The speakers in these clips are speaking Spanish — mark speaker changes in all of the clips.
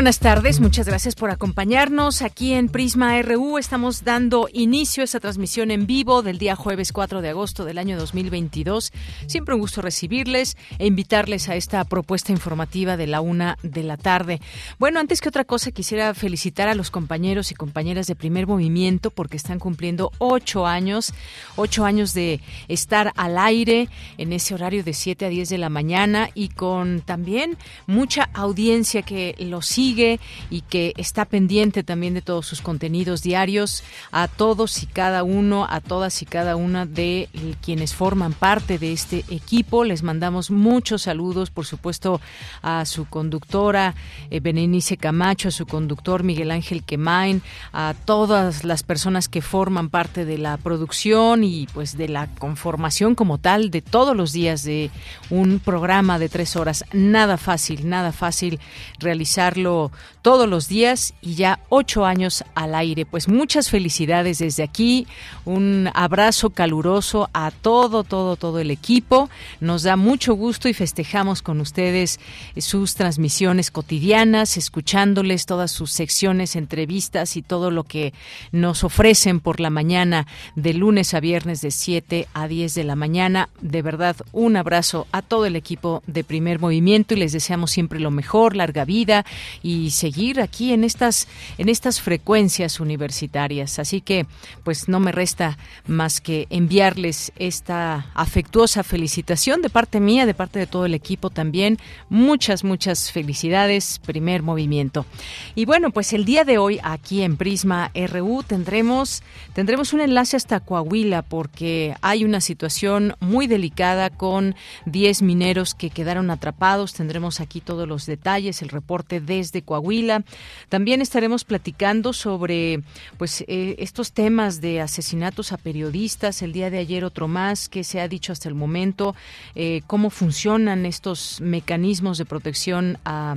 Speaker 1: Buenas tardes, muchas gracias por acompañarnos aquí en Prisma RU. Estamos dando inicio a esta transmisión en vivo del día jueves 4 de agosto del año 2022. Siempre un gusto recibirles e invitarles a esta propuesta informativa de la una de la tarde. Bueno, antes que otra cosa, quisiera felicitar a los compañeros y compañeras de primer movimiento porque están cumpliendo ocho años, ocho años de estar al aire en ese horario de 7 a 10 de la mañana y con también mucha audiencia que los sigue y que está pendiente también de todos sus contenidos diarios, a todos y cada uno, a todas y cada una de quienes forman parte de este equipo. Les mandamos muchos saludos, por supuesto, a su conductora eh, Benenice Camacho, a su conductor Miguel Ángel Quemain, a todas las personas que forman parte de la producción y pues de la conformación como tal de todos los días de un programa de tres horas. Nada fácil, nada fácil realizarlo todos los días y ya ocho años al aire. Pues muchas felicidades desde aquí, un abrazo caluroso a todo, todo, todo el equipo. Nos da mucho gusto y festejamos con ustedes sus transmisiones cotidianas, escuchándoles todas sus secciones, entrevistas y todo lo que nos ofrecen por la mañana de lunes a viernes de 7 a 10 de la mañana. De verdad, un abrazo a todo el equipo de primer movimiento y les deseamos siempre lo mejor, larga vida y seguir aquí en estas en estas frecuencias universitarias. Así que pues no me resta más que enviarles esta afectuosa felicitación de parte mía, de parte de todo el equipo también. Muchas muchas felicidades, primer movimiento. Y bueno, pues el día de hoy aquí en Prisma RU tendremos tendremos un enlace hasta Coahuila porque hay una situación muy delicada con 10 mineros que quedaron atrapados. Tendremos aquí todos los detalles, el reporte desde Coahuila. También estaremos platicando sobre pues eh, estos temas de asesinatos a periodistas. El día de ayer otro más que se ha dicho hasta el momento, eh, cómo funcionan estos mecanismos de protección a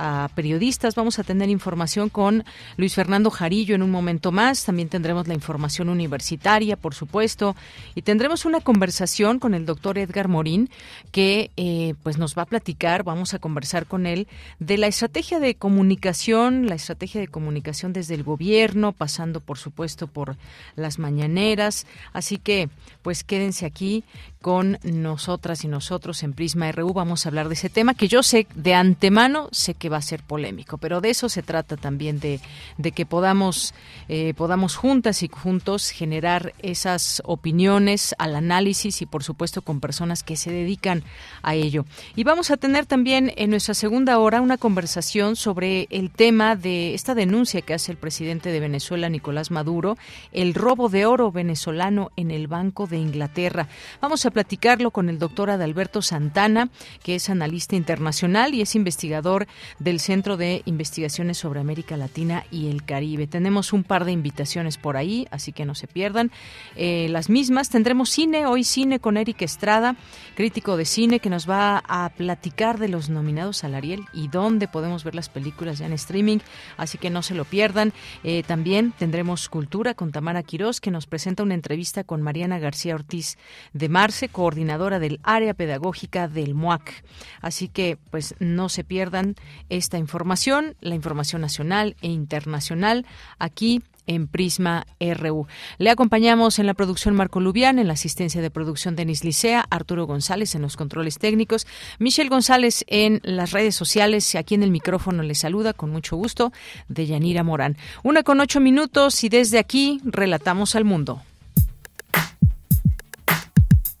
Speaker 1: a periodistas. Vamos a tener información con Luis Fernando Jarillo en un momento más. También tendremos la información universitaria, por supuesto, y tendremos una conversación con el doctor Edgar Morín que eh, pues nos va a platicar. Vamos a conversar con él de la estrategia de comunicación, la estrategia de comunicación desde el gobierno, pasando por supuesto por las mañaneras. Así que pues quédense aquí con nosotras y nosotros en Prisma RU. Vamos a hablar de ese tema que yo sé de antemano, sé que va a ser polémico, pero de eso se trata también, de, de que podamos, eh, podamos juntas y juntos generar esas opiniones al análisis y por supuesto con personas que se dedican a ello. Y vamos a tener también en nuestra segunda hora una conversación sobre el tema de esta denuncia que hace el presidente de Venezuela, Nicolás Maduro, el robo de oro venezolano en el Banco de Inglaterra. Vamos a platicarlo con el doctor Adalberto Santana, que es analista internacional y es investigador del Centro de Investigaciones sobre América Latina y el Caribe. Tenemos un par de invitaciones por ahí, así que no se pierdan eh, las mismas. Tendremos cine, hoy cine con Eric Estrada, crítico de cine, que nos va a platicar de los nominados al Ariel y dónde podemos ver las películas ya en streaming, así que no se lo pierdan. Eh, también tendremos cultura con Tamara Quirós, que nos presenta una entrevista con Mariana García Ortiz de Marce coordinadora del área pedagógica del MUAC. Así que, pues, no se pierdan esta información, la información nacional e internacional, aquí en Prisma RU. Le acompañamos en la producción Marco Lubián, en la asistencia de producción Denis Licea, Arturo González en los controles técnicos, Michelle González en las redes sociales, aquí en el micrófono le saluda con mucho gusto, de Yanira Morán. Una con ocho minutos y desde aquí relatamos al mundo.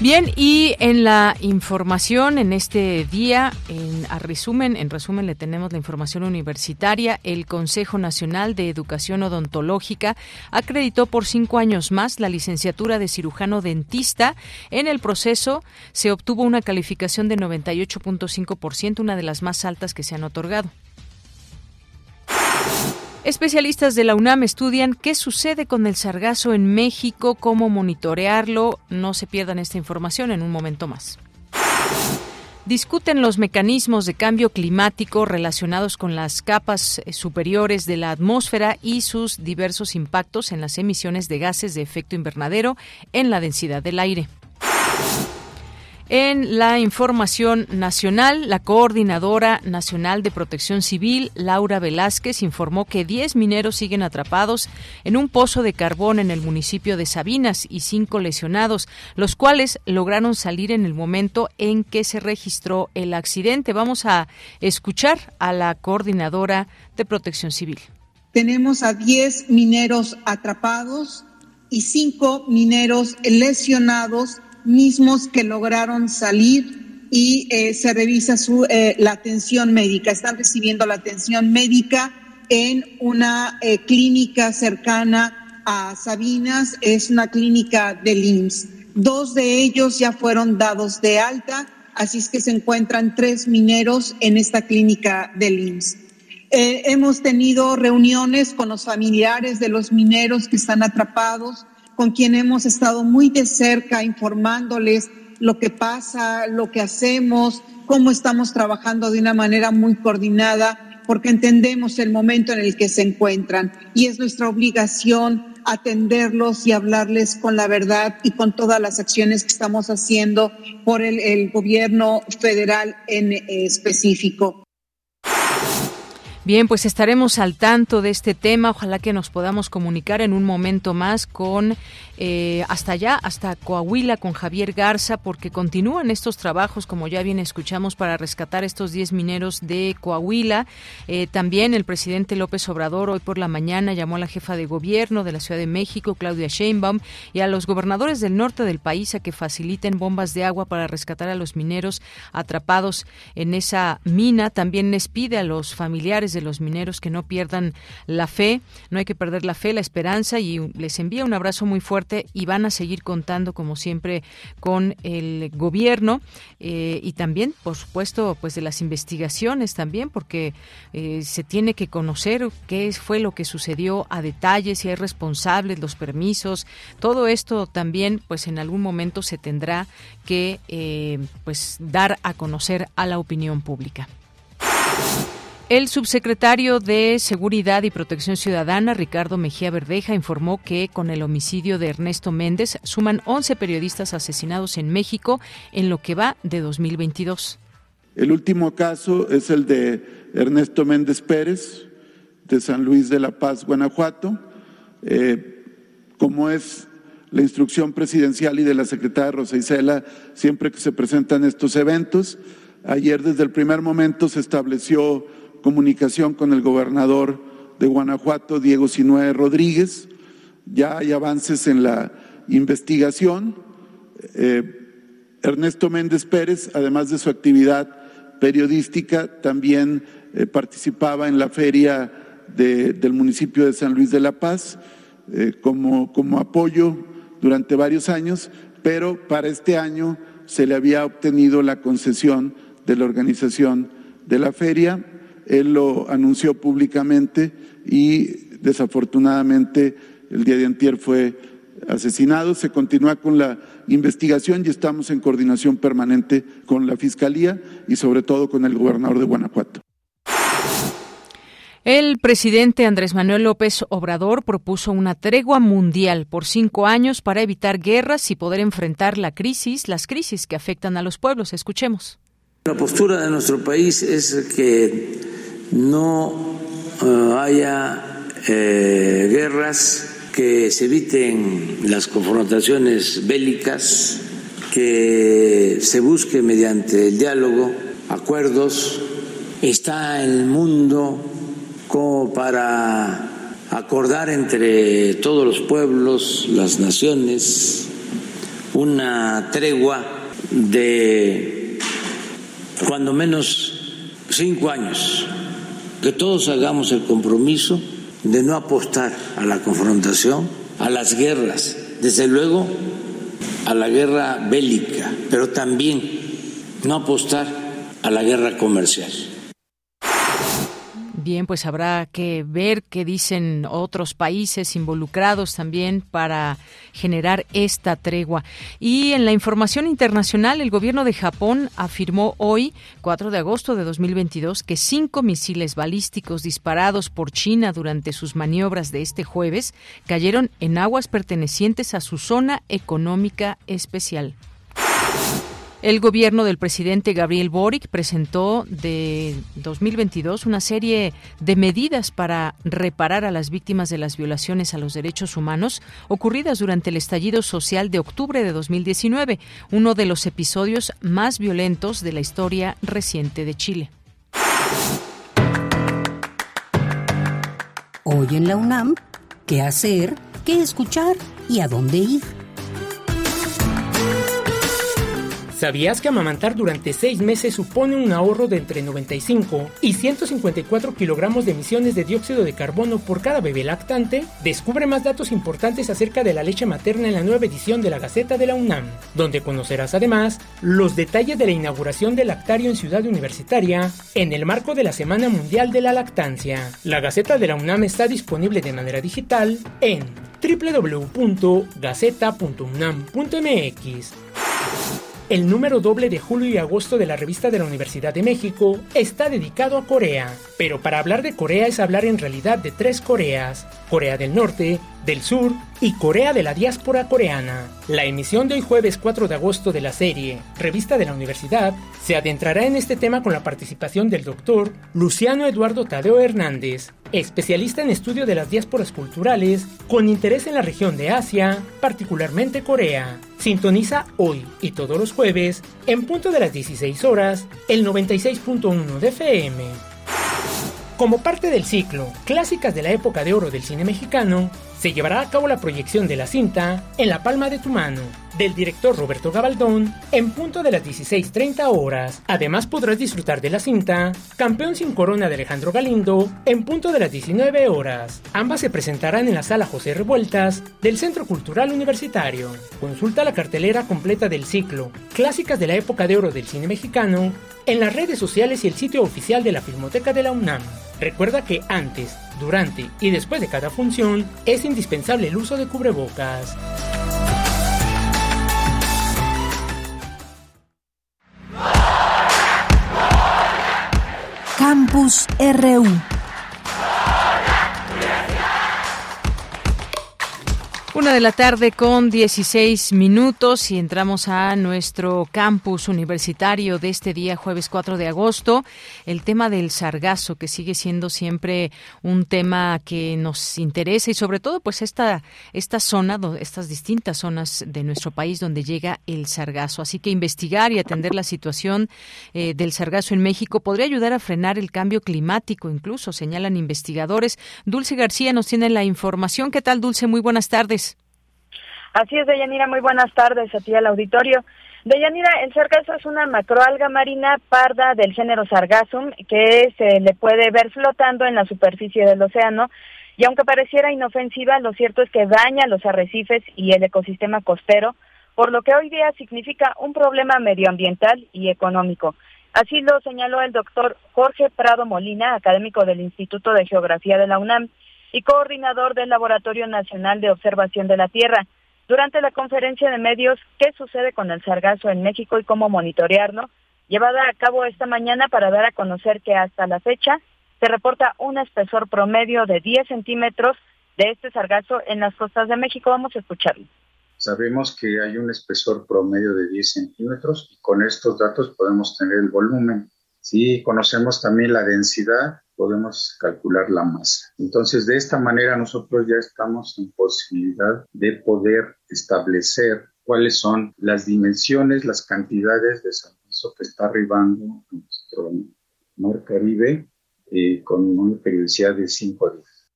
Speaker 1: Bien, y en la información en este día, en a resumen, en resumen le tenemos la información universitaria. El Consejo Nacional de Educación Odontológica acreditó por cinco años más la licenciatura de cirujano dentista. En el proceso se obtuvo una calificación de 98.5%, una de las más altas que se han otorgado. Especialistas de la UNAM estudian qué sucede con el sargazo en México, cómo monitorearlo. No se pierdan esta información en un momento más. Discuten los mecanismos de cambio climático relacionados con las capas eh, superiores de la atmósfera y sus diversos impactos en las emisiones de gases de efecto invernadero en la densidad del aire. En la información nacional, la Coordinadora Nacional de Protección Civil, Laura Velázquez, informó que 10 mineros siguen atrapados en un pozo de carbón en el municipio de Sabinas y cinco lesionados, los cuales lograron salir en el momento en que se registró el accidente. Vamos a escuchar a la Coordinadora de Protección Civil.
Speaker 2: Tenemos a 10 mineros atrapados y cinco mineros lesionados mismos que lograron salir y eh, se revisa su, eh, la atención médica. Están recibiendo la atención médica en una eh, clínica cercana a Sabinas, es una clínica del IMSS. Dos de ellos ya fueron dados de alta, así es que se encuentran tres mineros en esta clínica del IMSS. hemos tenido reuniones con los familiares de los mineros que están atrapados, con quien hemos estado muy de cerca informándoles lo que pasa, lo que hacemos, cómo estamos trabajando de una manera muy coordinada, porque entendemos el momento en el que se encuentran y es nuestra obligación atenderlos y hablarles con la verdad y con todas las acciones que estamos haciendo por el, el gobierno federal en específico.
Speaker 1: Bien, pues estaremos al tanto de este tema. Ojalá que nos podamos comunicar en un momento más con eh, hasta allá, hasta Coahuila, con Javier Garza, porque continúan estos trabajos, como ya bien escuchamos, para rescatar estos 10 mineros de Coahuila. Eh, también el presidente López Obrador hoy por la mañana llamó a la jefa de gobierno de la Ciudad de México, Claudia Sheinbaum, y a los gobernadores del norte del país a que faciliten bombas de agua para rescatar a los mineros atrapados en esa mina. También les pide a los familiares de los mineros que no pierdan la fe, no hay que perder la fe, la esperanza y les envía un abrazo muy fuerte y van a seguir contando como siempre con el gobierno eh, y también, por supuesto, pues de las investigaciones también, porque eh, se tiene que conocer qué fue lo que sucedió a detalle, si hay responsables, los permisos, todo esto también, pues en algún momento se tendrá que eh, pues dar a conocer a la opinión pública. El subsecretario de Seguridad y Protección Ciudadana, Ricardo Mejía Verdeja, informó que con el homicidio de Ernesto Méndez suman 11 periodistas asesinados en México en lo que va de 2022.
Speaker 3: El último caso es el de Ernesto Méndez Pérez, de San Luis de la Paz, Guanajuato. Eh, como es la instrucción presidencial y de la secretaria Rosa Isela, siempre que se presentan estos eventos, ayer desde el primer momento se estableció comunicación con el gobernador de Guanajuato, Diego Sinue Rodríguez. Ya hay avances en la investigación. Eh, Ernesto Méndez Pérez, además de su actividad periodística, también eh, participaba en la feria del municipio de San Luis de la Paz eh, como, como apoyo durante varios años, pero para este año se le había obtenido la concesión de la organización de la feria él lo anunció públicamente y desafortunadamente el día de antier fue asesinado. Se continúa con la investigación y estamos en coordinación permanente con la Fiscalía y sobre todo con el gobernador de Guanajuato.
Speaker 1: El presidente Andrés Manuel López Obrador propuso una tregua mundial por cinco años para evitar guerras y poder enfrentar la crisis, las crisis que afectan a los pueblos. Escuchemos.
Speaker 4: La postura de nuestro país es que no eh, haya eh, guerras, que se eviten las confrontaciones bélicas, que se busque mediante el diálogo acuerdos. Está el mundo como para acordar entre todos los pueblos, las naciones, una tregua de cuando menos cinco años, que todos hagamos el compromiso de no apostar a la confrontación, a las guerras, desde luego a la guerra bélica, pero también no apostar a la guerra comercial.
Speaker 1: Bien, pues habrá que ver qué dicen otros países involucrados también para generar esta tregua. Y en la información internacional, el gobierno de Japón afirmó hoy, 4 de agosto de 2022, que cinco misiles balísticos disparados por China durante sus maniobras de este jueves cayeron en aguas pertenecientes a su zona económica especial. El gobierno del presidente Gabriel Boric presentó de 2022 una serie de medidas para reparar a las víctimas de las violaciones a los derechos humanos ocurridas durante el estallido social de octubre de 2019, uno de los episodios más violentos de la historia reciente de Chile.
Speaker 5: Hoy en la UNAM, ¿qué hacer? ¿Qué escuchar? ¿Y a dónde ir?
Speaker 6: ¿Sabías que amamantar durante seis meses supone un ahorro de entre 95 y 154 kilogramos de emisiones de dióxido de carbono por cada bebé lactante? Descubre más datos importantes acerca de la leche materna en la nueva edición de la Gaceta de la UNAM, donde conocerás además los detalles de la inauguración del lactario en Ciudad Universitaria en el marco de la Semana Mundial de la Lactancia. La Gaceta de la UNAM está disponible de manera digital en www.gaceta.unam.mx. El número doble de julio y agosto de la revista de la Universidad de México está dedicado a Corea, pero para hablar de Corea es hablar en realidad de tres Coreas, Corea del Norte, del Sur y Corea de la diáspora coreana. La emisión de hoy jueves 4 de agosto de la serie Revista de la Universidad se adentrará en este tema con la participación del doctor Luciano Eduardo Tadeo Hernández, especialista en estudio de las diásporas culturales con interés en la región de Asia, particularmente Corea. Sintoniza hoy y todos los jueves, en punto de las 16 horas, el 96.1 de FM. Como parte del ciclo Clásicas de la época de oro del cine mexicano, se llevará a cabo la proyección de la cinta En la palma de tu mano, del director Roberto Gabaldón, en punto de las 16.30 horas. Además podrás disfrutar de la cinta Campeón sin corona de Alejandro Galindo, en punto de las 19 horas. Ambas se presentarán en la sala José Revueltas del Centro Cultural Universitario. Consulta la cartelera completa del ciclo Clásicas de la época de oro del cine mexicano en las redes sociales y el sitio oficial de la Filmoteca de la UNAM. Recuerda que antes, durante y después de cada función es indispensable el uso de cubrebocas.
Speaker 7: Campus RU
Speaker 1: Una de la tarde con 16 minutos y entramos a nuestro campus universitario de este día, jueves 4 de agosto. El tema del sargazo, que sigue siendo siempre un tema que nos interesa y sobre todo pues esta, esta zona, estas distintas zonas de nuestro país donde llega el sargazo. Así que investigar y atender la situación eh, del sargazo en México podría ayudar a frenar el cambio climático, incluso señalan investigadores. Dulce García nos tiene la información. ¿Qué tal, Dulce? Muy buenas tardes.
Speaker 8: Así es, Deyanira, muy buenas tardes a ti al auditorio. Deyanira, el sargazo es una macroalga marina parda del género Sargassum que se le puede ver flotando en la superficie del océano y aunque pareciera inofensiva, lo cierto es que daña los arrecifes y el ecosistema costero, por lo que hoy día significa un problema medioambiental y económico. Así lo señaló el doctor Jorge Prado Molina, académico del Instituto de Geografía de la UNAM y coordinador del Laboratorio Nacional de Observación de la Tierra durante la conferencia de medios ¿Qué sucede con el sargazo en México y cómo monitorearlo? llevada a cabo esta mañana para dar a conocer que hasta la fecha se reporta un espesor promedio de 10 centímetros de este sargazo en las costas de México. Vamos a escucharlo.
Speaker 9: Sabemos que hay un espesor promedio de 10 centímetros y con estos datos podemos tener el volumen. Si conocemos también la densidad, podemos calcular la masa. Entonces, de esta manera nosotros ya estamos en posibilidad de poder establecer cuáles son las dimensiones, las cantidades de sargazo que está arribando a nuestro mar Caribe eh, con una periodicidad de 5 días.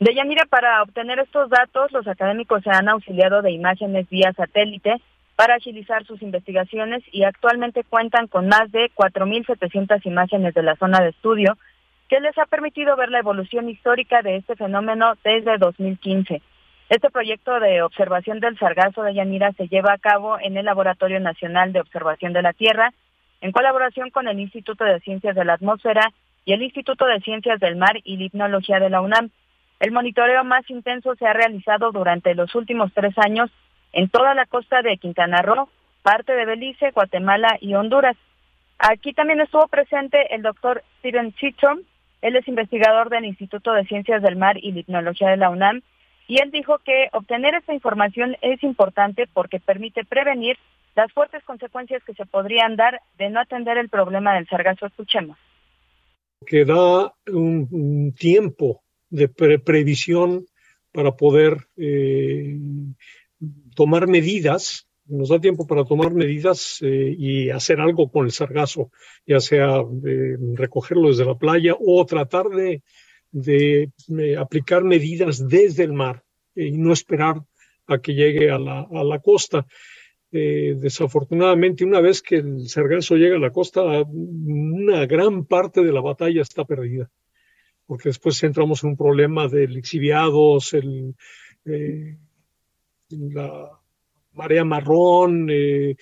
Speaker 8: De Yanira, para obtener estos datos, los académicos se han auxiliado de imágenes vía satélite para agilizar sus investigaciones y actualmente cuentan con más de 4.700 imágenes de la zona de estudio que les ha permitido ver la evolución histórica de este fenómeno desde 2015. Este proyecto de observación del sargazo de Yanira se lleva a cabo en el Laboratorio Nacional de Observación de la Tierra, en colaboración con el Instituto de Ciencias de la Atmósfera y el Instituto de Ciencias del Mar y Limnología de la UNAM. El monitoreo más intenso se ha realizado durante los últimos tres años en toda la costa de Quintana Roo, parte de Belice, Guatemala y Honduras. Aquí también estuvo presente el doctor Steven Chichom, él es investigador del Instituto de Ciencias del Mar y Limnología de la UNAM, y él dijo que obtener esta información es importante porque permite prevenir las fuertes consecuencias que se podrían dar de no atender el problema del sargazo. Escuchemos.
Speaker 10: Que da un, tiempo de previsión para poder eh, tomar medidas, nos da tiempo para tomar medidas eh, y hacer algo con el sargazo, ya sea eh, recogerlo desde la playa o tratar de, eh, aplicar medidas desde el mar y no esperar a que llegue a la, a la costa. desafortunadamente, una vez que el sargazo llega a la costa, una gran parte de la batalla está perdida, porque después entramos en un problema de lixiviados, el, la marea marrón. Eh,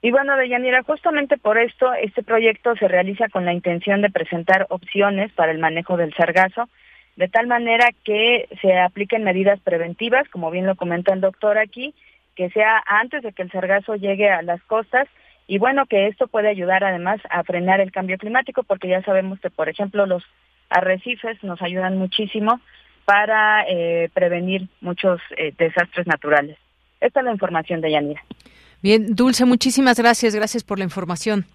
Speaker 8: y bueno, Deyanira, justamente por esto, este proyecto se realiza con la intención de presentar opciones para el manejo del sargazo, de tal manera que se apliquen medidas preventivas, como bien lo comenta el doctor aquí, que sea antes de que el sargazo llegue a las costas y bueno, que esto puede ayudar además a frenar el cambio climático, porque ya sabemos que, por ejemplo, los arrecifes nos ayudan muchísimo para eh, prevenir muchos eh, desastres naturales. Esta es la información de Yanira.
Speaker 1: Bien, Dulce, muchísimas gracias. Gracias por la información.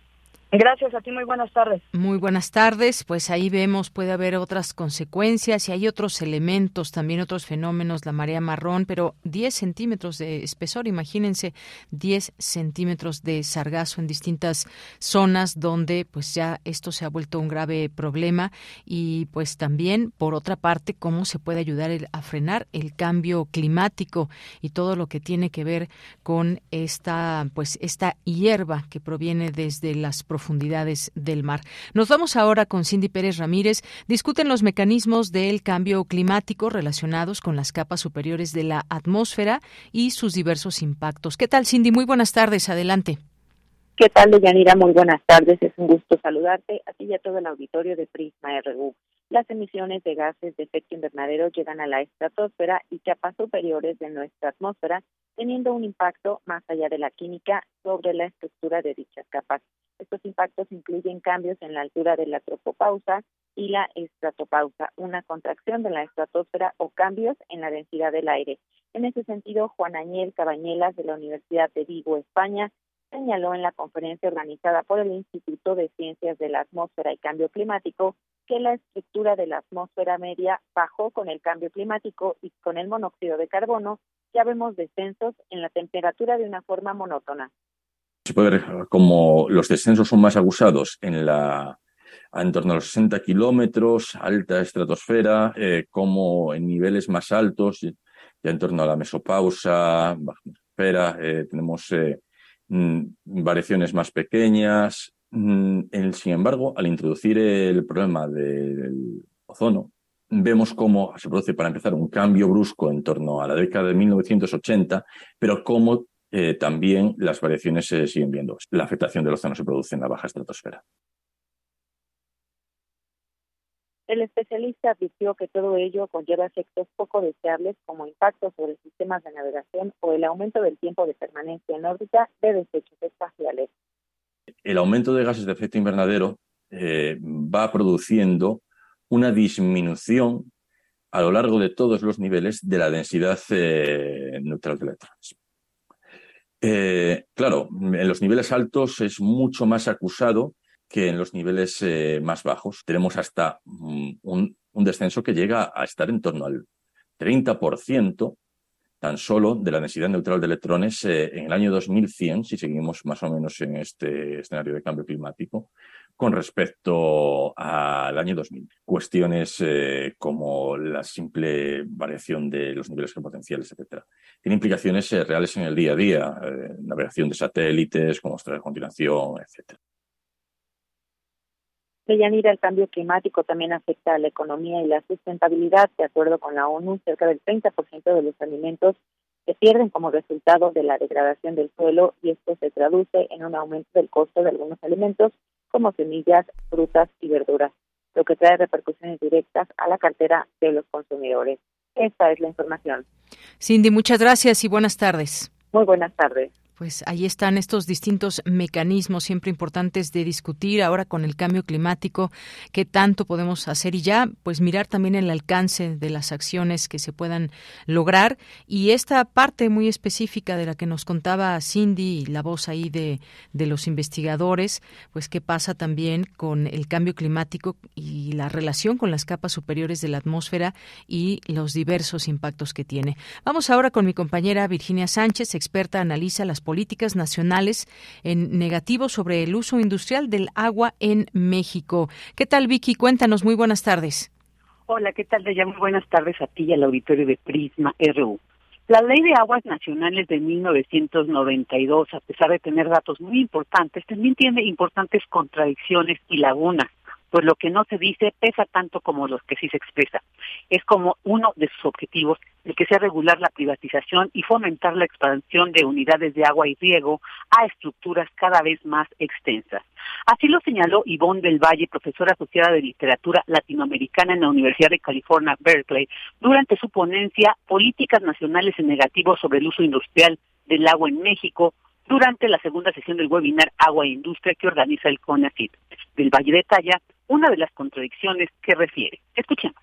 Speaker 8: Gracias a muy buenas tardes.
Speaker 1: Muy buenas tardes. Pues ahí vemos, puede haber otras consecuencias y hay otros elementos, también otros fenómenos, la marea marrón, pero 10 centímetros de espesor, imagínense, 10 centímetros de sargazo en distintas zonas donde pues ya esto se ha vuelto un grave problema y pues también, por otra parte, cómo se puede ayudar a frenar el cambio climático y todo lo que tiene que ver con esta, pues esta hierba que proviene desde las profundidades profundidades del mar. Nos vamos ahora con Cindy Pérez Ramírez. Discuten los mecanismos del cambio climático relacionados con las capas superiores de la atmósfera y sus diversos impactos. ¿Qué tal, Cindy? Muy buenas tardes. Adelante.
Speaker 11: ¿Qué tal, Deyanira? Muy buenas tardes. Es un gusto saludarte a ti y a todo el auditorio de Prisma RU. Las emisiones de gases de efecto invernadero llegan a la estratosfera y capas superiores de nuestra atmósfera, teniendo un impacto más allá de la química sobre la estructura de dichas capas. Impactos incluyen cambios en la altura de la tropopausa y la estratopausa, una contracción de la estratosfera o cambios en la densidad del aire. En ese sentido, Juan Añel Cabañelas de la Universidad de Vigo, España, señaló en la conferencia organizada por el Instituto de Ciencias de la Atmósfera y Cambio Climático que la estructura de la atmósfera media bajó con el cambio climático y con el monóxido de carbono ya vemos descensos en la temperatura de una forma monótona.
Speaker 12: Se puede ver como los descensos son más acusados en la en torno a los 60 kilómetros, alta estratosfera, eh, como en niveles más altos, ya en torno a la mesopausa, baja atmósfera, eh, tenemos eh, mm, variaciones más pequeñas. Mm, sin embargo, al introducir el problema del ozono, vemos cómo se produce, para empezar, un cambio brusco en torno a la década de 1980, pero cómo eh, también las variaciones se siguen viendo. La afectación del océano se produce en la baja estratosfera.
Speaker 11: El especialista advirtió que todo ello conlleva efectos poco deseables como impactos sobre sistemas de navegación o el aumento del tiempo de permanencia en órbita de desechos espaciales.
Speaker 12: El aumento de gases de efecto invernadero eh, va produciendo una disminución a lo largo de todos los niveles de la densidad eh, neutral de electrones. Eh, claro, en los niveles altos es mucho más acusado que en los niveles eh, más bajos. Tenemos hasta mm, un, descenso que llega a estar en torno al 30% tan solo de la densidad neutral de electrones eh, en el año 2100, si seguimos más o menos en este escenario de cambio climático, con respecto al año 2000. Cuestiones eh, como la simple variación de los niveles potenciales, etcétera. Tiene implicaciones eh, reales en el día a día, eh, navegación de satélites, como mostrar continuación, etcétera.
Speaker 11: Deyanira, el cambio climático también afecta a la economía y la sustentabilidad. De acuerdo con la ONU, cerca del 30% de los alimentos se pierden como resultado de la degradación del suelo y esto se traduce en un aumento del costo de algunos alimentos como semillas, frutas y verduras, lo que trae repercusiones directas a la cartera de los consumidores. Esta es la información.
Speaker 1: Cindy, muchas gracias y buenas tardes.
Speaker 11: Muy buenas tardes
Speaker 1: pues ahí están estos distintos mecanismos siempre importantes de discutir ahora con el cambio climático, qué tanto podemos hacer y ya pues mirar también el alcance de las acciones que se puedan lograr y esta parte muy específica de la que nos contaba Cindy la voz ahí de, de los investigadores, pues qué pasa también con el cambio climático y la relación con las capas superiores de la atmósfera y los diversos impactos que tiene. Vamos ahora con mi compañera Virginia Sánchez, experta analiza las políticas nacionales en negativo sobre el uso industrial del agua en México. ¿Qué tal, Vicky? Cuéntanos. Muy buenas tardes.
Speaker 13: Hola, ¿qué tal, Deya? Muy buenas tardes a ti y al auditorio de Prisma RU. La Ley de Aguas Nacionales de 1992, a pesar de tener datos muy importantes, también tiene importantes contradicciones y lagunas pues lo que no se dice pesa tanto como los que sí se expresa. Es como uno de sus objetivos el que sea regular la privatización y fomentar la expansión de unidades de agua y riego a estructuras cada vez más extensas. Así lo señaló Ivonne del Valle, profesora asociada de literatura latinoamericana en la Universidad de California, Berkeley, durante su ponencia Políticas Nacionales en Negativo sobre el Uso Industrial del Agua en México, durante la segunda sesión del webinar Agua e Industria que organiza el CONACYT. Del Valle detalla una de las contradicciones que refiere. Escuchemos.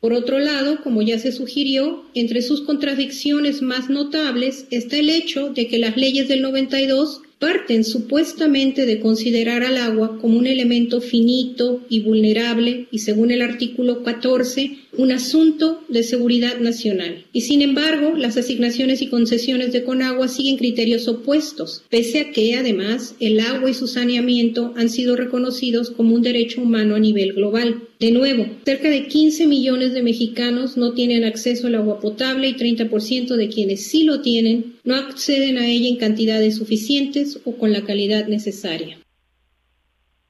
Speaker 14: Por otro lado, como ya se sugirió, entre sus contradicciones más notables está el hecho de que las leyes del 92 parten supuestamente de considerar al agua como un elemento finito y vulnerable y según el artículo 14 un asunto de seguridad nacional. Y sin embargo, las asignaciones y concesiones de Conagua siguen criterios opuestos, pese a que además el agua y su saneamiento han sido reconocidos como un derecho humano a nivel global. De nuevo, cerca de 15 millones de mexicanos no tienen acceso al agua potable y 30% de quienes sí lo tienen no acceden a ella en cantidades suficientes o con la calidad necesaria.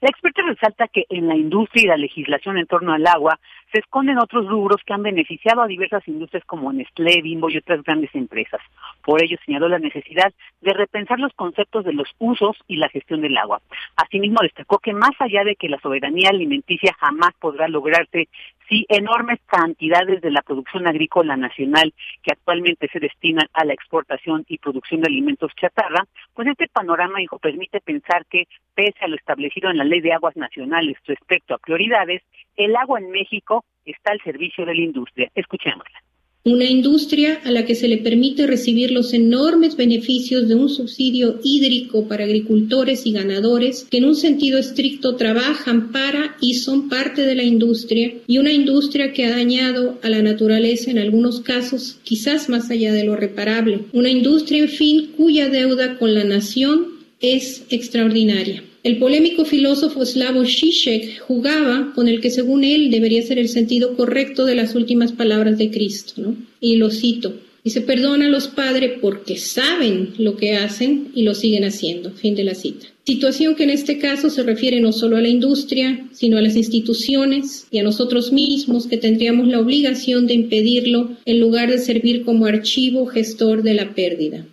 Speaker 13: La experta resalta que en la industria y la legislación en torno al agua se esconden otros rubros que han beneficiado a diversas industrias como Nestlé, Bimbo y otras grandes empresas. Por ello señaló la necesidad de repensar los conceptos de los usos y la gestión del agua. Asimismo destacó que más allá de que la soberanía alimenticia jamás podrá lograrse si enormes cantidades de la producción agrícola nacional que actualmente se destinan a la exportación y producción de alimentos chatarra, pues este panorama dijo permite pensar que pese a lo establecido en la Ley de Aguas Nacionales respecto a prioridades, el agua en México está al servicio de la industria. Escuchémosla.
Speaker 14: Una industria a la que se le permite recibir los enormes beneficios de un subsidio hídrico para agricultores y ganadores que en un sentido estricto trabajan para y son parte de la industria y una industria que ha dañado a la naturaleza en algunos casos quizás más allá de lo reparable. Una industria, en fin, cuya deuda con la nación es extraordinaria. El polémico filósofo Slavoj Žižek jugaba con el que según él debería ser el sentido correcto de las últimas palabras de Cristo. Y lo cito. Dice, perdona a los padres porque saben lo que hacen y lo siguen haciendo. Fin de la cita. Situación que en este caso se refiere no solo a la industria, sino a las instituciones y a nosotros mismos que tendríamos la obligación de impedirlo en lugar de servir como archivo gestor de la pérdida.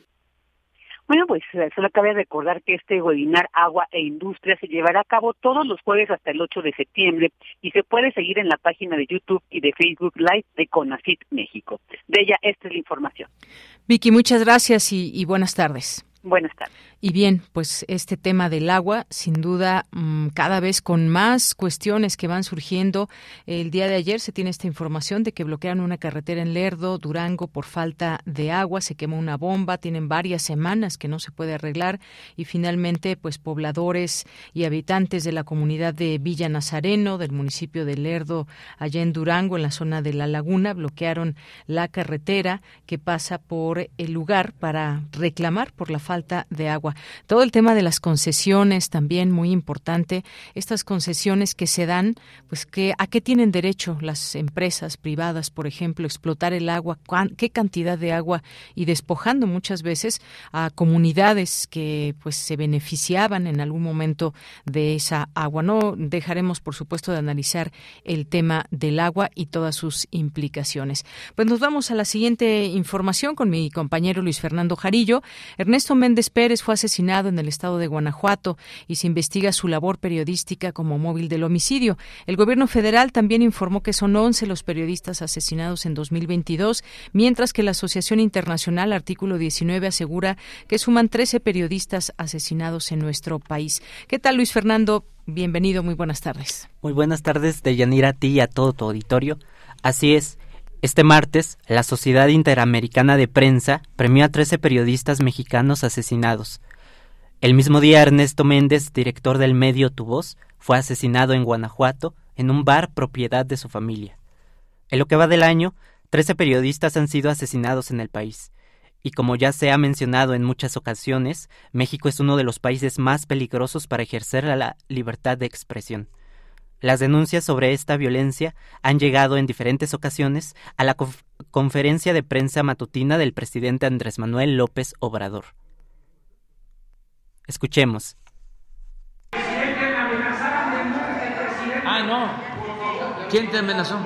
Speaker 13: Bueno, pues eh, solo cabe recordar que este webinar Agua e Industria se llevará a cabo todos los jueves hasta el 8 de septiembre y se puede seguir en la página de YouTube y de Facebook Live de CONACIT México. De ella, esta es la información.
Speaker 1: Vicky, muchas gracias y buenas tardes.
Speaker 13: Buenas tardes.
Speaker 1: Y bien, pues este tema del agua, sin duda, mm, cada vez con más cuestiones que van surgiendo. El día de ayer se tiene esta información de que bloquearon una carretera en Lerdo, Durango, por falta de agua. Se quemó una bomba, tienen varias semanas que no se puede arreglar. Y finalmente, pues pobladores y habitantes de la comunidad de Villa Nazareno, del municipio de Lerdo, allá en Durango, en la zona de la laguna, bloquearon la carretera que pasa por el lugar para reclamar por la falta de agua Todo el tema de las concesiones también muy importante. Estas concesiones que se dan, pues que a qué tienen derecho las empresas privadas, por ejemplo, explotar el agua, qué cantidad de agua y despojando muchas veces a comunidades que pues se beneficiaban en algún momento de esa agua. No dejaremos, por supuesto, de analizar el tema del agua y todas sus implicaciones. Pues nos vamos a la siguiente información con mi compañero Luis Fernando Jarillo. Ernesto Méndez Pérez fue asesinado en el estado de Guanajuato y se investiga su labor periodística como móvil del homicidio. El gobierno federal también informó que son 11 los periodistas asesinados en 2022, mientras que la Asociación Internacional Artículo 19 asegura que suman 13 periodistas asesinados en nuestro país. ¿Qué tal, Luis Fernando? Bienvenido, muy buenas tardes.
Speaker 15: Muy buenas tardes, Deyanira, a ti y a todo tu auditorio. Así es, este martes, la Sociedad Interamericana de Prensa premió a 13 periodistas mexicanos asesinados. El mismo día, Ernesto Méndez, director del medio Tu Voz, fue asesinado en Guanajuato, en un bar propiedad de su familia. En lo que va del año, 13 periodistas han sido asesinados en el país. Y como ya se ha mencionado en muchas ocasiones, México es uno de los países más peligrosos para ejercer la libertad de expresión. Las denuncias sobre esta violencia han llegado en diferentes ocasiones a la conferencia de prensa matutina del presidente Andrés Manuel López Obrador. Escuchemos.
Speaker 16: Ah, no. ¿Quién te amenazó?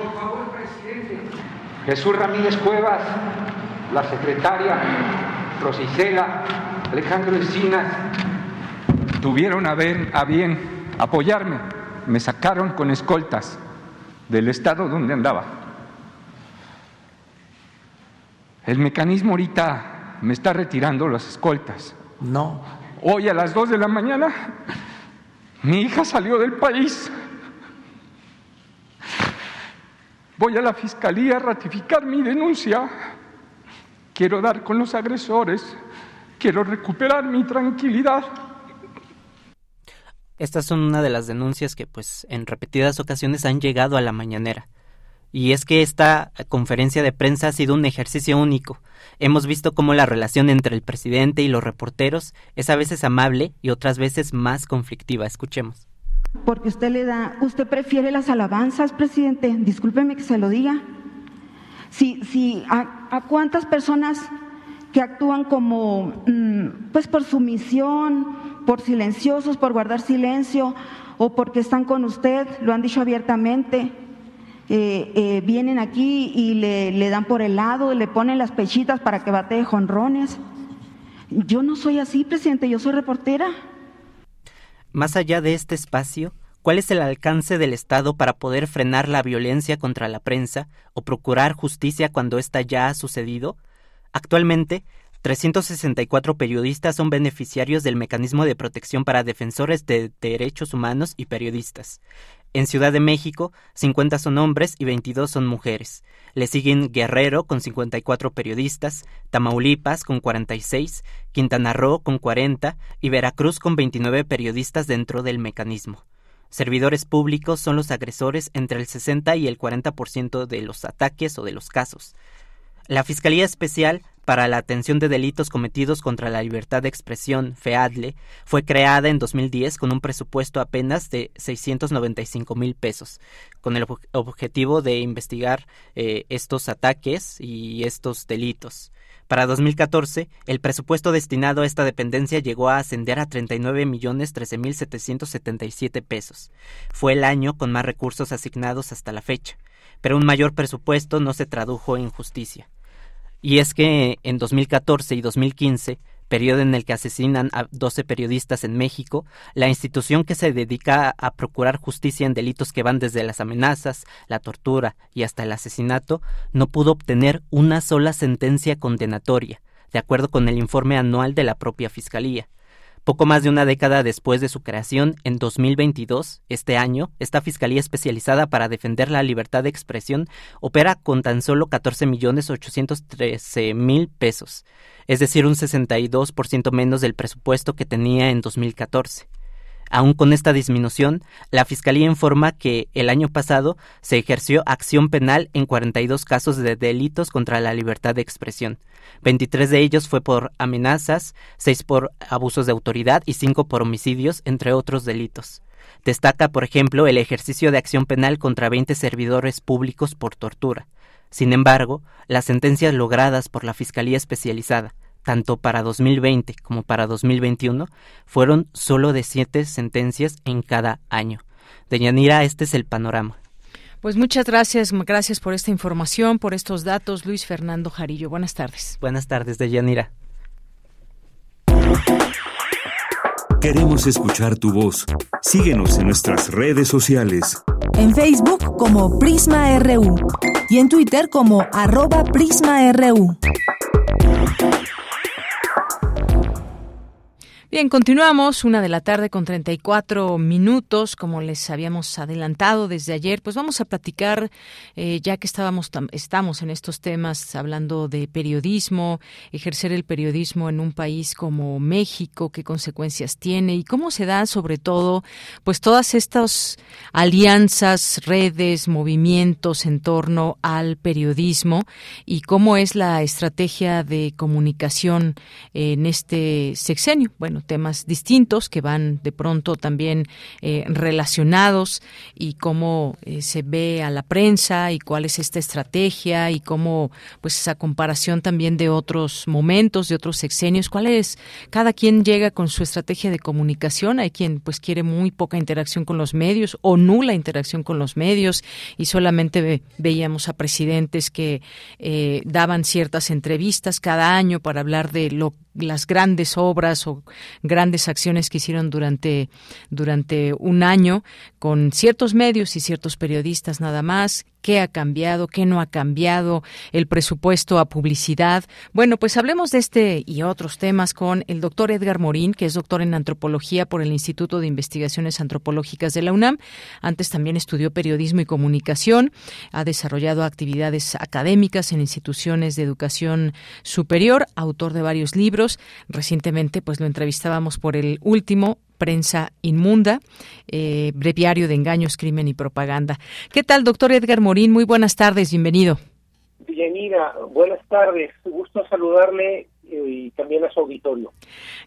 Speaker 17: Jesús Ramírez Cuevas, la secretaria Rosicela, Alejandro Encinas, tuvieron a, a bien apoyarme me sacaron con escoltas del estado donde andaba. El mecanismo ahorita me está retirando las escoltas.
Speaker 16: No.
Speaker 17: Hoy a las dos de la mañana mi hija salió del país. Voy a la fiscalía a ratificar mi denuncia. Quiero dar con los agresores. Quiero recuperar mi tranquilidad.
Speaker 15: Estas son una de las denuncias que pues en repetidas ocasiones han llegado a la mañanera. Y es que esta conferencia de prensa ha sido un ejercicio único. Hemos visto cómo la relación entre el presidente y los reporteros es a veces amable y otras veces más conflictiva. Escuchemos.
Speaker 18: Porque usted le da, usted prefiere las alabanzas, presidente. Discúlpeme que se lo diga. Si, si a, a cuántas personas que actúan como, mm, pues por sumisión, por silenciosos, por guardar silencio o porque están con usted, lo han dicho abiertamente. Eh, eh, vienen aquí y le, dan por el lado, le ponen las pechitas para que bate jonrones. Yo no soy así, presidente, yo soy reportera.
Speaker 15: Más allá de este espacio, ¿cuál es el alcance del Estado para poder frenar la violencia contra la prensa o procurar justicia cuando ésta ya ha sucedido? Actualmente, 364 periodistas son beneficiarios del mecanismo de protección para defensores de derechos humanos y periodistas. En Ciudad de México, 50 son hombres y 22 son mujeres. Le siguen Guerrero con 54 periodistas, Tamaulipas con 46, Quintana Roo con 40 y Veracruz con 29 periodistas dentro del mecanismo. Servidores públicos son los agresores entre el 60 y el 40% de los ataques o de los casos. La Fiscalía Especial para la Atención de Delitos Cometidos contra la Libertad de Expresión, FEADLE, fue creada en 2010 con un presupuesto apenas de 695 mil pesos, con el objetivo de investigar eh, estos ataques y estos delitos. Para 2014, el presupuesto destinado a esta dependencia llegó a ascender a 39 millones 13 mil 777 pesos. Fue el año con más recursos asignados hasta la fecha, pero un mayor presupuesto no se tradujo en justicia. Y es que en 2014 y 2015, periodo en el que asesinan a 12 periodistas en México, la institución que se dedica a procurar justicia en delitos que van desde las amenazas, la tortura y hasta el asesinato, no pudo obtener una sola sentencia condenatoria, de acuerdo con el informe anual de la propia Fiscalía. Poco más de una década después de su creación, en 2022, este año, esta Fiscalía Especializada para Defender la Libertad de Expresión opera con tan solo 14 millones mil pesos, es decir, un 62% menos del presupuesto que tenía en 2014. Aún con esta disminución, la Fiscalía informa que el año pasado se ejerció acción penal en 42 casos de delitos contra la libertad de expresión. 23 de ellos fue por amenazas, 6 por abusos de autoridad y 5 por homicidios, entre otros delitos. Destaca, por ejemplo, el ejercicio de acción penal contra 20 servidores públicos por tortura. Sin embargo, las sentencias logradas por la Fiscalía Especializada, tanto para 2020 como para 2021, fueron solo de siete sentencias en cada año. Deyanira, este es el panorama.
Speaker 1: Pues muchas gracias, gracias por esta información, por estos datos, Luis Fernando Jarillo. Buenas tardes.
Speaker 15: Buenas tardes, Deyanira.
Speaker 19: Queremos escuchar tu voz. Síguenos en nuestras redes sociales.
Speaker 7: En Facebook como Prisma RU y en Twitter como arroba PrismaRU.
Speaker 1: Bien, continuamos, una de la tarde con 34 minutos, como les habíamos adelantado desde ayer, pues vamos a platicar, eh, ya que estábamos estamos en estos temas hablando de periodismo, ejercer el periodismo en un país como México, qué consecuencias tiene y cómo se dan sobre todo, pues todas estas alianzas, redes, movimientos en torno al periodismo y cómo es la estrategia de comunicación en este sexenio. Bueno, temas distintos que van de pronto también eh, relacionados y cómo eh, se ve a la prensa y cuál es esta estrategia y cómo pues esa comparación también de otros momentos, de otros sexenios, cuál es cada quien llega con su estrategia de comunicación, hay quien pues quiere muy poca interacción con los medios o nula interacción con los medios y solamente veíamos a presidentes que eh, daban ciertas entrevistas cada año para hablar de lo las grandes obras o grandes acciones que hicieron durante, durante un año con ciertos medios y ciertos periodistas nada más, qué ha cambiado, qué no ha cambiado, el presupuesto a publicidad. Bueno, pues hablemos de este y otros temas con el doctor Edgar Morín, que es doctor en antropología por el Instituto de Investigaciones Antropológicas de la UNAM. Antes también estudió periodismo y comunicación, ha desarrollado actividades académicas en instituciones de educación superior, autor de varios libros. Recientemente, pues lo entrevistábamos por el último Prensa Inmunda, eh, Breviario de Engaños, Crimen y Propaganda. ¿Qué tal, doctor Edgar Morín? Muy buenas tardes, bienvenido.
Speaker 20: Bienvenida, buenas tardes, gusto saludarle eh, y también a su auditorio.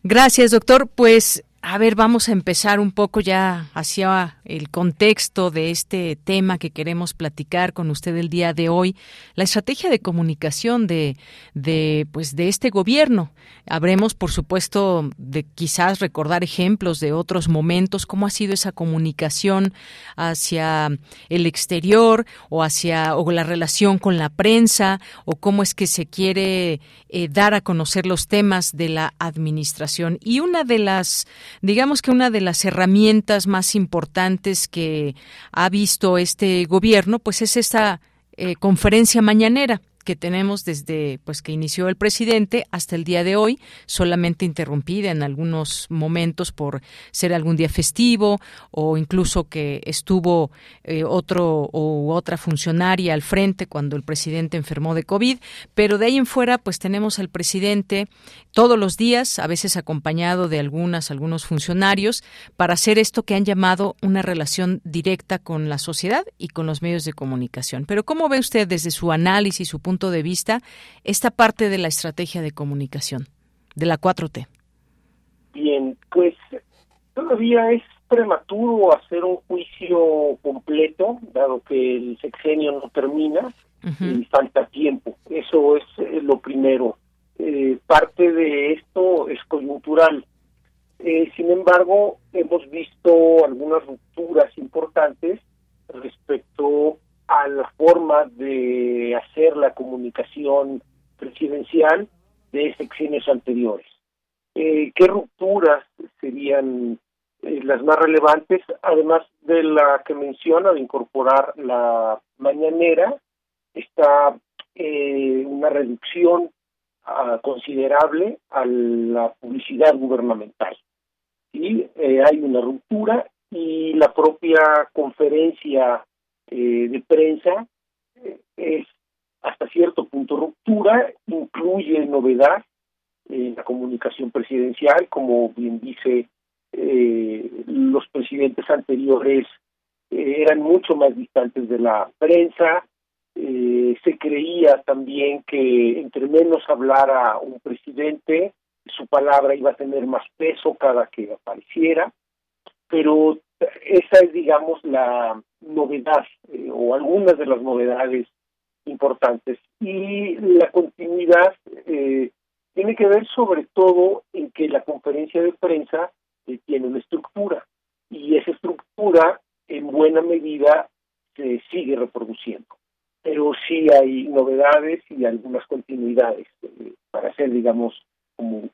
Speaker 1: Gracias, doctor. Pues a ver, vamos a empezar un poco ya hacia el contexto de este tema que queremos platicar con usted el día de hoy, la estrategia de comunicación de, de pues de este gobierno. Habremos, por supuesto, de quizás recordar ejemplos de otros momentos, cómo ha sido esa comunicación hacia el exterior o hacia o la relación con la prensa o cómo es que se quiere eh, dar a conocer los temas de la administración. Y una de las digamos que una de las herramientas más importantes que ha visto este gobierno, pues es esta eh, conferencia mañanera que tenemos desde pues que inició el presidente hasta el día de hoy, solamente interrumpida en algunos momentos por ser algún día festivo o incluso que estuvo eh, otro o otra funcionaria al frente cuando el presidente enfermó de COVID, pero de ahí en fuera pues tenemos al presidente todos los días, a veces acompañado de algunas algunos funcionarios para hacer esto que han llamado una relación directa con la sociedad y con los medios de comunicación. Pero ¿cómo ve usted desde su análisis, su punto de vista esta parte de la estrategia de comunicación de la 4T?
Speaker 20: Bien, pues todavía es prematuro hacer un juicio completo, dado que el sexenio no termina y falta tiempo. Eso es eh, lo primero. Eh, parte de esto es coyuntural. Eh, sin embargo, hemos visto algunas rupturas importantes respecto a la forma de hacer la comunicación presidencial de sexenios anteriores. Eh, ¿Qué rupturas serían eh, las más relevantes? Además de la que menciona de incorporar la mañanera, está eh, una reducción considerable a la publicidad gubernamental. Y hay una ruptura y la propia conferencia eh, de prensa eh, es hasta cierto punto ruptura, incluye novedad en la comunicación presidencial, como bien dice los presidentes anteriores eran mucho más distantes de la prensa, se creía también que entre menos hablara un presidente, su palabra iba a tener más peso cada que apareciera, pero esa es, digamos, la novedad eh, o algunas de las novedades importantes. Y la continuidad eh, tiene que ver sobre todo en que la conferencia de prensa eh, tiene una estructura y esa estructura en buena medida se sigue reproduciendo. Pero sí hay novedades y algunas continuidades para ser, digamos, como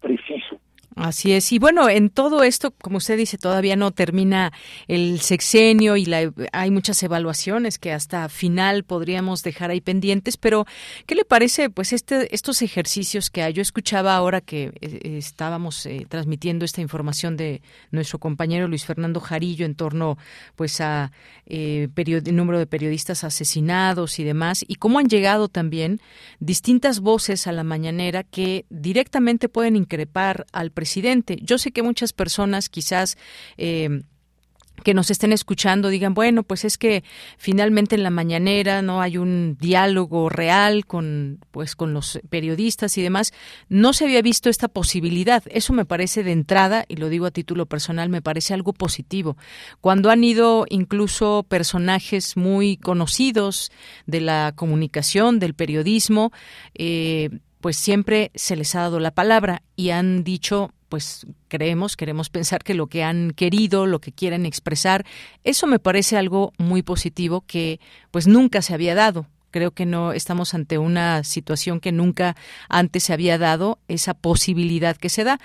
Speaker 20: preciso.
Speaker 1: Así es. Y bueno, en todo esto, como usted dice, todavía no termina el sexenio y la, hay muchas evaluaciones que hasta final podríamos dejar ahí pendientes, pero ¿qué le parece pues este estos ejercicios que hay? Yo escuchaba ahora que eh, estábamos eh, transmitiendo esta información de nuestro compañero Luis Fernando Jarillo en torno pues a eh, número de periodistas asesinados y demás y cómo han llegado también distintas voces a la mañanera que directamente pueden increpar al presidente. Yo sé que muchas personas quizás eh, que nos estén escuchando digan, bueno, pues es que finalmente en la mañanera no hay un diálogo real con pues con los periodistas y demás. No se había visto esta posibilidad. Eso me parece de entrada y lo digo a título personal, me parece algo positivo. Cuando han ido incluso personajes muy conocidos de la comunicación, del periodismo, eh, pues siempre se les ha dado la palabra y han dicho pues creemos, queremos pensar que lo que han querido, lo que quieren expresar, eso me parece algo muy positivo que pues nunca se había dado. Creo que no estamos ante una situación que nunca antes se había dado, esa posibilidad que se da.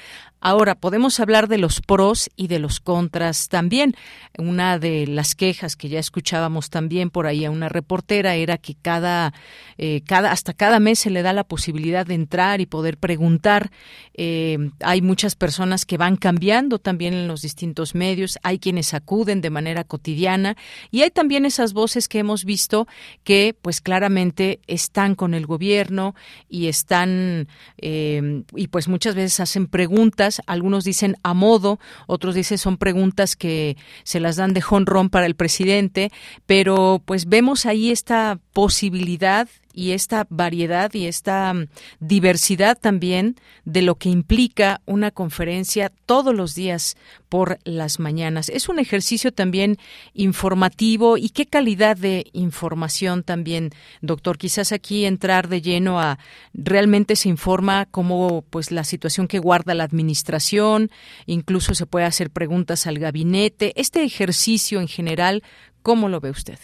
Speaker 1: Ahora, podemos hablar de los pros y de los contras también. Una de las quejas que ya escuchábamos también por ahí a una reportera era que cada, eh, cada hasta cada mes se le da la posibilidad de entrar y poder preguntar. Eh, hay muchas personas que van cambiando también en los distintos medios, hay quienes acuden de manera cotidiana y hay también esas voces que hemos visto que, pues claramente están con el gobierno y están eh, y pues muchas veces hacen preguntas. Algunos dicen a modo, otros dicen son preguntas que se las dan de jonrón para el presidente, pero pues vemos ahí esta posibilidad y esta variedad y esta mm, diversidad también de lo que implica una conferencia todos los días por las mañanas. Es un ejercicio también informativo y qué calidad de información también, doctor. Quizás aquí entrar de lleno a realmente se informa cómo pues la situación que guarda la administración, incluso se puede hacer preguntas al gabinete. Este ejercicio en general, ¿cómo lo ve usted?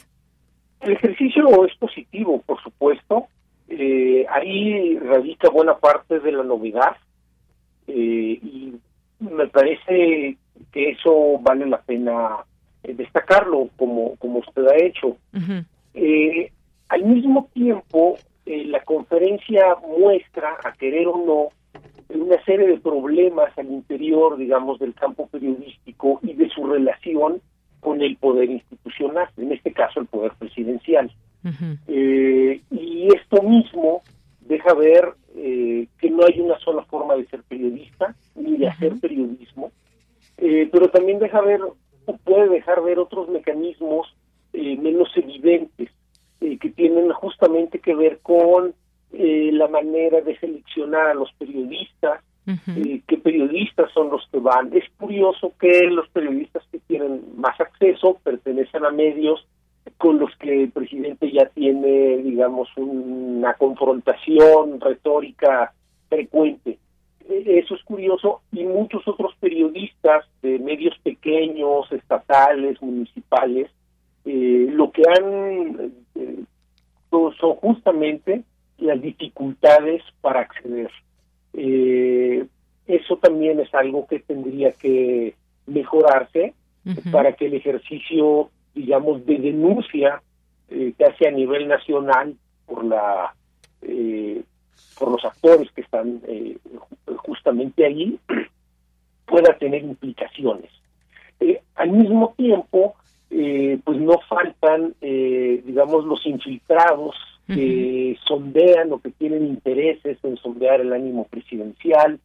Speaker 20: El ejercicio es positivo, por supuesto. Eh, ahí radica buena parte de la novedad eh, y me parece que eso vale la pena eh, destacarlo como, como usted ha hecho. al mismo tiempo, la conferencia muestra, a querer o no, una serie de problemas al interior, digamos, del campo periodístico y de su relación con el poder institucional, en este caso el poder presidencial. Eh, y esto mismo deja ver eh, que no hay una sola forma de ser periodista ni de hacer periodismo, eh, pero también deja ver, o puede dejar ver otros mecanismos menos evidentes que tienen justamente que ver con la manera de seleccionar a los periodistas, eh, qué periodistas son los que van. Es curioso que los periodistas que tienen más acceso pertenecen a medios con los que el presidente ya tiene, digamos, una confrontación retórica frecuente. E, eso es curioso y muchos otros periodistas de medios pequeños, estatales, municipales, eh, lo que han eh, son justamente las dificultades para acceder eh, eso también es algo que tendría que mejorarse para que el ejercicio, digamos, de denuncia eh, que hace a nivel nacional por la eh, por los actores que están eh, justamente ahí pueda tener implicaciones. al mismo tiempo, pues no faltan, digamos, los infiltrados que sondean o que tienen intereses en sondear el ánimo presidencial,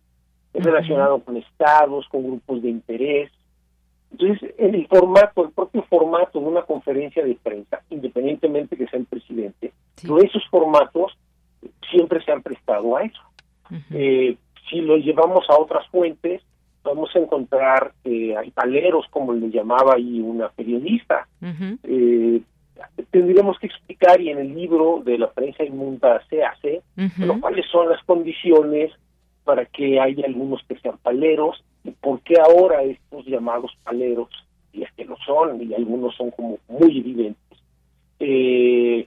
Speaker 20: es relacionado con estados, con grupos de interés. Entonces, en el formato, el propio formato de una conferencia de prensa, independientemente que sea el presidente, todos esos formatos siempre se han prestado a eso. eh, si lo llevamos a otras fuentes, vamos a encontrar que hay paleros, como le llamaba ahí una periodista. eh, tendríamos que explicar, y en el libro de la prensa inmunda se hace, bueno, cuáles son las condiciones para que haya algunos que sean paleros y por qué ahora estos llamados paleros, y es que lo son, y algunos son como muy evidentes, eh,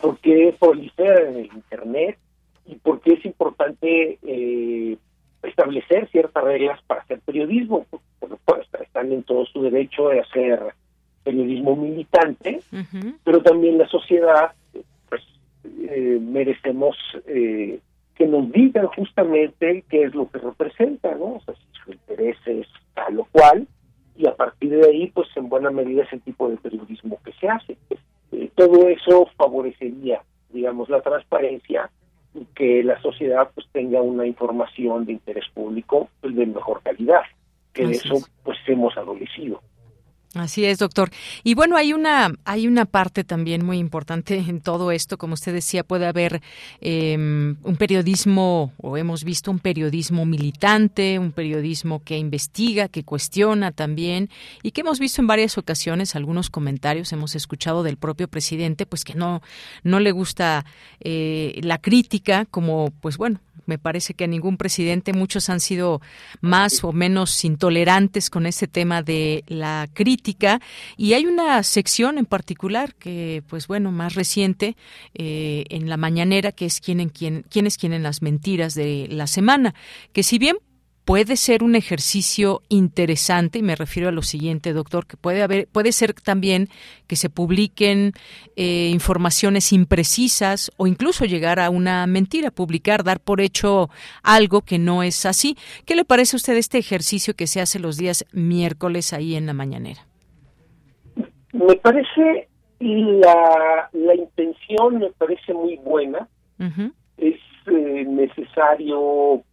Speaker 20: por qué proliferan en el Internet y por qué es importante eh, establecer ciertas reglas para hacer periodismo. Por supuesto, están en todo su derecho de hacer periodismo militante, pero también la sociedad, pues, eh, merecemos eh, que nos digan justamente qué es lo que representa, ¿no? O sea, si su interés es tal o cual, y a partir de ahí, pues en buena medida es el tipo de periodismo que se hace. Eh, todo eso favorecería, digamos, la transparencia y que la sociedad pues tenga una información de interés público pues, de mejor calidad, que de eso
Speaker 1: es.
Speaker 20: pues hemos adolecido.
Speaker 1: Así es, doctor. Y bueno, hay una hay una parte también muy importante en todo esto, como usted decía, puede haber eh, un periodismo o hemos visto un periodismo militante, un periodismo que investiga, que cuestiona también y que hemos visto en varias ocasiones algunos comentarios hemos escuchado del propio presidente, pues que no no le gusta eh, la crítica, como pues bueno me parece que a ningún presidente muchos han sido más o menos intolerantes con ese tema de la crítica. Y hay una sección en particular que pues bueno más reciente eh, en la mañanera que es quien, quien quienes quieren las mentiras de la semana que si bien puede ser un ejercicio interesante y me refiero a lo siguiente doctor que puede haber puede ser también que se publiquen eh, informaciones imprecisas o incluso llegar a una mentira publicar dar por hecho algo que no es así. Qué le parece a usted este ejercicio que se hace los días miércoles ahí en la mañanera
Speaker 20: Me parece la, la intención me parece muy buena, es eh, necesario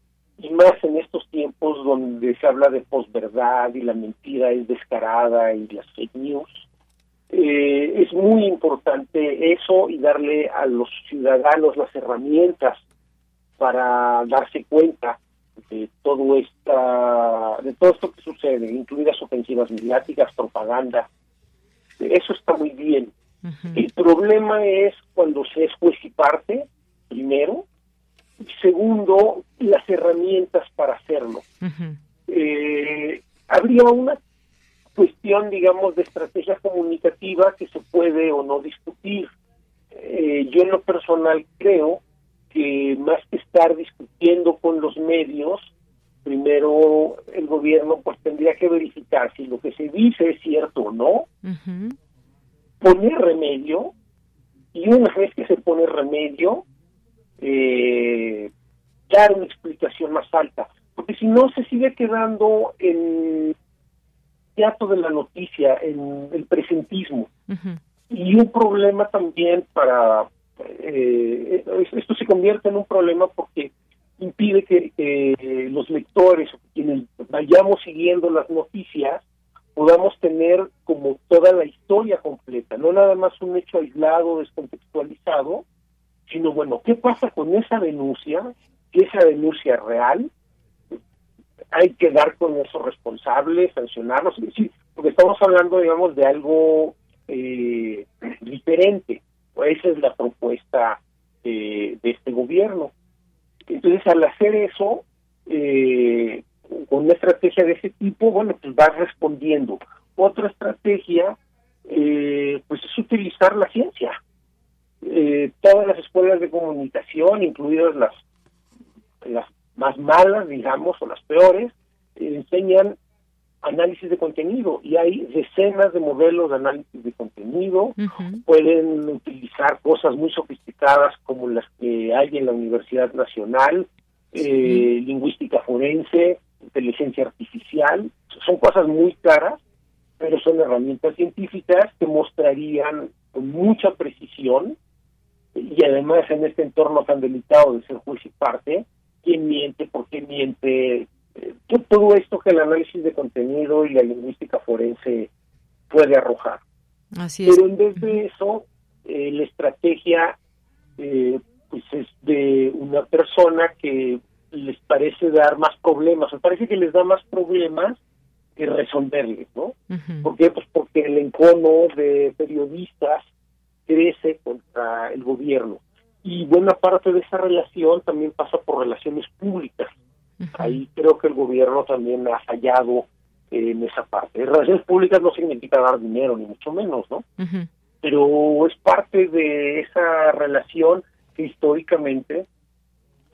Speaker 20: y más en estos tiempos donde se habla de posverdad y la mentira es descarada y las fake news. Eh, es muy importante eso y darle a los ciudadanos las herramientas para darse cuenta de todo esta de todo esto que sucede, incluidas ofensivas mediáticas, propaganda. Eso está muy bien. El problema es cuando se es juez y parte, primero, y segundo, las herramientas para hacerlo. Eh, habría una cuestión, digamos, de estrategia comunicativa que se puede o no discutir. Eh, yo en lo personal creo que más que estar discutiendo con los medios, primero el gobierno pues tendría que verificar si lo que se dice es cierto o no, poner remedio y una vez que se pone remedio, eh, dar una explicación más alta, porque si no se sigue quedando en teatro de la noticia, en el presentismo. Y un problema también para... eh, esto se convierte en un problema porque impide que eh, los lectores, quienes vayamos siguiendo las noticias, podamos tener como toda la historia completa, no nada más un hecho aislado, descontextualizado, sino bueno, ¿qué pasa con esa denuncia? Si esa denuncia es real, hay que dar con esos responsables, sancionarlos, es decir, porque estamos hablando, digamos, de algo eh, diferente. Esa es la propuesta eh, de este gobierno. Entonces, al hacer eso, eh, con una estrategia de ese tipo, bueno, pues vas respondiendo. Otra estrategia, eh, pues es utilizar la ciencia. Eh, todas las escuelas de comunicación, incluidas las, las más malas, digamos, o las peores, eh, enseñan análisis de contenido y hay decenas de modelos de análisis de contenido. Pueden utilizar cosas muy sofisticadas como las que hay en la Universidad Nacional, eh, lingüística forense, inteligencia artificial. Son cosas muy caras, pero son herramientas científicas que mostrarían con mucha precisión y además en este entorno tan delicado de ser juez y parte, quién miente, por qué miente, eh, todo esto que el análisis de contenido y la lingüística forense puede arrojar.
Speaker 1: Así es.
Speaker 20: Pero en vez de eso, eh, la estrategia eh, pues es de una persona que les parece dar más problemas, o parece que les da más problemas que resolverles, ¿no? ¿Por qué? Pues porque el encono de periodistas crece contra el gobierno. Y buena parte de esa relación también pasa por relaciones públicas. Ahí creo que el gobierno también ha fallado en esa parte. Relaciones públicas no significa dar dinero, ni mucho menos, ¿no? Pero es parte de esa relación que históricamente,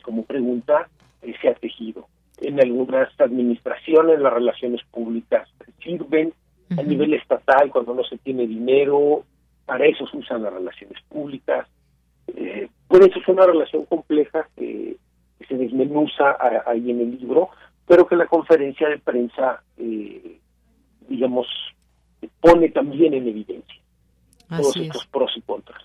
Speaker 20: como pregunta, eh, se ha tejido. En algunas administraciones las relaciones públicas sirven a nivel estatal cuando no se tiene dinero, para eso se usan las relaciones públicas. Eh, por eso es una relación compleja que, se desmenuza ahí en el libro, pero que la conferencia de prensa, eh, digamos, pone también en evidencia todos estos pros y contras.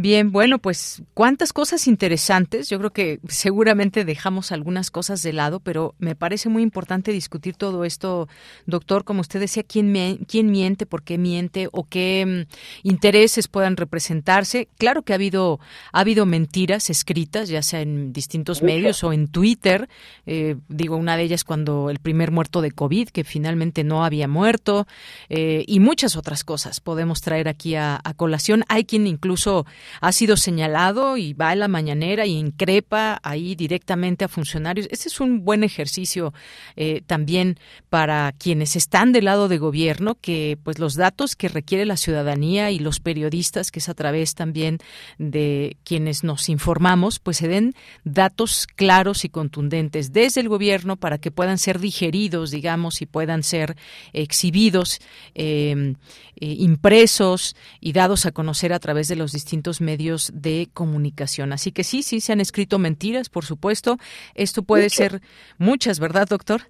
Speaker 1: Bien, bueno, pues cuántas cosas interesantes. Yo creo que seguramente dejamos algunas cosas de lado, pero me parece muy importante discutir todo esto, doctor. Como usted decía, quién, quién miente, por qué miente o qué mm, intereses puedan representarse. Claro que ha habido ha habido mentiras escritas, ya sea en distintos medios o en Twitter. Eh, digo, una de ellas cuando el primer muerto de COVID, que finalmente no había muerto, eh, y muchas otras cosas podemos traer aquí a, a colación. Hay quien incluso ha sido señalado y va a la mañanera y increpa ahí directamente a funcionarios. Este es un buen ejercicio eh, también para quienes están del lado de gobierno, que pues los datos que requiere la ciudadanía y los periodistas, que es a través también de quienes nos informamos, pues se den datos claros y contundentes desde el gobierno para que puedan ser digeridos, digamos, y puedan ser exhibidos, eh, eh, impresos y dados a conocer a través de los distintos medios de comunicación. Así que sí, sí, se han escrito mentiras, por supuesto. Esto puede ser muchas, ¿verdad, doctor?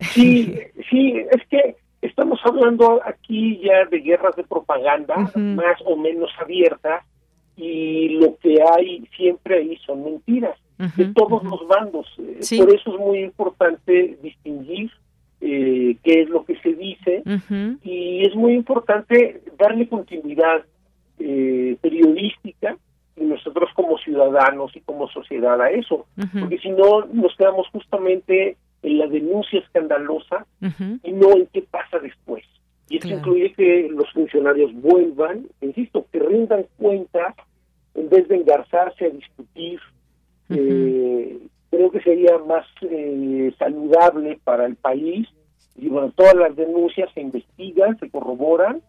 Speaker 20: Sí, sí, es que estamos hablando aquí ya de guerras de propaganda más o menos abiertas y lo que hay siempre ahí son mentiras de todos los bandos. Eh, por eso es muy importante distinguir eh, qué es lo que se dice y es muy importante darle continuidad eh, periodística y nosotros como ciudadanos y como sociedad a eso, porque si no nos quedamos justamente en la denuncia escandalosa y no en qué pasa después. Y esto incluye que los funcionarios vuelvan, insisto, que rindan cuentas en vez de engarzarse a discutir. eh, creo que sería más eh, saludable para el país. Y bueno, todas las denuncias se investigan, se corroboran.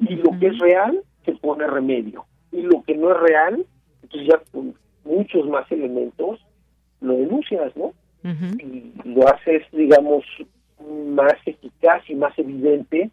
Speaker 20: Y lo que es real se pone remedio. Y lo que no es real, entonces ya con muchos más elementos lo denuncias, ¿no? Y lo haces, digamos, más eficaz y más evidente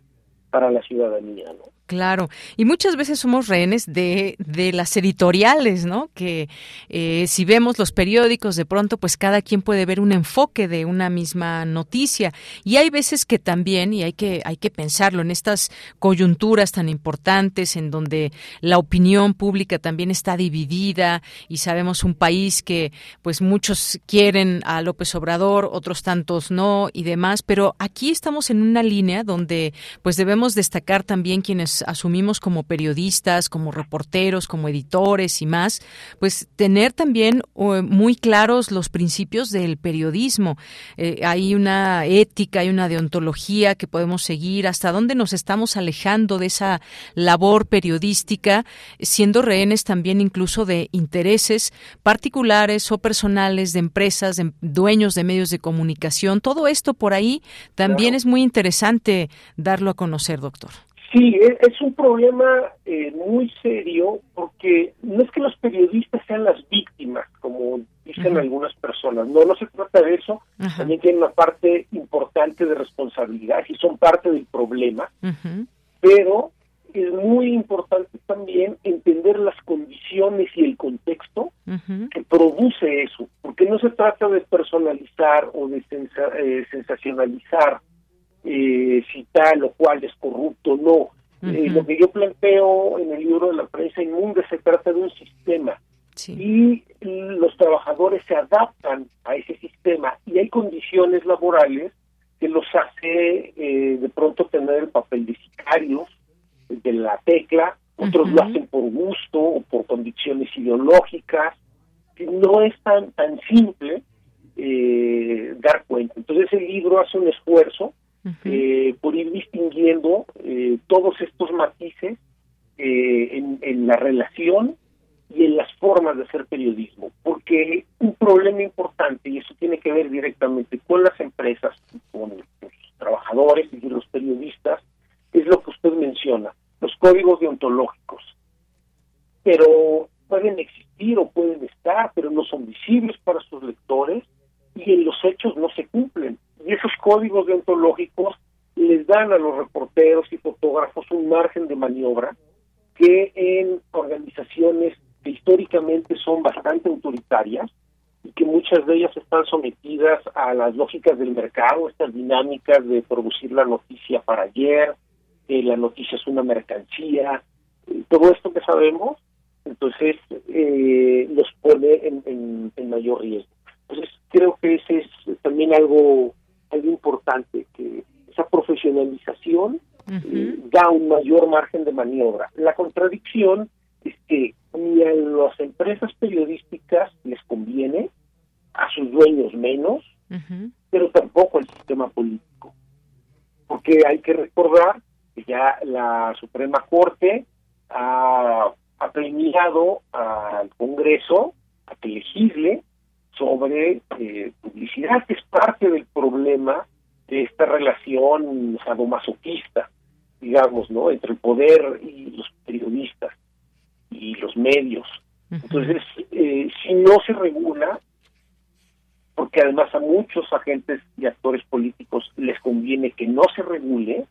Speaker 20: para la ciudadanía, ¿no?
Speaker 1: Claro, y muchas veces somos rehenes de, de las editoriales, ¿no? Que eh, si vemos los periódicos, de pronto, pues cada quien puede ver un enfoque de una misma noticia. Y hay veces que también, y hay que, hay que pensarlo, en estas coyunturas tan importantes, en donde la opinión pública también está dividida, y sabemos un país que, pues muchos quieren a López Obrador, otros tantos no, y demás, pero aquí estamos en una línea donde, pues debemos destacar también quienes asumimos como periodistas, como reporteros, como editores y más, pues tener también muy claros los principios del periodismo. Eh, hay una ética, hay una deontología que podemos seguir, hasta dónde nos estamos alejando de esa labor periodística, siendo rehenes también incluso de intereses particulares o personales de empresas, de dueños de medios de comunicación. Todo esto por ahí también es muy interesante darlo a conocer, doctor.
Speaker 20: Sí, e, es un problema eh, muy serio porque no es que los periodistas sean las víctimas, como dicen algunas personas. No, no se trata de eso. También tienen una parte importante de responsabilidad y son parte del problema. Pero es muy importante también entender las condiciones y el contexto que produce eso, porque no se trata de personalizar o de eh, sensacionalizar eh, si tal o cual es corrupto, no. Eh, lo que yo planteo en el libro de la prensa inmunda se trata de un sistema y los trabajadores se adaptan a ese sistema y hay condiciones laborales que los hace eh, de pronto tener el papel de sicarios, de la tecla, otros lo hacen por gusto o por condiciones ideológicas, que no es tan, tan simple eh, dar cuenta. Entonces el libro hace un esfuerzo eh, por ir distinguiendo eh, todos estos matices en, en la relación y en las formas de hacer periodismo, porque un problema importante, y eso tiene que ver directamente con las empresas, con los trabajadores y los periodistas, es lo que usted menciona, los códigos deontológicos. Pero pueden existir o pueden estar, pero no son visibles para sus lectores y en los hechos no se cumplen. Y esos códigos deontológicos les dan a los reporteros y fotógrafos un margen de maniobra que en organizaciones que históricamente son bastante autoritarias y que muchas de ellas están sometidas a las lógicas del mercado, estas dinámicas de producir la noticia para ayer, que la noticia es una mercancía, todo esto que sabemos, entonces eh, los pone en, mayor riesgo. Entonces creo que ese es también algo, algo importante, que esa profesionalización eh, da un mayor margen de maniobra. La contradicción es que ni a las empresas periodísticas les conviene, a sus dueños menos, pero tampoco al sistema político. Porque hay que recordar que ya la Suprema Corte ha, premiado al Congreso a que legisle sobre eh, publicidad, que es parte del problema de esta relación sadomasoquista, digamos, ¿no?, entre el poder y los periodistas y los medios. Entonces, eh, si no se regula, porque además a muchos agentes y actores políticos les conviene que no se regule,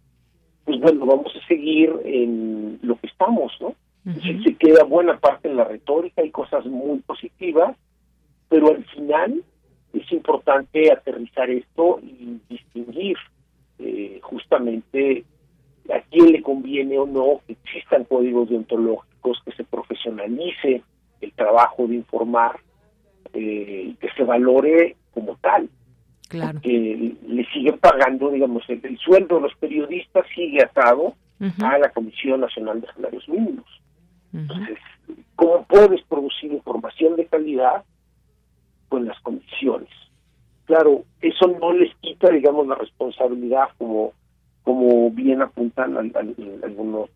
Speaker 20: pues bueno, vamos a seguir en lo que estamos, ¿no? Se queda buena parte en la retórica y cosas muy positivas, pero al final es importante aterrizar esto y distinguir eh, justamente a quién le conviene o no que existan códigos deontológicos, que se profesionalice el trabajo de informar, eh, que se valore como tal.
Speaker 1: Claro.
Speaker 20: Que le sigue pagando, digamos, el, sueldo de los periodistas sigue atado a la Comisión Nacional de Salarios Mínimos. Entonces, ¿cómo puedes producir información de calidad con las condiciones? Claro, eso no les quita, digamos, la responsabilidad como como bien apuntan algunos.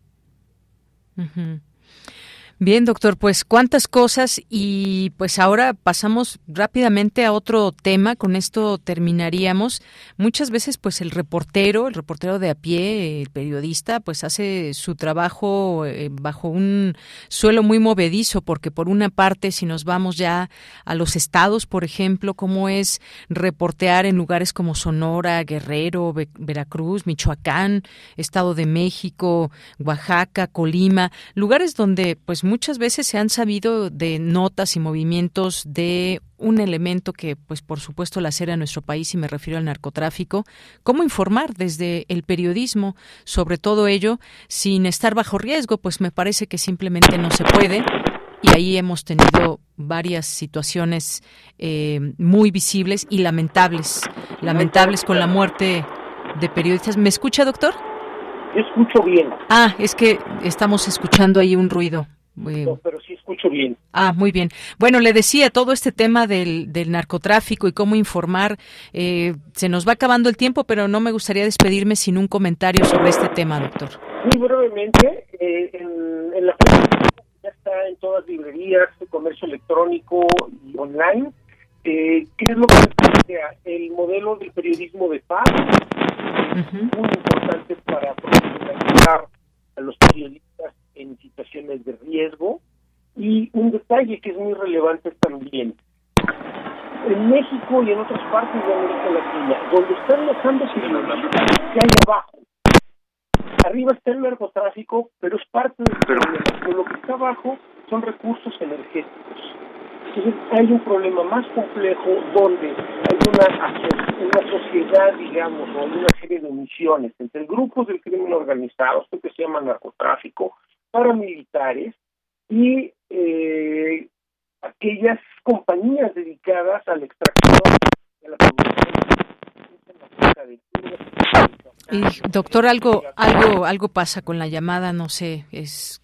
Speaker 1: Bien, doctor, pues cuántas cosas y pues ahora pasamos rápidamente a otro tema, con esto terminaríamos. Muchas veces pues el reportero, el reportero de a pie, el periodista, pues hace su trabajo eh, bajo un suelo muy movedizo, porque por una parte si nos vamos ya a los estados, por ejemplo, cómo es reportear en lugares como Sonora, Guerrero, Veracruz, Michoacán, Estado de México, Oaxaca, Colima, lugares donde pues muchas veces se han sabido de notas y movimientos de un elemento que, pues por supuesto, la a nuestro país, y me refiero al narcotráfico, cómo informar desde el periodismo sobre todo ello sin estar bajo riesgo, pues me parece que simplemente no se puede. Y ahí hemos tenido varias situaciones eh, muy visibles y lamentables, lamentables con la muerte de periodistas. ¿Me escucha, doctor?
Speaker 20: Escucho bien.
Speaker 1: Ah, es que estamos escuchando ahí un ruido
Speaker 20: pero sí escucho bien.
Speaker 1: Ah, muy bien. Bueno, le decía, todo este tema del, del narcotráfico y cómo informar, eh, se nos va acabando el tiempo, pero no me gustaría despedirme sin un comentario sobre este tema, doctor.
Speaker 20: Muy brevemente, eh, en, la ya está en todas las librerías, comercio electrónico y online. Eh, ¿Qué es lo que plantea? El modelo del periodismo de paz, muy importante para profesionalizar a los periodistas en situaciones de riesgo. Y un detalle que es muy relevante también, en México y en otras partes de América Latina, donde están dejando que hay abajo. Arriba está el narcotráfico, pero es parte del problema. Pero lo que está abajo son recursos energéticos. Entonces hay un problema más complejo donde hay una, una sociedad, digamos, o una serie de misiones entre grupos del crimen organizado, esto que se llama narcotráfico, paramilitares y eh, aquellas compañías dedicadas a la extracción
Speaker 1: Y, doctor, algo, algo, algo pasa con la llamada, no sé, es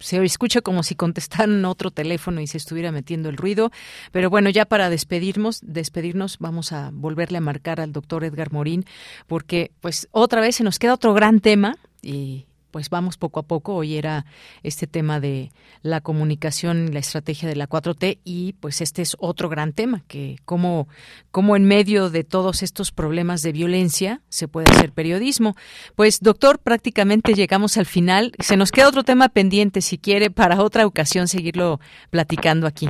Speaker 1: se escucha como si contestaran otro teléfono y se estuviera metiendo el ruido. Pero bueno, ya para despedirnos, despedirnos, vamos a volverle a marcar al doctor Edgar Morín, porque pues otra vez se nos queda otro gran tema y pues vamos poco a poco. Hoy era este tema de la comunicación, la estrategia de la 4T y pues este es otro gran tema, que cómo, cómo en medio de todos estos problemas de violencia se puede hacer periodismo. Pues doctor, prácticamente llegamos al final. Se nos queda otro tema pendiente, si quiere, para otra ocasión seguirlo platicando aquí.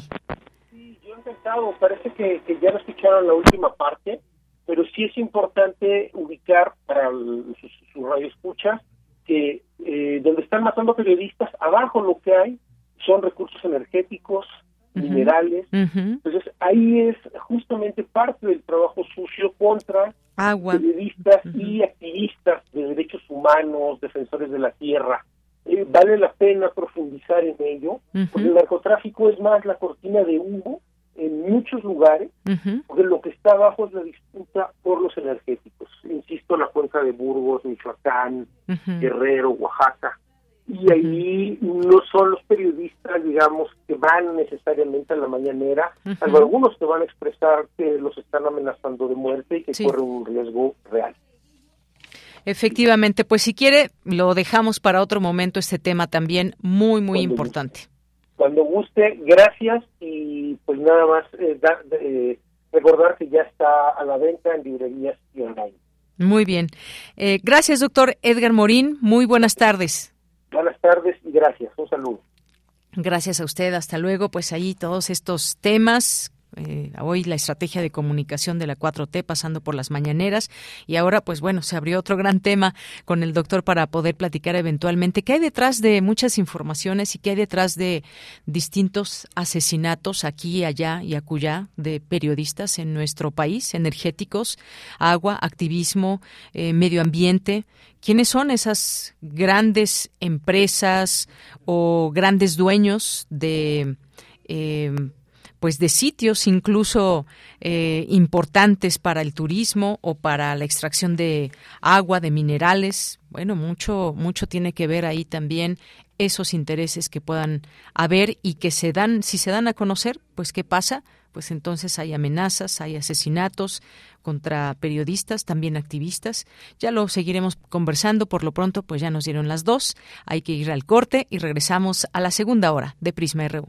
Speaker 20: Sí, yo he intentado, parece que, ya lo escucharon la última parte, pero sí es importante ubicar para su, su radio escucha que eh, donde están matando periodistas, abajo lo que hay son recursos energéticos, minerales. Entonces ahí es justamente parte del trabajo sucio contra periodistas y activistas de derechos humanos, defensores de la tierra. Eh, vale la pena profundizar en ello, porque el narcotráfico es más la cortina de humo en muchos lugares, porque lo que está abajo es la disputa por los energéticos. Insisto, la cuenca de Burgos, Michoacán, Guerrero, Oaxaca. Y ahí no son los periodistas, digamos, que van necesariamente a la mañanera, algunos que van a expresar que los están amenazando de muerte y que corren un riesgo real.
Speaker 1: Efectivamente, pues si quiere, lo dejamos para otro momento este tema también muy, muy importante
Speaker 20: cuando guste, gracias y pues nada más eh, eh, recordar que ya está a la venta en librerías y online.
Speaker 1: Muy bien. Eh, gracias, doctor Edgar Morín. Muy buenas tardes.
Speaker 20: Buenas tardes y gracias. Un saludo.
Speaker 1: Gracias a usted. Hasta luego. Pues ahí todos estos temas eh, hoy la estrategia de comunicación de la 4T pasando por las mañaneras. Y ahora pues bueno se abrió otro gran tema con el doctor para poder platicar eventualmente. Qué hay detrás de muchas informaciones y qué hay detrás de distintos asesinatos aquí allá y acullá de periodistas en nuestro país energéticos agua activismo eh, medio ambiente. Quiénes son esas grandes empresas o grandes dueños de eh, pues de sitios incluso eh, importantes para el turismo o para la extracción de agua, de minerales. Bueno, mucho, mucho tiene que ver ahí también esos intereses que puedan haber y que se dan, si se dan a conocer, pues qué pasa, pues entonces hay amenazas, hay asesinatos contra periodistas, también activistas. Ya lo seguiremos conversando, por lo pronto pues ya nos dieron las dos, hay que ir al corte y regresamos a la segunda hora de Prisma RU.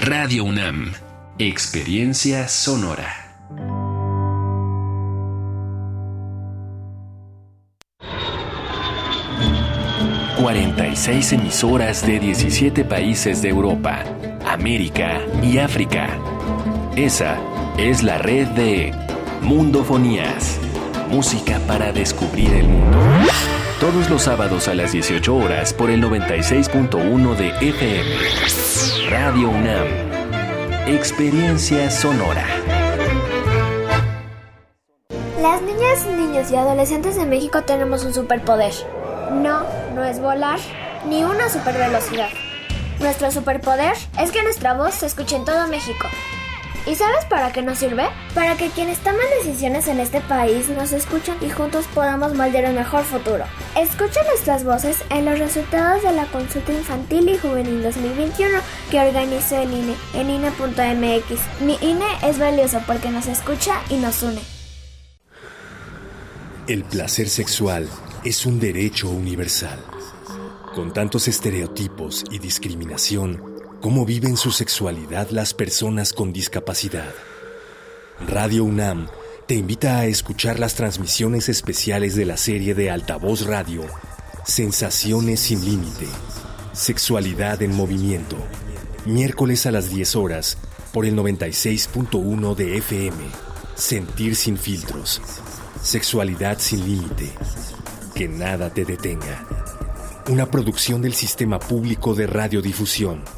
Speaker 21: Radio UNAM, Experiencia Sonora. ...46 emisoras de 17 países de Europa, América y África. Esa es la red de Mundofonías, música para descubrir el mundo. Todos los sábados a las 18 horas por el 96.1 de FM. Radio UNAM. Experiencia sonora.
Speaker 22: Las niñas, niños y adolescentes de México tenemos un superpoder. No, no es volar, ni una supervelocidad. Nuestro superpoder es que nuestra voz se escuche en todo México. ¿Y sabes para qué nos sirve? Para que quienes toman decisiones en este país nos escuchen y juntos podamos moldear un mejor futuro. Escucha nuestras voces en los resultados de la consulta infantil y juvenil 2021 que organizó el INE en INE.mx. Mi INE es valioso porque nos escucha y nos une.
Speaker 23: El placer sexual es un derecho universal. Con tantos estereotipos y discriminación, cómo viven su sexualidad las personas con discapacidad. Radio UNAM te invita a escuchar las transmisiones especiales de la serie de Altavoz Radio, Sensaciones sin Límite, Sexualidad en Movimiento, miércoles a las 10 horas por el 96.1 de FM. Sentir sin filtros. Sexualidad sin límite. Que nada te detenga. Una producción del Sistema Público de Radiodifusión.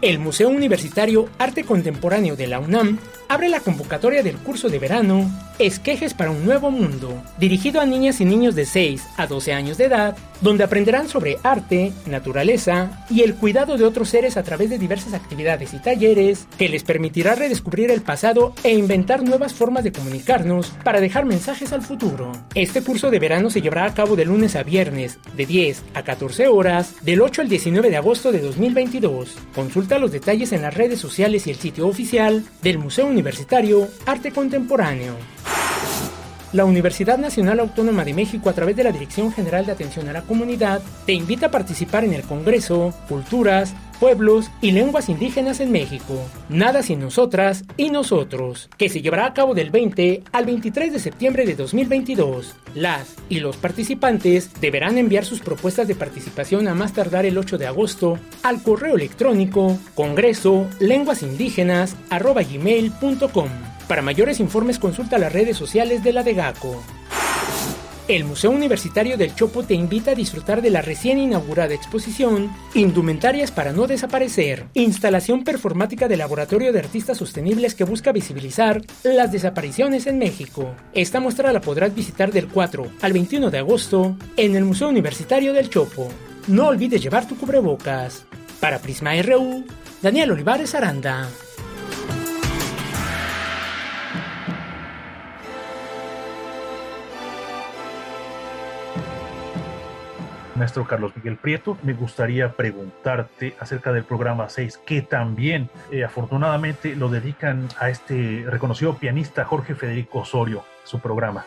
Speaker 6: El Museo Universitario Arte Contemporáneo de la UNAM abre la convocatoria del curso de verano Esquejes para un Nuevo Mundo, dirigido a niñas y niños de 6 a 12 años de edad, donde aprenderán sobre arte, naturaleza y el cuidado de otros seres a través de diversas actividades y talleres que les permitirá redescubrir el pasado e inventar nuevas formas de comunicarnos para dejar mensajes al futuro. Este curso de verano se llevará a cabo de lunes a viernes, de 10 a 14 horas, del 8 al 19 de agosto de 2022. Consulta los detalles en las redes sociales y el sitio oficial del Museo Universitario Arte Contemporáneo. La Universidad Nacional Autónoma de México, a través de la Dirección General de Atención a la Comunidad, te invita a participar en el Congreso Culturas, Pueblos y Lenguas Indígenas en México. Nada sin nosotras y nosotros, que se llevará a cabo del 20 al 23 de septiembre de 2022. Las y los participantes deberán enviar sus propuestas de participación a más tardar el 8 de agosto al correo electrónico congreso. Para mayores informes consulta las redes sociales de la DEGACO. El Museo Universitario del Chopo te invita a disfrutar de la recién inaugurada exposición Indumentarias para no desaparecer, instalación performática del Laboratorio de Artistas Sostenibles que busca visibilizar las desapariciones en México. Esta muestra la podrás visitar del 4 al 21 de agosto en el Museo Universitario del Chopo. No olvides llevar tu cubrebocas. Para Prisma RU, Daniel Olivares Aranda.
Speaker 24: Maestro Carlos Miguel Prieto, me gustaría preguntarte acerca del programa 6, que también eh, afortunadamente lo dedican a este reconocido pianista Jorge Federico Osorio, su programa.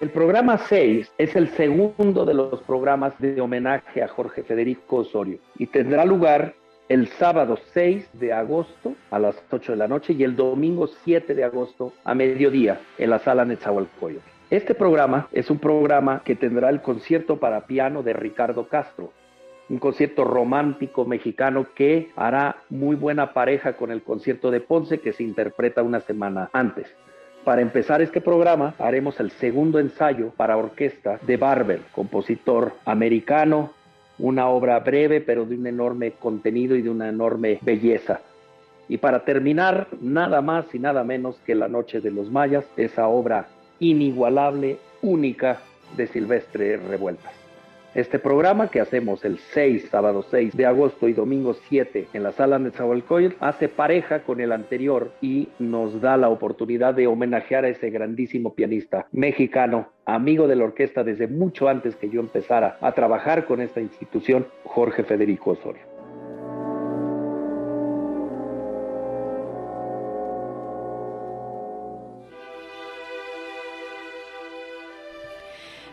Speaker 25: El programa 6 es el segundo de los programas de homenaje a Jorge Federico Osorio y tendrá lugar el sábado 6 de agosto a las 8 de la noche y el domingo 7 de agosto a mediodía en la sala Netzahualcoyotl. Este programa es un programa que tendrá el concierto para piano de Ricardo Castro, un concierto romántico mexicano que hará muy buena pareja con el concierto de Ponce que se interpreta una semana antes. Para empezar este programa haremos el segundo ensayo para orquesta de Barber, compositor americano, una obra breve pero de un enorme contenido y de una enorme belleza. Y para terminar, nada más y nada menos que La Noche de los Mayas, esa obra inigualable, única de Silvestre Revueltas. Este programa que hacemos el 6, sábado 6 de agosto y domingo 7 en la sala de hace pareja con el anterior y nos da la oportunidad de homenajear a ese grandísimo pianista mexicano, amigo de la orquesta desde mucho antes que yo empezara a trabajar con esta institución, Jorge Federico Osorio.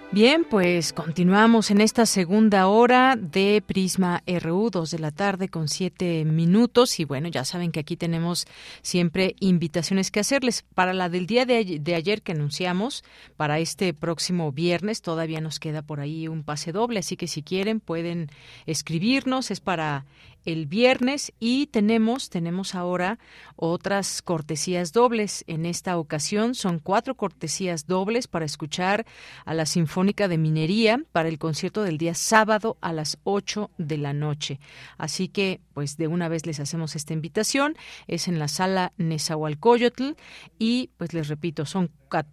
Speaker 1: Bien, pues continuamos en esta segunda hora de Prisma RU, dos de la tarde con siete minutos. Y bueno, ya saben que aquí tenemos siempre invitaciones que hacerles. Para la del día de, de ayer que anunciamos, para este próximo viernes, todavía nos queda por ahí un pase doble. Así que si quieren, pueden escribirnos. Es para el viernes y tenemos tenemos ahora otras cortesías dobles. En esta ocasión son cuatro cortesías dobles para escuchar a la Sinfónica de Minería para el concierto del día sábado a las 8 de la noche. Así que pues de una vez les hacemos esta invitación. Es en la sala Nezahualcóyotl y pues les repito, son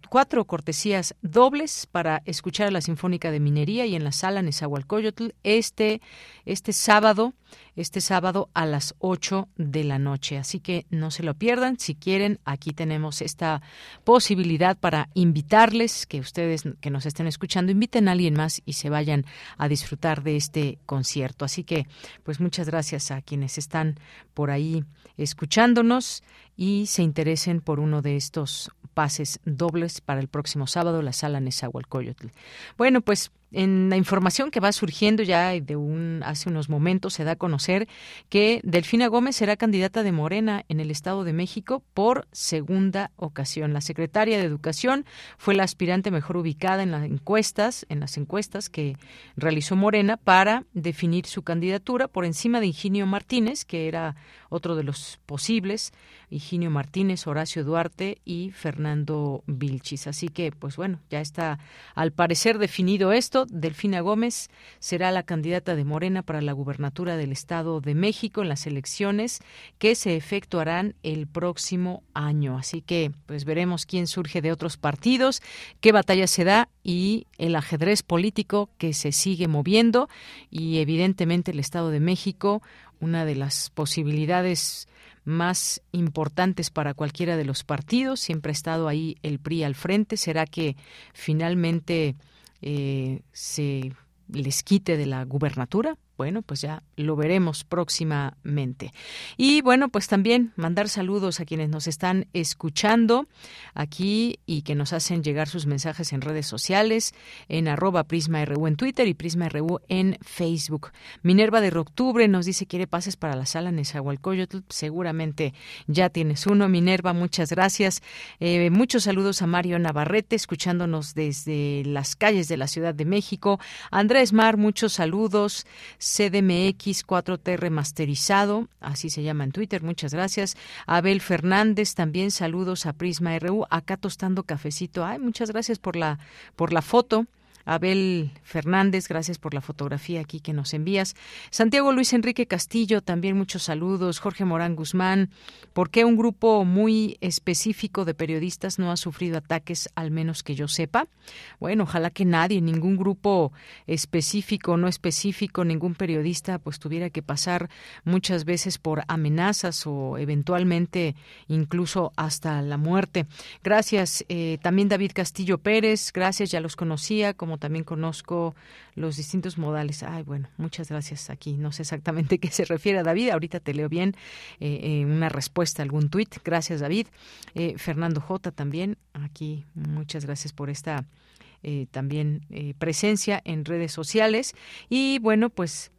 Speaker 1: cuatro cortesías dobles para escuchar a la Sinfónica de Minería y en la sala Nezahualcóyotl este este sábado este sábado a las 8 de la noche. Así que no se lo pierdan. Si quieren, aquí tenemos esta posibilidad para invitarles, que ustedes que nos estén escuchando, inviten a alguien más y se vayan a disfrutar de este concierto. Así que, pues muchas gracias a quienes están por ahí escuchándonos y se interesen por uno de estos pases dobles para el próximo sábado, la sala Nezahualcóyotl. Bueno, pues en la información que va surgiendo ya de un hace unos momentos se da a conocer que Delfina Gómez será candidata de Morena en el Estado de México por segunda ocasión. La secretaria de Educación fue la aspirante mejor ubicada en las encuestas, en las encuestas que realizó Morena para definir su candidatura por encima de Ingenio Martínez, que era otro de los posibles, Higinio Martínez, Horacio Duarte y Fernando Vilchis. Así que, pues bueno, ya está al parecer definido esto. Delfina Gómez será la candidata de Morena para la gubernatura del Estado de México en las elecciones que se efectuarán el próximo año. Así que, pues veremos quién surge de otros partidos, qué batalla se da y el ajedrez político que se sigue moviendo y evidentemente el Estado de México una de las posibilidades más importantes para cualquiera de los partidos. Siempre ha estado ahí el PRI al frente. ¿Será que finalmente eh, se les quite de la gubernatura? Bueno, pues ya lo veremos próximamente. Y bueno, pues también mandar saludos a quienes nos están escuchando aquí y que nos hacen llegar sus mensajes en redes sociales, en arroba PrismaRU en Twitter y PrismaRU en Facebook. Minerva de Octubre nos dice quiere pases para la sala Nezahualcóyotl. Seguramente ya tienes uno. Minerva, muchas gracias. Eh, muchos saludos a Mario Navarrete, escuchándonos desde las calles de la Ciudad de México. Andrés Mar, muchos saludos. CDMX 4T remasterizado, así se llama en Twitter, muchas gracias. Abel Fernández, también saludos a Prisma RU, acá tostando cafecito. Ay, muchas gracias por la por la foto. Abel Fernández, gracias por la fotografía aquí que nos envías. Santiago Luis Enrique Castillo, también muchos saludos. Jorge Morán Guzmán, ¿por qué un grupo muy específico de periodistas no ha sufrido ataques, al menos que yo sepa? Bueno, ojalá que nadie, ningún grupo específico, no específico, ningún periodista, pues tuviera que pasar muchas veces por amenazas o eventualmente incluso hasta la muerte. Gracias eh, también David Castillo Pérez, gracias, ya los conocía como también conozco los distintos modales. Ay, bueno, muchas gracias aquí. No sé exactamente qué se refiere a David. Ahorita te leo bien eh, eh, una respuesta, algún tuit. Gracias, David. Eh, Fernando J. también. Aquí, muchas gracias por esta también presencia en redes sociales. Y bueno, pues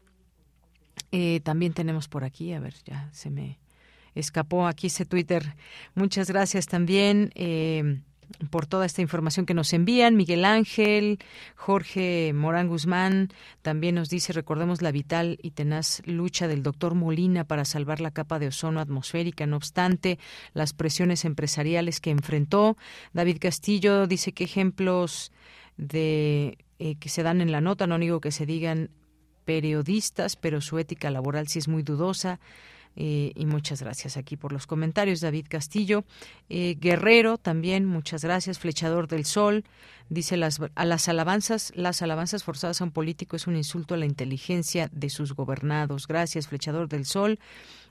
Speaker 1: también tenemos por aquí, a ver, ya se me escapó aquí ese Twitter. Muchas gracias también por toda esta información que nos envían. Miguel Ángel, Jorge Morán Guzmán también nos dice, recordemos la vital y tenaz lucha del doctor Molina para salvar la capa de ozono atmosférica, no obstante las presiones empresariales que enfrentó. David Castillo dice que ejemplos de eh, que se dan en la nota, no digo que se digan periodistas, pero su ética laboral sí es muy dudosa. Eh, y muchas gracias aquí por los comentarios. David Castillo, eh, Guerrero también, muchas gracias. Flechador del Sol, dice las, a las alabanzas, las alabanzas forzadas a un político es un insulto a la inteligencia de sus gobernados. Gracias, Flechador del Sol.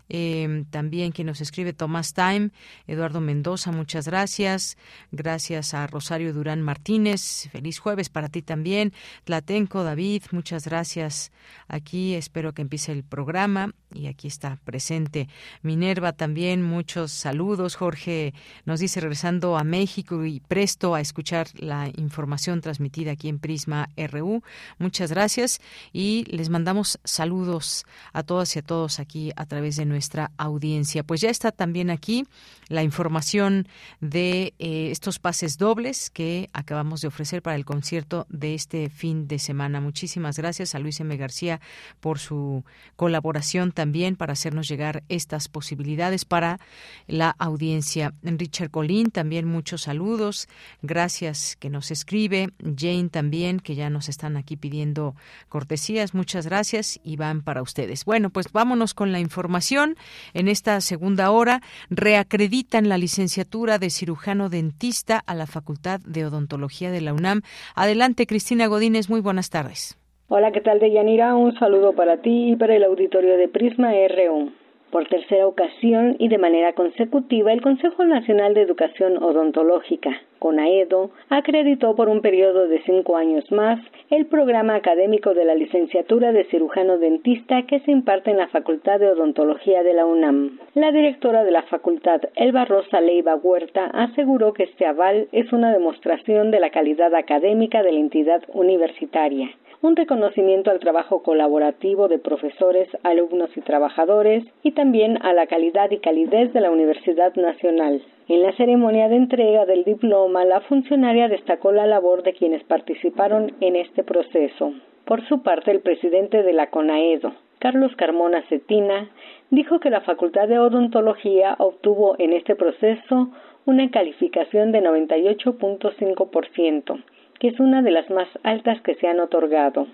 Speaker 1: Eh, también quien nos escribe Tomás Time, Eduardo Mendoza, muchas gracias. Gracias a Rosario Durán Martínez. Feliz jueves para ti también. Tlatenco, David, muchas gracias. Aquí espero que empiece el programa y aquí está presente Minerva también. Muchos saludos. Jorge nos dice regresando a México y presto a escuchar la información transmitida aquí en Prisma RU. Muchas gracias y les mandamos saludos a todas y a todos aquí a través de nuestra audiencia. Pues ya está también aquí la información de eh, estos pases dobles que acabamos de ofrecer para el concierto de este fin de semana. Muchísimas gracias a Luis M. García por su colaboración también para hacernos llegar estas posibilidades para la audiencia. Richard Colín, también muchos saludos. Gracias que nos escribe. Jane también, que ya nos están aquí pidiendo cortesías. Muchas gracias y van para ustedes. Bueno, pues vámonos con la información en esta segunda hora reacreditan la licenciatura de cirujano dentista a la Facultad de Odontología de la UNAM. Adelante, Cristina Godínez, muy buenas tardes.
Speaker 26: Hola, ¿qué tal, Deyanira? Un saludo para ti y para el auditorio de Prisma R1. Por tercera ocasión y de manera consecutiva, el Consejo Nacional de Educación Odontológica, CONAEDO, acreditó por un periodo de cinco años más el programa académico de la licenciatura de cirujano dentista que se imparte en la Facultad de Odontología de la UNAM. La directora de la facultad, Elba Rosa Leiva Huerta, aseguró que este aval es una demostración de la calidad académica de la entidad universitaria un reconocimiento al trabajo colaborativo de profesores, alumnos y trabajadores y también a la calidad y calidez de la Universidad Nacional. En la ceremonia de entrega del diploma, la funcionaria destacó la labor de quienes participaron en este proceso. Por su parte, el presidente de la CONAEDO, Carlos Carmona Cetina, dijo que la Facultad de Odontología obtuvo en este proceso una calificación de 98.5%, que es una de las más altas que se han otorgado.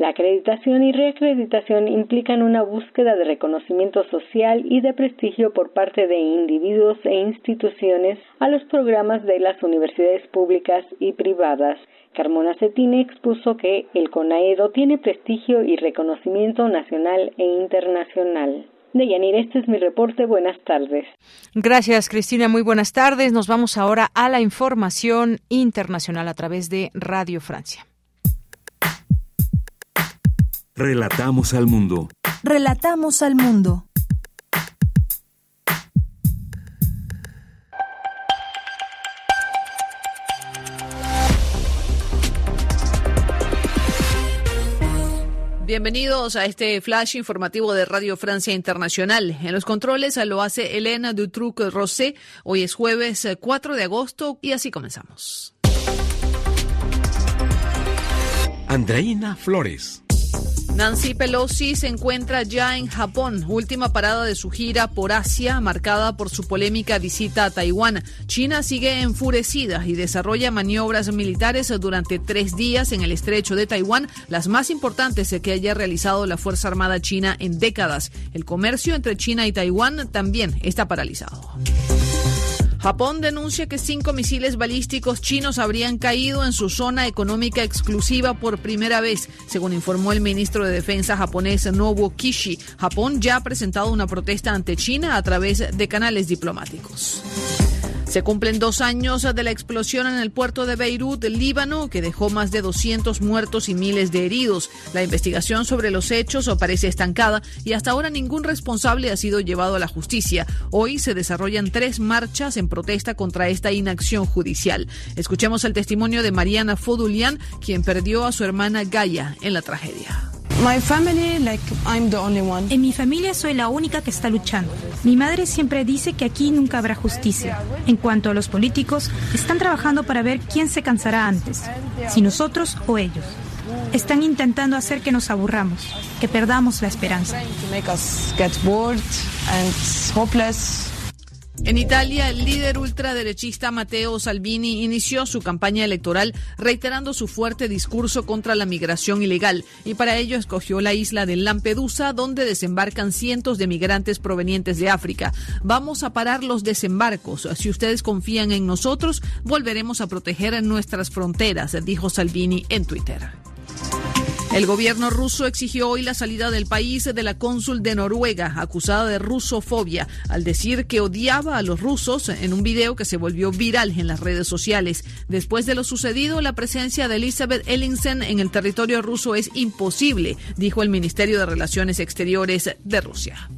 Speaker 26: La acreditación y reacreditación implican una búsqueda de reconocimiento social y de prestigio por parte de individuos e instituciones a los programas de las universidades públicas y privadas. Carmona Cetine expuso que el CONAEDO tiene prestigio y reconocimiento nacional e internacional. Deyanir, este es mi reporte. Buenas tardes.
Speaker 24: Gracias, Cristina. Muy buenas tardes. Nos vamos ahora a la información internacional a través de Radio Francia.
Speaker 19: Relatamos al mundo.
Speaker 7: Relatamos al mundo.
Speaker 24: Bienvenidos a este flash informativo de Radio Francia Internacional. En los controles lo hace Elena Dutruc-Rosé. Hoy es jueves 4 de agosto y así comenzamos.
Speaker 19: Andreina Flores.
Speaker 24: Nancy Pelosi se encuentra ya en Japón, última parada de su gira por Asia, marcada por su polémica visita a Taiwán. China sigue enfurecida y desarrolla maniobras militares durante tres días en el estrecho de Taiwán, las más importantes que haya realizado la Fuerza Armada China en décadas. El comercio entre China y Taiwán también está paralizado. Japón denuncia que cinco misiles balísticos chinos habrían caído en su zona económica exclusiva por primera vez, según informó el ministro de Defensa japonés Nobuo Kishi. Japón ya ha presentado una protesta ante China a través de canales diplomáticos. Se cumplen dos años de la explosión en el puerto de Beirut, Líbano, que dejó más de 200 muertos y miles de heridos. La investigación sobre los hechos parece estancada y hasta ahora ningún responsable ha sido llevado a la justicia. Hoy se desarrollan tres marchas en protesta contra esta inacción judicial. Escuchemos el testimonio de Mariana Fodulian, quien perdió a su hermana Gaia en la tragedia.
Speaker 27: En mi familia soy la única que está luchando. Mi madre siempre dice que aquí nunca habrá justicia. En cuanto a los políticos, están trabajando para ver quién se cansará antes, si nosotros o ellos. Están intentando hacer que nos aburramos, que perdamos la esperanza.
Speaker 24: En Italia, el líder ultraderechista Matteo Salvini inició su campaña electoral reiterando su fuerte discurso contra la migración ilegal y para ello escogió la isla de Lampedusa donde desembarcan cientos de migrantes provenientes de África. Vamos a parar los desembarcos. Si ustedes confían en nosotros, volveremos a proteger nuestras fronteras, dijo Salvini en Twitter. El gobierno ruso exigió hoy la salida del país de la cónsul de Noruega, acusada de rusofobia, al decir que odiaba a los rusos en un video que se volvió viral en las redes sociales. Después de lo sucedido, la presencia de Elizabeth Ellingsen en el territorio ruso es imposible, dijo el Ministerio de Relaciones Exteriores de Rusia.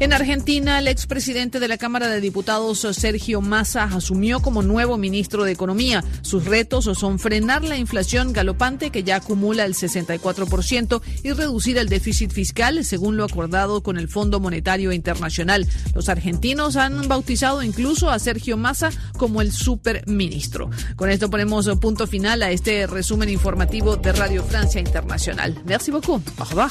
Speaker 24: En Argentina, el expresidente de la Cámara de Diputados, Sergio Massa, asumió como nuevo ministro de Economía. Sus retos son frenar la inflación galopante que ya acumula el 64% y reducir el déficit fiscal, según lo acordado con el Fondo Monetario Internacional. Los argentinos han bautizado incluso a Sergio Massa como el superministro. Con esto ponemos punto final a este resumen informativo de Radio Francia Internacional. Merci beaucoup. Au revoir.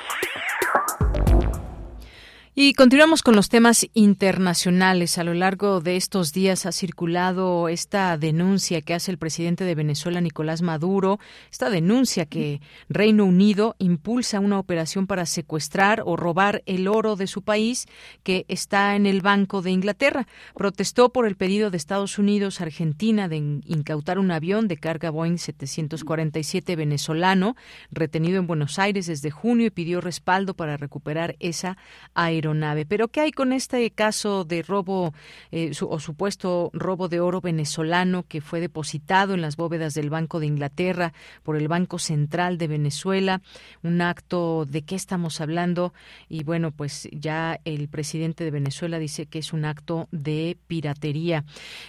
Speaker 1: Y continuamos con los temas internacionales. A lo largo de estos días ha circulado esta denuncia que hace el presidente de Venezuela, Nicolás Maduro, esta denuncia que Reino Unido impulsa una operación para secuestrar o robar el oro de su país que está en el Banco de Inglaterra. Protestó por el pedido de Estados Unidos Argentina de incautar un avión de carga Boeing 747 venezolano retenido en Buenos Aires desde junio y pidió respaldo para recuperar esa aeronave aeronave. Pero ¿qué hay con este caso de robo eh, o supuesto robo de oro venezolano que fue depositado en las bóvedas del Banco de Inglaterra por el Banco Central de Venezuela? Un acto de qué estamos hablando y bueno, pues ya el presidente de Venezuela dice que es un acto de piratería.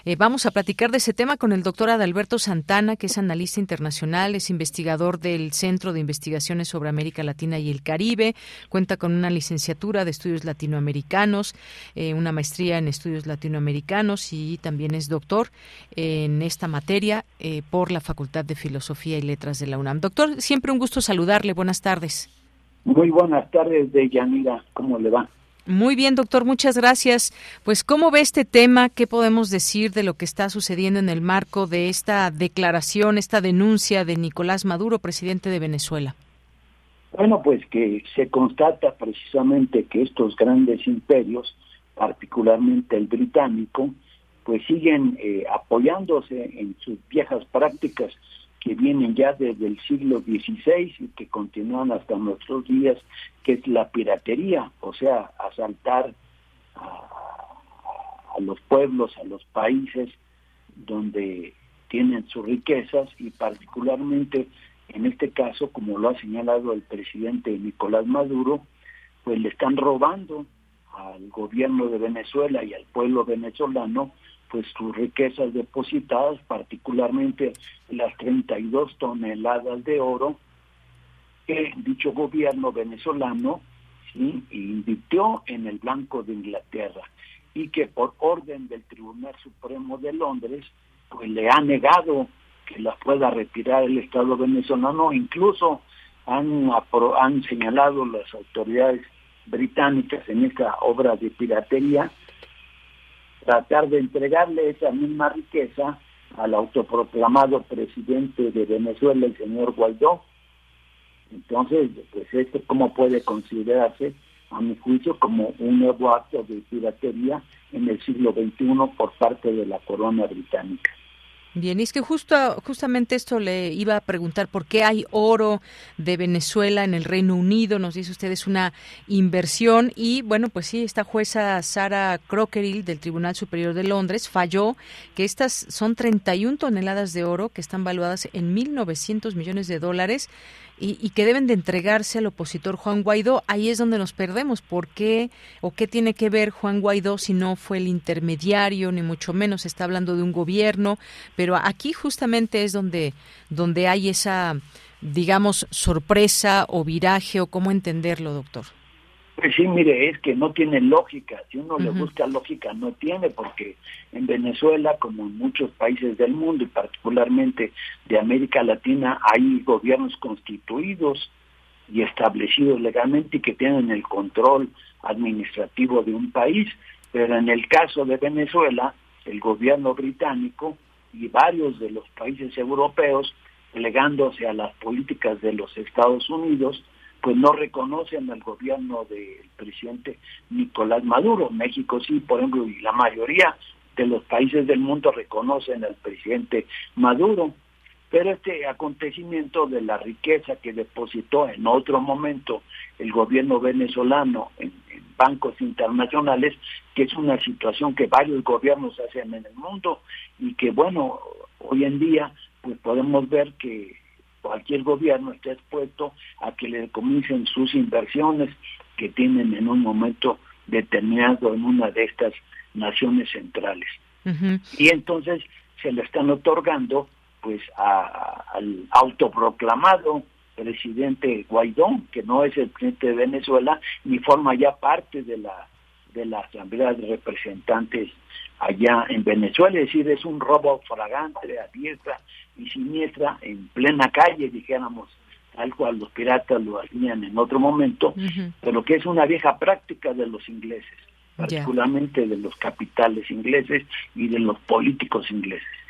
Speaker 1: Eh, vamos a platicar de ese tema con el doctor Adalberto Santana, que es analista internacional, es investigador del Centro de Investigaciones sobre América Latina y el Caribe, cuenta con una licenciatura de estudios latinoamericanos, eh, una maestría en estudios latinoamericanos y también es doctor en esta materia eh, por la Facultad de Filosofía y Letras de la UNAM. Doctor, siempre un gusto saludarle. Buenas tardes.
Speaker 28: Muy buenas tardes, Deyanira. ¿Cómo le va?
Speaker 1: Muy bien, doctor, muchas gracias. Pues, ¿cómo ve este tema? ¿Qué podemos decir de lo que está sucediendo en el marco de esta declaración, esta denuncia de Nicolás Maduro, presidente de Venezuela?
Speaker 28: Bueno, pues que se constata precisamente que estos grandes imperios, particularmente el británico, pues siguen eh, apoyándose en sus viejas prácticas que vienen ya desde el siglo XVI y que continúan hasta nuestros días, que es la piratería, o sea, asaltar a, a los pueblos, a los países donde tienen sus riquezas y particularmente en este caso, como lo ha señalado el presidente Nicolás Maduro, pues le están robando al gobierno de Venezuela y al pueblo venezolano pues sus riquezas depositadas, particularmente las 32 toneladas de oro que dicho gobierno venezolano ¿sí? invirtió en el Banco de Inglaterra y que por orden del Tribunal Supremo de Londres pues le ha negado que la pueda retirar el Estado venezolano, incluso han, han señalado las autoridades británicas en esta obra de piratería, tratar de entregarle esa misma riqueza al autoproclamado presidente de Venezuela, el señor Guaidó. Entonces, pues esto cómo puede considerarse, a mi juicio, como un nuevo acto de piratería en el siglo XXI por parte de la corona británica.
Speaker 1: Bien, y es que justo, justamente esto le iba a preguntar por qué hay oro de Venezuela en el Reino Unido. Nos dice usted es una inversión y bueno, pues sí, esta jueza Sara Crockerill del Tribunal Superior de Londres falló que estas son 31 toneladas de oro que están valuadas en 1.900 millones de dólares y, que deben de entregarse al opositor Juan Guaidó. Ahí es donde nos perdemos. ¿Por qué o qué tiene que ver Juan Guaidó si no fue el intermediario, ni mucho menos está hablando de un gobierno? Aquí justamente es donde, donde hay esa, digamos, sorpresa o viraje o cómo entenderlo, doctor.
Speaker 28: Pues sí, mire, es que no tiene lógica. Si uno le busca lógica, no tiene, porque en Venezuela, como en muchos países del mundo y particularmente de América Latina, hay gobiernos constituidos y establecidos legalmente y que tienen el control administrativo de un país. Pero en el caso de Venezuela, el gobierno británico y varios de los países europeos, plegándose a las políticas de los Estados Unidos, pues no reconocen al gobierno del presidente Nicolás Maduro. México sí, por ejemplo, y la mayoría de los países del mundo reconocen al presidente Maduro. Pero este acontecimiento de la riqueza que depositó en otro momento el gobierno venezolano en, bancos internacionales, que es una situación que varios gobiernos hacen en el mundo y que bueno, hoy en día pues podemos ver que cualquier gobierno está expuesto a que le comiencen sus inversiones que tienen en un momento determinado en una de estas naciones centrales. Y entonces se le están otorgando pues al autoproclamado presidente Guaidó, que no es el presidente de Venezuela, ni forma ya parte de la de la Asamblea de Representantes allá en Venezuela, es decir, es un robo fragante a diestra y siniestra en plena calle, dijéramos, tal cual los piratas lo hacían en otro momento, pero que es una vieja práctica de los ingleses, particularmente de los capitales ingleses y de los políticos ingleses.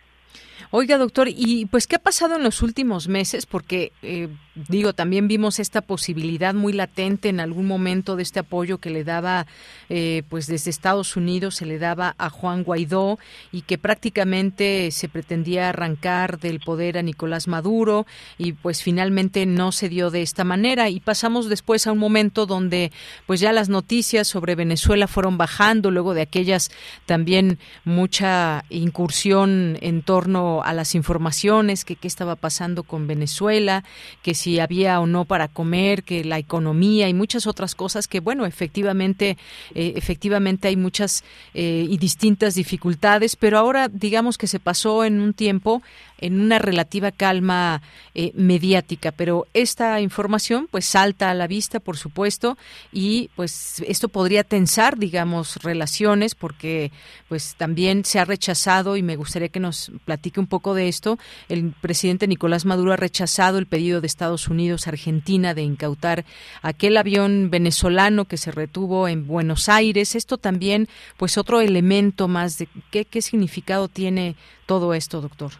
Speaker 1: Oiga, doctor, ¿y pues qué ha pasado en los últimos meses? Porque, eh, digo, también vimos esta posibilidad muy latente en algún momento de este apoyo que le daba, eh, pues desde Estados Unidos se le daba a Juan Guaidó y que prácticamente se pretendía arrancar del poder a Nicolás Maduro y pues finalmente no se dio de esta manera y pasamos después a un momento donde pues ya las noticias sobre Venezuela fueron bajando luego de aquellas también mucha incursión en torno a las informaciones, que qué estaba pasando con Venezuela, que si había o no para comer, que la economía y muchas otras cosas que, bueno, efectivamente, eh, efectivamente hay muchas eh, y distintas dificultades, pero ahora digamos que se pasó en un tiempo en una relativa calma eh, mediática, pero esta información pues salta a la vista, por supuesto, y pues esto podría tensar, digamos, relaciones, porque pues también se ha rechazado y me gustaría que nos platique un poco de esto. El presidente Nicolás Maduro ha rechazado el pedido de Estados Unidos, Argentina, de incautar aquel avión venezolano que se retuvo en Buenos Aires. Esto también, pues otro elemento más de qué, qué significado tiene todo esto, doctor.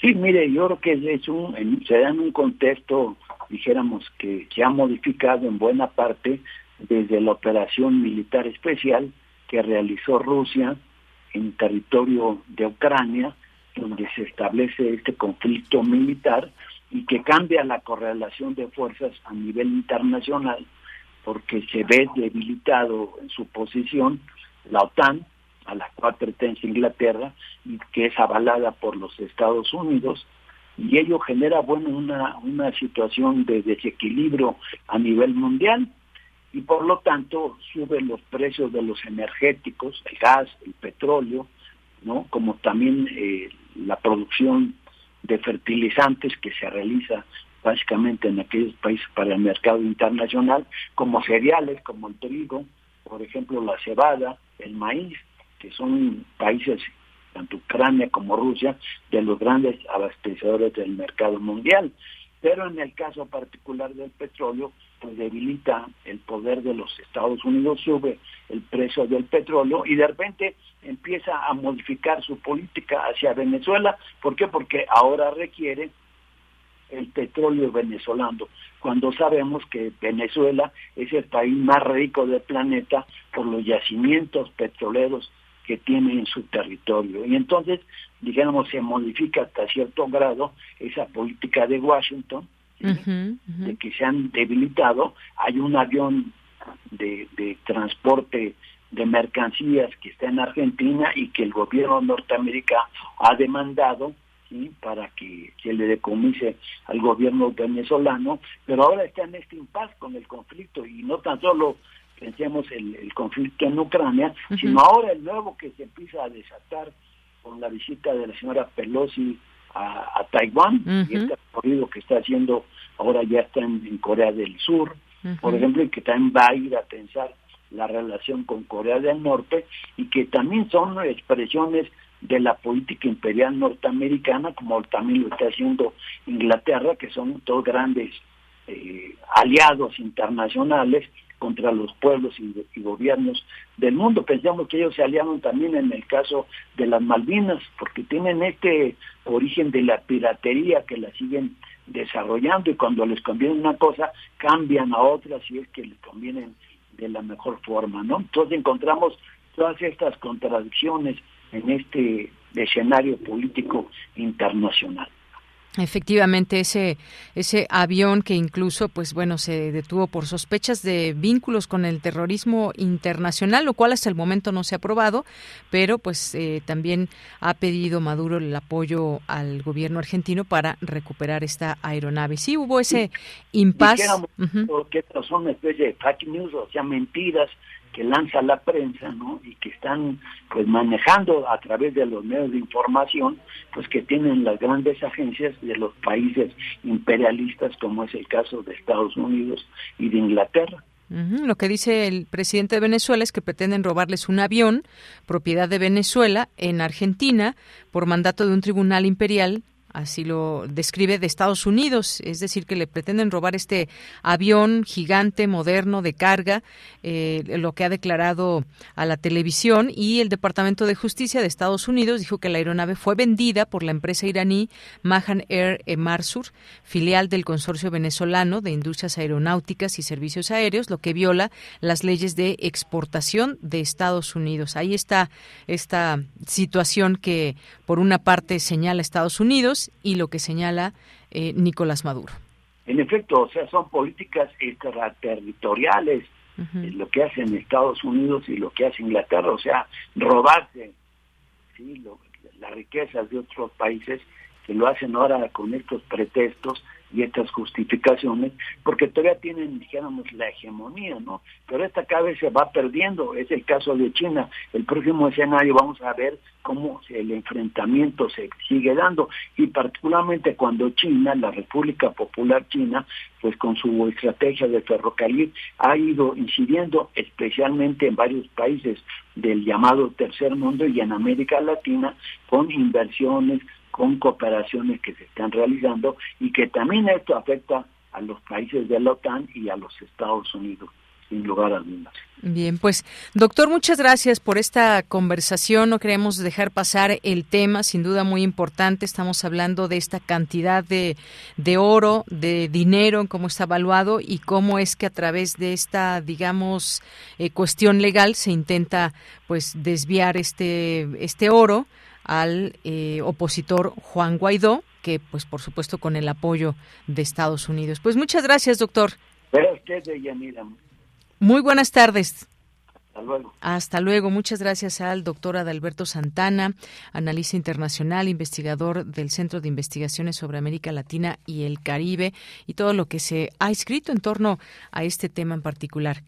Speaker 28: Sí, mire, yo creo que es un, se da en un contexto, dijéramos, que se ha modificado en buena parte desde la operación militar especial que realizó Rusia en territorio de Ucrania, donde se establece este conflicto militar y que cambia la correlación de fuerzas a nivel internacional, porque se ve debilitado en su posición la OTAN, a la cual pertenece Inglaterra y que es avalada por los Estados Unidos y ello genera bueno una, una situación de desequilibrio a nivel mundial y por lo tanto suben los precios de los energéticos, el gas, el petróleo, ¿no? como también eh, la producción de fertilizantes que se realiza básicamente en aquellos países para el mercado internacional, como cereales, como el trigo, por ejemplo la cebada, el maíz, que son países, tanto Ucrania como Rusia, de los grandes abastecedores del mercado mundial. Pero en el caso particular del petróleo, pues debilita el poder de los Estados Unidos, sube el precio del petróleo y de repente empieza a modificar su política hacia Venezuela. ¿Por qué? Porque ahora requiere el petróleo venezolano, cuando sabemos que Venezuela es el país más rico del planeta por los yacimientos petroleros que tiene en su territorio. Y entonces, digamos, se modifica hasta cierto grado esa política de Washington, de que se han debilitado. Hay un avión de, de transporte de mercancías que está en Argentina y que el gobierno norteamericano ha demandado para que se le decomise al gobierno venezolano, pero ahora está en este impasse con el conflicto y no tan solo pensemos el, el conflicto en Ucrania, sino ahora el nuevo que se empieza a desatar con la visita de la señora Pelosi a, Taiwán y este recorrido que está haciendo ahora ya está en, Corea del Sur, por ejemplo, y que también va a ir a pensar la relación con Corea del Norte y que también son expresiones de la política imperial norteamericana, como también lo está haciendo Inglaterra, que son dos grandes eh, aliados internacionales contra los pueblos y, gobiernos del mundo. Pensamos que ellos se aliaron también en el caso de las Malvinas, porque tienen este origen de la piratería que la siguen desarrollando y cuando les conviene una cosa cambian a otra si es que les conviene de la mejor forma, ¿no? Entonces encontramos todas estas contradicciones en este escenario político internacional.
Speaker 1: Efectivamente, ese, ese avión que incluso, pues bueno, se detuvo por sospechas de vínculos con el terrorismo internacional, lo cual hasta el momento no se ha aprobado, pero pues eh, también ha pedido Maduro el apoyo al gobierno argentino para recuperar esta aeronave. Sí, hubo ese impasse.
Speaker 28: Porque son una especie de fake news, o sea, mentiras que lanza la prensa, ¿no? Y que están pues manejando a través de los medios de información, pues que tienen las grandes agencias de los países imperialistas como es el caso de Estados Unidos y de Inglaterra.
Speaker 1: Lo que dice el presidente de Venezuela es que pretenden robarles un avión, propiedad de Venezuela, en Argentina, por mandato de un tribunal imperial así lo describe, de Estados Unidos, es decir, que le pretenden robar este avión gigante, moderno, de carga, eh, lo que ha declarado a la televisión y el Departamento de Justicia de Estados Unidos dijo que la aeronave fue vendida por la empresa iraní Mahan Air Marsur, filial del consorcio venezolano de industrias aeronáuticas y servicios aéreos, lo que viola las leyes de exportación de Estados Unidos. Ahí está esta situación que por una parte señala Estados Unidos y lo que señala eh, Nicolás Maduro.
Speaker 28: En efecto, o sea, son políticas extraterritoriales eh, lo que hacen Estados Unidos y lo que hace Inglaterra, o sea, robarse ¿sí? las riquezas de otros países que lo hacen ahora con estos pretextos y estas justificaciones, porque todavía tienen, dijéramos, la hegemonía, ¿no? Pero esta se va perdiendo, es el caso de China. El próximo escenario vamos a ver cómo el enfrentamiento se sigue dando, y particularmente cuando China, la República Popular China, pues con su estrategia de ferrocarril, ha ido incidiendo especialmente en varios países del llamado tercer mundo y en América Latina con inversiones, con cooperaciones que se están realizando y que también esto afecta a los países de la OTAN y a los Estados Unidos sin lugar a dudas.
Speaker 1: Bien, pues doctor, muchas gracias por esta conversación. No queremos dejar pasar el tema, sin duda muy importante. Estamos hablando de esta cantidad de, de oro, de dinero, cómo está evaluado y cómo es que a través de esta, digamos, eh, cuestión legal se intenta pues desviar este, este oro al eh, opositor Juan Guaidó, que pues por supuesto con el apoyo de Estados Unidos. Pues muchas gracias, doctor. Muy buenas tardes.
Speaker 28: Hasta luego.
Speaker 1: Hasta luego. Muchas gracias al doctor Adalberto Santana, analista internacional, investigador del Centro de Investigaciones sobre América Latina y el Caribe, y todo lo que se ha escrito en torno a este tema en particular.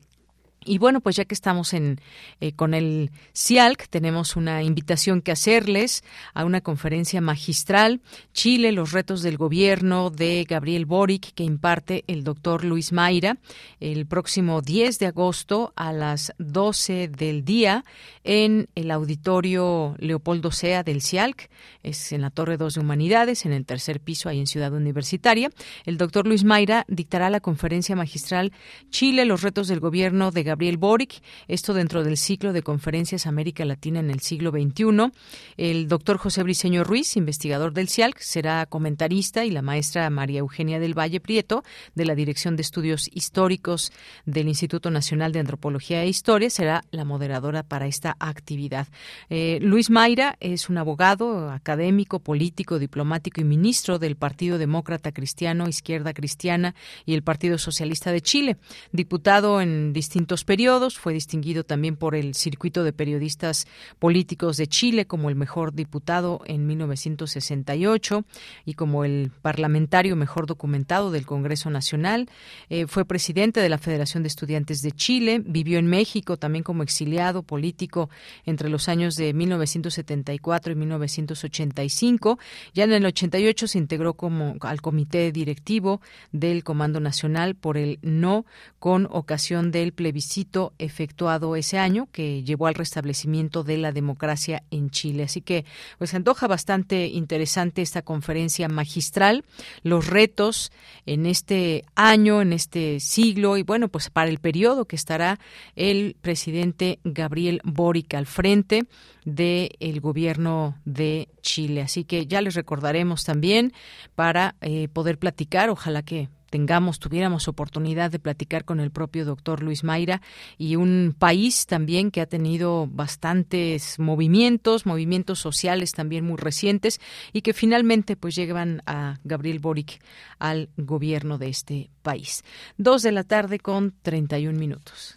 Speaker 1: Y bueno, pues ya que estamos en, eh, con el CIALC, tenemos una invitación que hacerles a una conferencia magistral, Chile, los retos del gobierno de Gabriel Boric, que imparte el doctor Luis Mayra, el próximo 10 de agosto a las 12 del día en el auditorio Leopoldo Sea del CIALC, es en la Torre 2 de Humanidades, en el tercer piso, ahí en Ciudad Universitaria. El doctor Luis Mayra dictará la conferencia magistral Chile, los retos del gobierno de Gabriel Boric, esto dentro del ciclo de conferencias América Latina en el siglo XXI. El doctor José Briceño Ruiz, investigador del CIALC, será comentarista y la maestra María Eugenia del Valle Prieto, de la Dirección de Estudios Históricos del Instituto Nacional de Antropología e Historia, será la moderadora para esta actividad. Eh, Luis Mayra es un abogado, académico, político, diplomático y ministro del Partido Demócrata Cristiano, Izquierda Cristiana y el Partido Socialista de Chile, diputado en distintos periodos. Fue distinguido también por el Circuito de Periodistas Políticos de Chile como el mejor diputado en 1968 y como el parlamentario mejor documentado del Congreso Nacional. Eh, fue presidente de la Federación de Estudiantes de Chile. Vivió en México también como exiliado político entre los años de 1974 y 1985. Ya en el 88 se integró como al comité directivo del Comando Nacional por el no con ocasión del plebiscito efectuado ese año que llevó al restablecimiento de la democracia en Chile. Así que pues antoja bastante interesante esta conferencia magistral, los retos en este año, en este siglo y bueno, pues para el periodo que estará el presidente Gabriel Boric al frente del gobierno de Chile. Así que ya les recordaremos también para eh, poder platicar, ojalá que tengamos, tuviéramos oportunidad de platicar con el propio doctor Luis Mayra y un país también que ha tenido bastantes movimientos, movimientos sociales también muy recientes y que finalmente pues llegan a Gabriel Boric al gobierno de este país. Dos de la tarde con 31 minutos.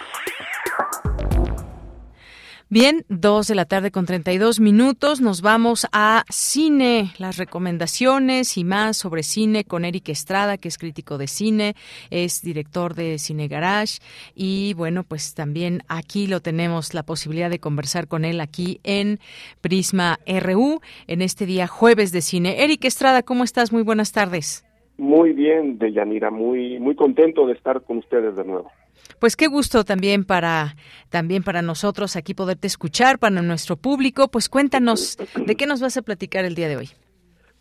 Speaker 1: Bien, dos de la tarde con 32 minutos. Nos vamos a cine, las recomendaciones y más sobre cine con Eric Estrada, que es crítico de cine, es director de Cine Garage y bueno, pues también aquí lo tenemos la posibilidad de conversar con él aquí en Prisma RU en este día jueves de cine. Eric Estrada, ¿cómo estás? Muy buenas tardes.
Speaker 29: Muy bien, Deyanira, muy muy contento de estar con ustedes de nuevo.
Speaker 1: Pues qué gusto también para también para nosotros aquí poderte escuchar, para nuestro público. Pues cuéntanos de qué nos vas a platicar el día de hoy.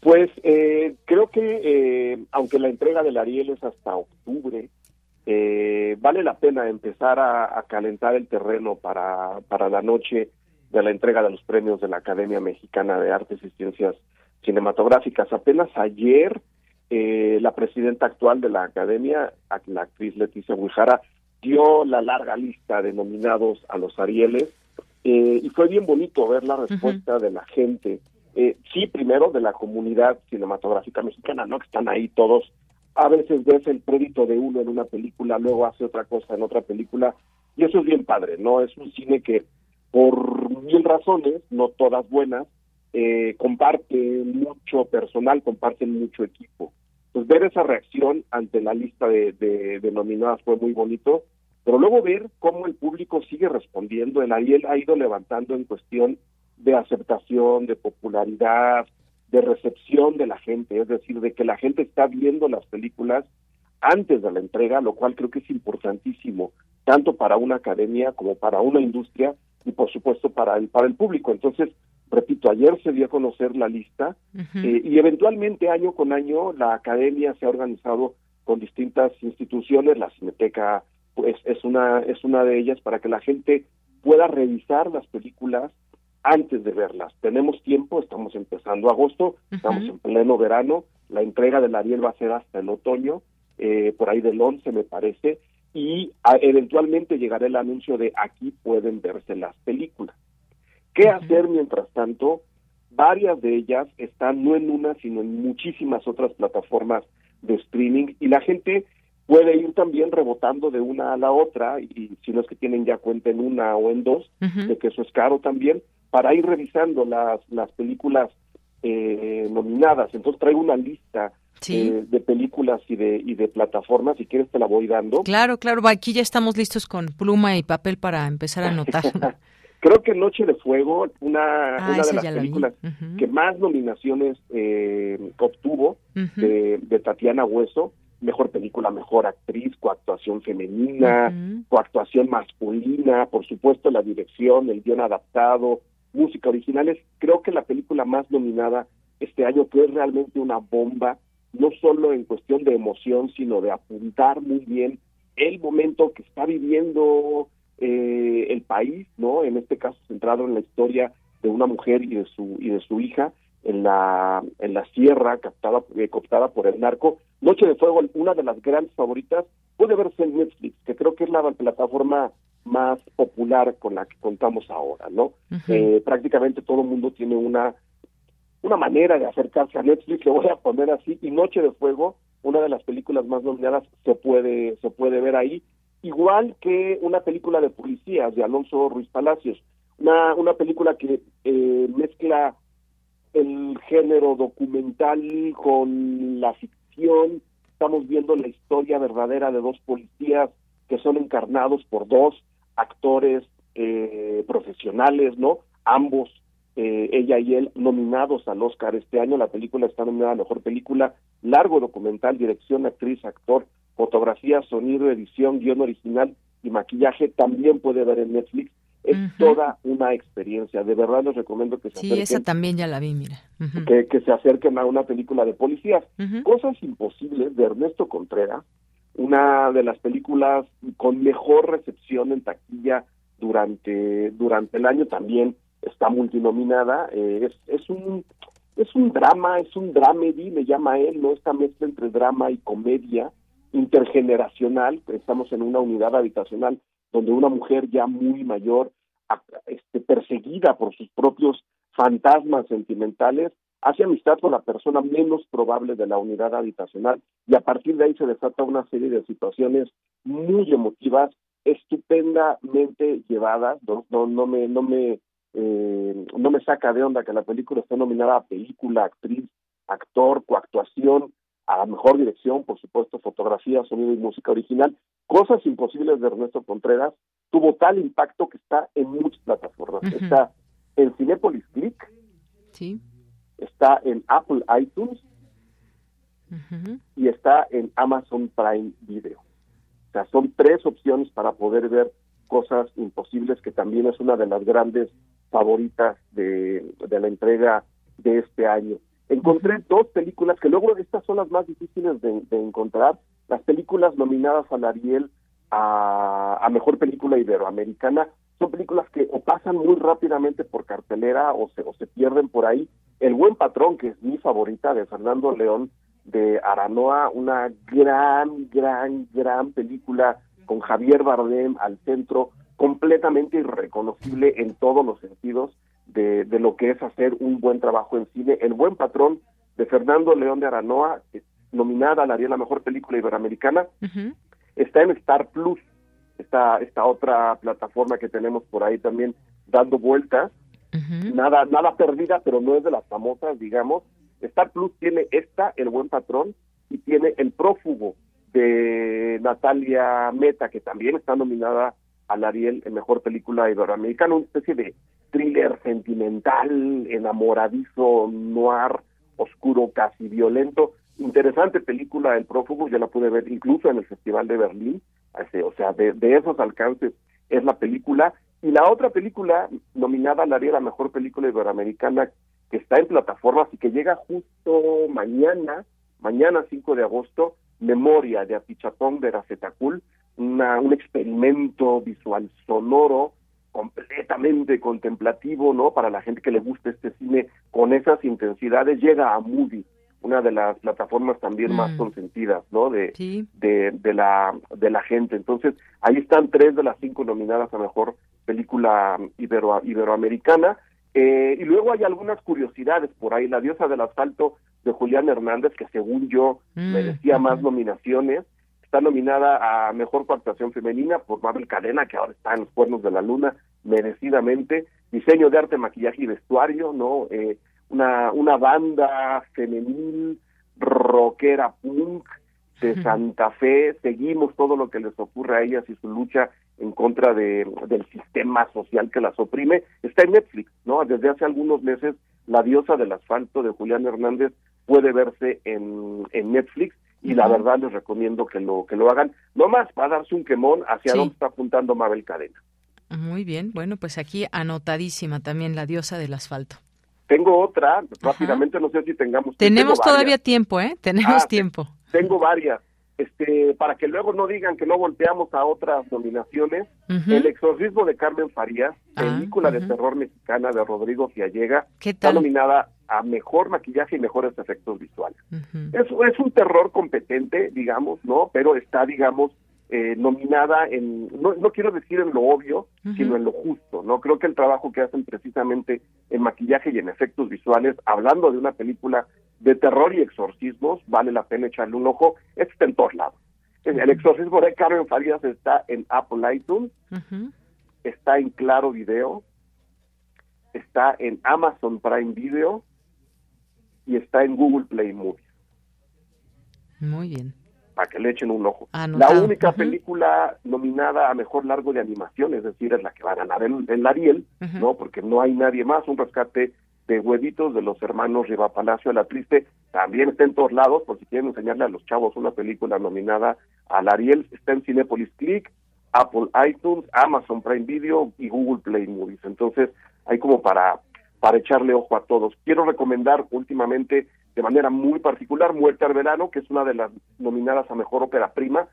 Speaker 29: Pues eh, creo que eh, aunque la entrega del Ariel es hasta octubre, eh, vale la pena empezar a, calentar el terreno para, para la noche de la entrega de los premios de la Academia Mexicana de Artes y Ciencias Cinematográficas. Apenas ayer la presidenta actual de la Academia, la actriz Leticia Guijara, dio la larga lista de nominados a los Arieles eh, y fue bien bonito ver la respuesta de la gente. Eh, sí, primero de la comunidad cinematográfica mexicana, ¿no? Que están ahí todos. A veces ves el crédito de uno en una película, luego hace otra cosa en otra película, y eso es bien padre, ¿no? Es un cine que, por mil razones, no todas buenas, eh, comparte mucho personal, comparte mucho equipo pues ver esa reacción ante la lista de, de, nominadas fue muy bonito, pero luego ver cómo el público sigue respondiendo, el Ariel ha ido levantando en cuestión de aceptación, de popularidad, de recepción de la gente, es decir, de que la gente está viendo las películas antes de la entrega, lo cual creo que es importantísimo, tanto para una academia como para una industria y por supuesto para el, para el público. Entonces, repito, ayer se dio a conocer la lista eh, y eventualmente año con año la academia se ha organizado con distintas instituciones, la Cineteca pues, es una es una de ellas para que la gente pueda revisar las películas antes de verlas. Tenemos tiempo, estamos empezando agosto, estamos en pleno verano, la entrega del Ariel va a ser hasta el otoño, eh, por ahí del 11 me parece, y eventualmente llegará el anuncio de aquí pueden verse las películas. ¿Qué hacer mientras tanto? Varias de ellas están no en una, sino en muchísimas otras plataformas de streaming y la gente puede ir también rebotando de una a la otra y si no es que tienen ya cuenta en una o en dos, de que eso es caro también, para ir revisando las, las películas eh, nominadas. Entonces traigo una lista eh, de películas y de, y de plataformas, si quieres te la voy dando.
Speaker 1: Claro, claro, aquí ya estamos listos con pluma y papel para empezar a anotar.
Speaker 29: Creo que Noche de Fuego, una, ah, una de las películas que más nominaciones eh, obtuvo de, Tatiana Hueso, mejor película, mejor actriz, coactuación femenina, coactuación masculina, por supuesto la dirección, el guion adaptado, música originales. Creo que la película más nominada este año, es realmente una bomba, no solo en cuestión de emoción, sino de apuntar muy bien el momento que está viviendo eh, el país, ¿no? En este caso centrado en la historia de una mujer y de su y de su hija en la en la sierra captada eh, cooptada por el narco. Noche de Fuego, una de las grandes favoritas, puede verse en Netflix, que creo que es la plataforma más popular con la que contamos ahora, ¿no? eh, prácticamente todo el mundo tiene una una manera de acercarse a Netflix, le voy a poner así, y Noche de Fuego, una de las películas más nominadas, se puede se puede ver ahí igual que una película de policías de Alonso Ruiz Palacios, una, una película que eh, mezcla el género documental con la ficción, estamos viendo la historia verdadera de dos policías que son encarnados por dos actores eh, profesionales, ¿no? Ambos, eh, ella y él, nominados al Oscar este año. La película está nominada a Mejor Película, Largo Documental, Dirección, Actriz, Actor fotografía, sonido, edición, guion original y maquillaje también puede ver en Netflix. Es toda una experiencia. De verdad les recomiendo que se
Speaker 1: sí, esa también ya la vi, mira.
Speaker 29: que, se acerquen a una película de policías. Cosas imposibles de Ernesto Contreras, una de las películas con mejor recepción en taquilla durante durante el año también está multinominada. Eh, es, es un es un drama, es un dramedy, me llama él, ¿no? Esta mezcla entre drama y comedia intergeneracional, estamos en una unidad habitacional donde una mujer ya muy mayor, este, perseguida por sus propios fantasmas sentimentales, hace amistad con la persona menos probable de la unidad habitacional. Y a partir de ahí se desata una serie de situaciones muy emotivas estupendamente llevada, no, no, no me, no me, eh, no me saca de onda que la película esté nominada a película, actriz, actor, coactuación, a mejor dirección, por supuesto, fotografía, sonido y música original, Cosas Imposibles de Ernesto Contreras, tuvo tal impacto que está en muchas plataformas. Está en Cinepolis Click,
Speaker 1: sí.
Speaker 29: está en Apple iTunes y está en Amazon Prime Video. O sea, son tres opciones para poder ver Cosas Imposibles, que también es una de las grandes favoritas de, la entrega de este año. Encontré dos películas que luego estas son las más difíciles de, encontrar, las películas nominadas al Ariel a, a, Mejor Película Iberoamericana, son películas que o pasan muy rápidamente por cartelera o se, o se pierden por ahí. El Buen Patrón, que es mi favorita, de Fernando León, de Aranoa, una gran, gran, gran película con Javier Bardem al centro, completamente irreconocible en todos los sentidos de, de lo que es hacer un buen trabajo en cine. El buen patrón de Fernando León de Aranoa, nominada a la la mejor película iberoamericana, está en Star Plus, esta, esta otra plataforma que tenemos por ahí también dando vueltas. Nada, nada perdida, pero no es de las famosas, digamos. Star Plus tiene esta, El Buen Patrón, y tiene El Prófugo de Natalia Meta, que también está nominada al Ariel en Mejor Película Iberoamericana, una especie de thriller sentimental, enamoradizo, noir, oscuro, casi violento. Interesante película El Prófugo, ya la pude ver incluso en el Festival de Berlín, o sea, de, de esos alcances es la película. Y la otra película nominada al Ariel a Mejor Película Iberoamericana que está en plataformas y que llega justo mañana, mañana 5 de agosto, Memoria de Apichatón de Racetacul, una, un experimento visual sonoro completamente contemplativo, ¿no? Para la gente que le gusta este cine con esas intensidades, llega a Movie, una de las plataformas también más mm. consentidas, ¿no? De, de, de, la, de la gente. Entonces, ahí están tres de las cinco nominadas a mejor película ibero, iberoamericana. Eh, y luego hay algunas curiosidades por ahí. La diosa del asfalto de Julián Hernández, que según yo mm, merecía más nominaciones, está nominada a Mejor Actuación Femenina por Mabel Cadena, que ahora está en los cuernos de la luna, merecidamente. Diseño de arte, maquillaje y vestuario, ¿no? Eh, una, una banda femenil, rockera punk de Santa Fe. Seguimos todo lo que les ocurre a ellas y su lucha en contra de, del sistema social que las oprime, está en Netflix, ¿no? Desde hace algunos meses, La diosa del asfalto de Julián Hernández puede verse en, en Netflix y la verdad les recomiendo que lo que lo hagan, no más para darse un quemón hacia dónde está apuntando Mabel Cadena.
Speaker 1: Muy bien, bueno, pues aquí anotadísima también La diosa del asfalto.
Speaker 29: Tengo otra, rápidamente, no sé si tengamos.
Speaker 1: Tenemos todavía tiempo, ¿eh? Tenemos ah, tiempo.
Speaker 29: Tengo varias este, para que luego no digan que no volteamos a otras nominaciones, El exorcismo de Carmen Farías, ah, película de terror mexicana de Rodrigo Fiallega, está nominada a mejor maquillaje y mejores efectos visuales. es, es un terror competente, digamos, ¿no? Pero está, digamos, eh, nominada en, no, no, quiero decir en lo obvio, sino en lo justo, ¿no? Creo que el trabajo que hacen precisamente en maquillaje y en efectos visuales, hablando de una película de terror y exorcismos, vale la pena echarle un ojo, está en todos lados. El exorcismo de Carmen Farías está en Apple iTunes, está en Claro Video, está en Amazon Prime Video y está en Google Play Movies.
Speaker 1: Muy bien
Speaker 29: para que le echen un ojo. La única película nominada a mejor largo de animación, es decir, es la que va a ganar el, Ariel, ¿no? Porque no hay nadie más, un rescate de huevitos de los hermanos Riva Palacio La Triste, también está en todos lados, por si quieren enseñarle a los chavos una película nominada al Ariel, está en Cinepolis Click, Apple iTunes, Amazon Prime Video y Google Play Movies. Entonces, hay como para, para echarle ojo a todos. Quiero recomendar últimamente de manera muy particular, Muerte al Verano, que es una de las nominadas a Mejor Ópera Prima.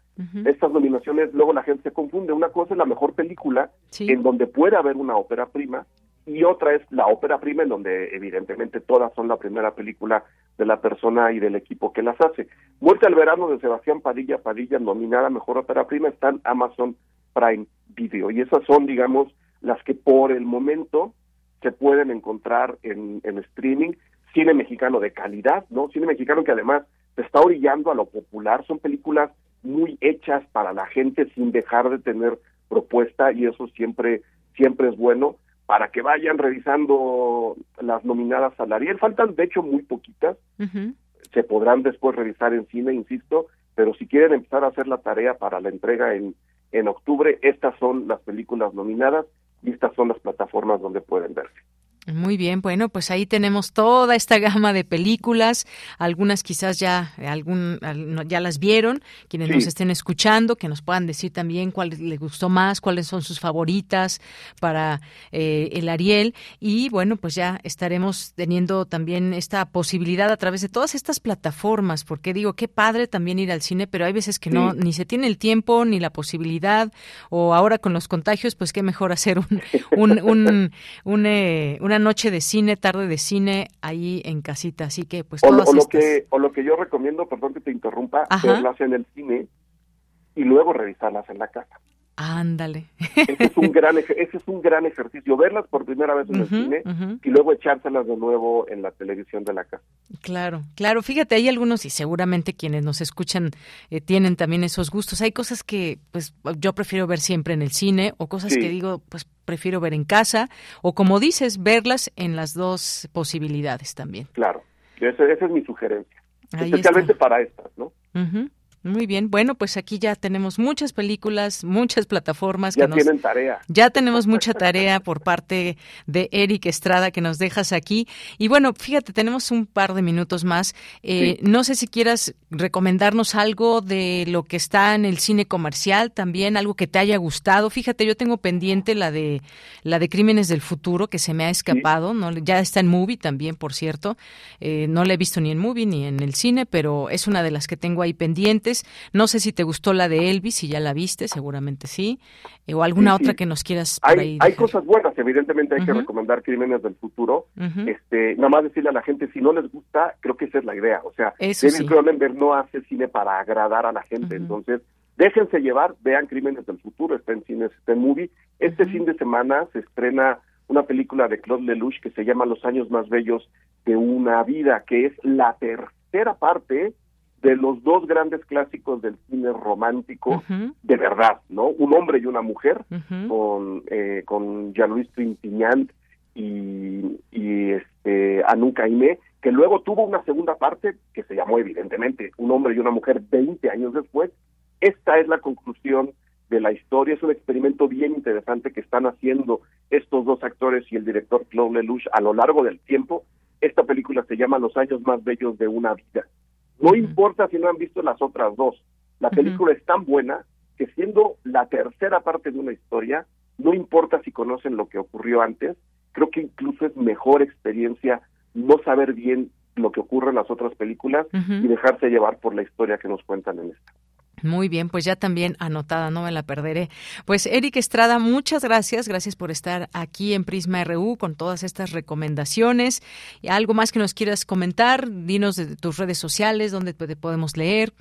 Speaker 29: Estas nominaciones, luego la gente se confunde. Una cosa es la mejor película, en donde puede haber una ópera prima, y otra es la ópera prima, en donde evidentemente todas son la primera película de la persona y del equipo que las hace. Muerte al Verano de Sebastián Padilla, Padilla, nominada a Mejor Ópera Prima, está en Amazon Prime Video. Y esas son, digamos, las que por el momento se pueden encontrar en, en streaming cine mexicano de calidad, ¿no? Cine mexicano que además se está orillando a lo popular, son películas muy hechas para la gente sin dejar de tener propuesta y eso siempre siempre es bueno para que vayan revisando las nominadas al Ariel. Faltan, de hecho, muy poquitas. Se podrán después revisar en cine, insisto, pero si quieren empezar a hacer la tarea para la entrega en, en octubre, estas son las películas nominadas y estas son las plataformas donde pueden verse.
Speaker 1: Muy bien, bueno, pues ahí tenemos toda esta gama de películas, algunas quizás ya algún ya las vieron, quienes nos estén escuchando, que nos puedan decir también cuál les gustó más, cuáles son sus favoritas para eh, el Ariel. Y bueno, pues ya estaremos teniendo también esta posibilidad a través de todas estas plataformas, porque digo, qué padre también ir al cine, pero hay veces que no ni se tiene el tiempo ni la posibilidad o ahora con los contagios, pues qué mejor hacer un, un, un, un eh, una noche de cine, tarde de cine ahí en casita. Así que, pues,
Speaker 29: o, lo que O lo que yo recomiendo, perdón que te interrumpa, verlas en el cine y luego revisarlas en la casa.
Speaker 1: Ándale.
Speaker 29: Ese es un gran ese es un gran ejercicio, verlas por primera vez en el cine y luego echárselas de nuevo en la televisión de la casa.
Speaker 1: Claro, claro. Fíjate, hay algunos y seguramente quienes nos escuchan eh, tienen también esos gustos. Hay cosas que pues yo prefiero ver siempre en el cine o cosas que digo pues prefiero ver en casa o como dices verlas en las dos posibilidades también.
Speaker 29: Claro, esa, es mi sugerencia, especialmente para estas, ¿no?
Speaker 1: Muy bien, bueno, pues aquí ya tenemos muchas películas, muchas plataformas.
Speaker 29: Ya que tienen tarea.
Speaker 1: Ya tenemos mucha tarea por parte de Eric Estrada que nos dejas aquí. Y bueno, fíjate, tenemos un par de minutos más. Eh, no sé si quieras recomendarnos algo de lo que está en el cine comercial, también algo que te haya gustado. Fíjate, yo tengo pendiente la de la de Crímenes del Futuro que se me ha escapado. No, ya está en movie también, por cierto. Eh, no la he visto ni en movie ni en el cine, pero es una de las que tengo ahí pendientes. No sé si te gustó la de Elvis, si ya la viste, seguramente sí, eh, o alguna otra que nos quieras
Speaker 29: por hay, Hay cosas buenas, evidentemente hay que recomendar Crímenes del Futuro. este, nada más decirle a la gente, si no les gusta, creo que esa es la idea. O sea, David Cronenberg no hace cine para agradar a la gente, entonces déjense llevar, vean Crímenes del Futuro, está en cines, está en movie. Este fin de semana se estrena una película de Claude Lelouch que se llama Los años más bellos de una vida, que es la tercera parte de los dos grandes clásicos del cine romántico de verdad, ¿no? Un hombre y una mujer con eh, con Jean-Louis Trintignant y, y este Anu Caimé, que luego tuvo una segunda parte que se llamó evidentemente Un hombre y una mujer 20 años después. Esta es la conclusión de la historia, es un experimento bien interesante que están haciendo estos dos actores y el director Claude Lelouch a lo largo del tiempo. Esta película se llama Los años más bellos de una vida no importa si no han visto las otras dos. La película es tan buena que siendo la tercera parte de una historia, no importa si conocen lo que ocurrió antes, creo que incluso es mejor experiencia no saber bien lo que ocurre en las otras películas y dejarse llevar por la historia que nos cuentan en esta.
Speaker 1: Muy bien, pues ya también anotada, no me la perderé. Pues Eric Estrada, muchas gracias, gracias por estar aquí en Prisma RU con todas estas recomendaciones. ¿Y algo más que nos quieras comentar? Dinos de tus redes sociales, donde te podemos leer.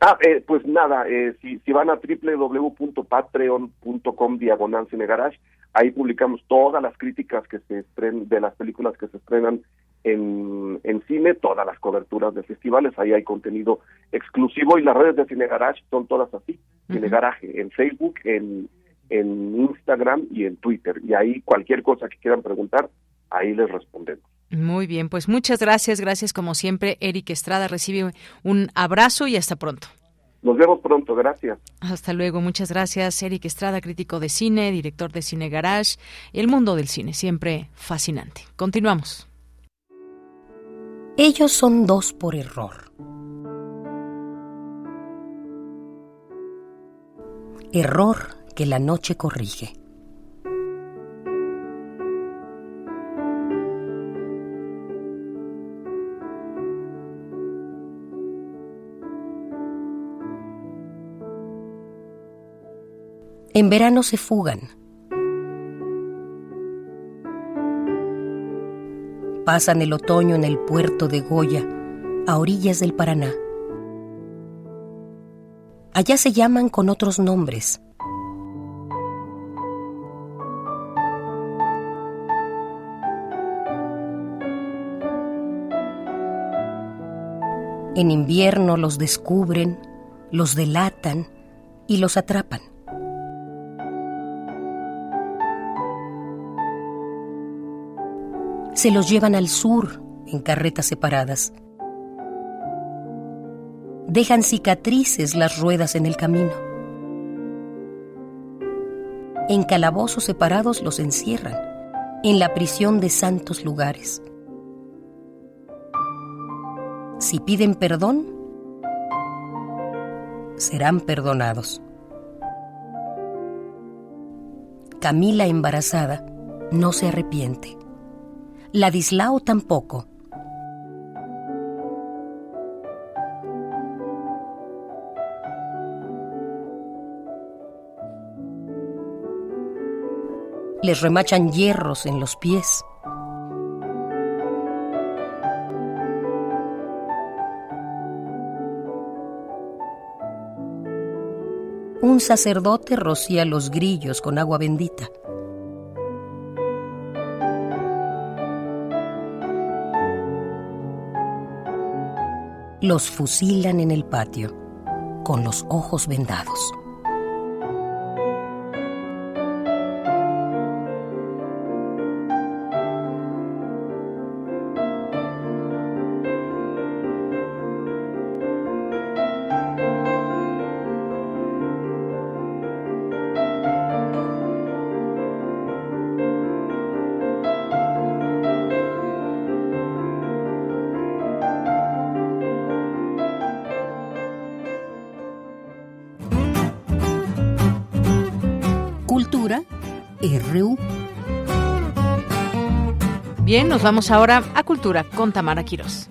Speaker 29: Ah, eh, pues nada, eh, si, si van a www.patreon.com diagonal cinegarage, ahí publicamos todas las críticas que se estrenan de las películas que se estrenan en, en cine, todas las coberturas de festivales, ahí hay contenido exclusivo y las redes de Cine Garage son todas así, Cine Garage, en Facebook, en, en Instagram y en Twitter. Y ahí cualquier cosa que quieran preguntar, ahí les respondemos.
Speaker 1: Muy bien, pues muchas gracias, gracias como siempre, Eric Estrada, recibe un abrazo y hasta pronto.
Speaker 29: Nos vemos pronto, gracias.
Speaker 1: Hasta luego, muchas gracias. Eric Estrada, crítico de cine, director de Cine Garage, el mundo del cine, siempre fascinante. Continuamos.
Speaker 5: Ellos son dos por error. Error que la noche corrige. En verano se fugan Pasan el otoño en el puerto de Goya, a orillas del Paraná. Allá se llaman con otros nombres. En invierno los descubren, los delatan y los atrapan. Se los llevan al sur en carretas separadas. Dejan cicatrices las ruedas en el camino. En calabozos separados los encierran, en la prisión de santos lugares. Si piden perdón, serán perdonados. Camila embarazada no se arrepiente. Ladislao tampoco. Les remachan hierros en los pies. un sacerdote rocía los grillos con agua bendita. Los fusilan en el patio, con los ojos vendados.
Speaker 1: Vamos ahora a Cultura con Tamara Quirós.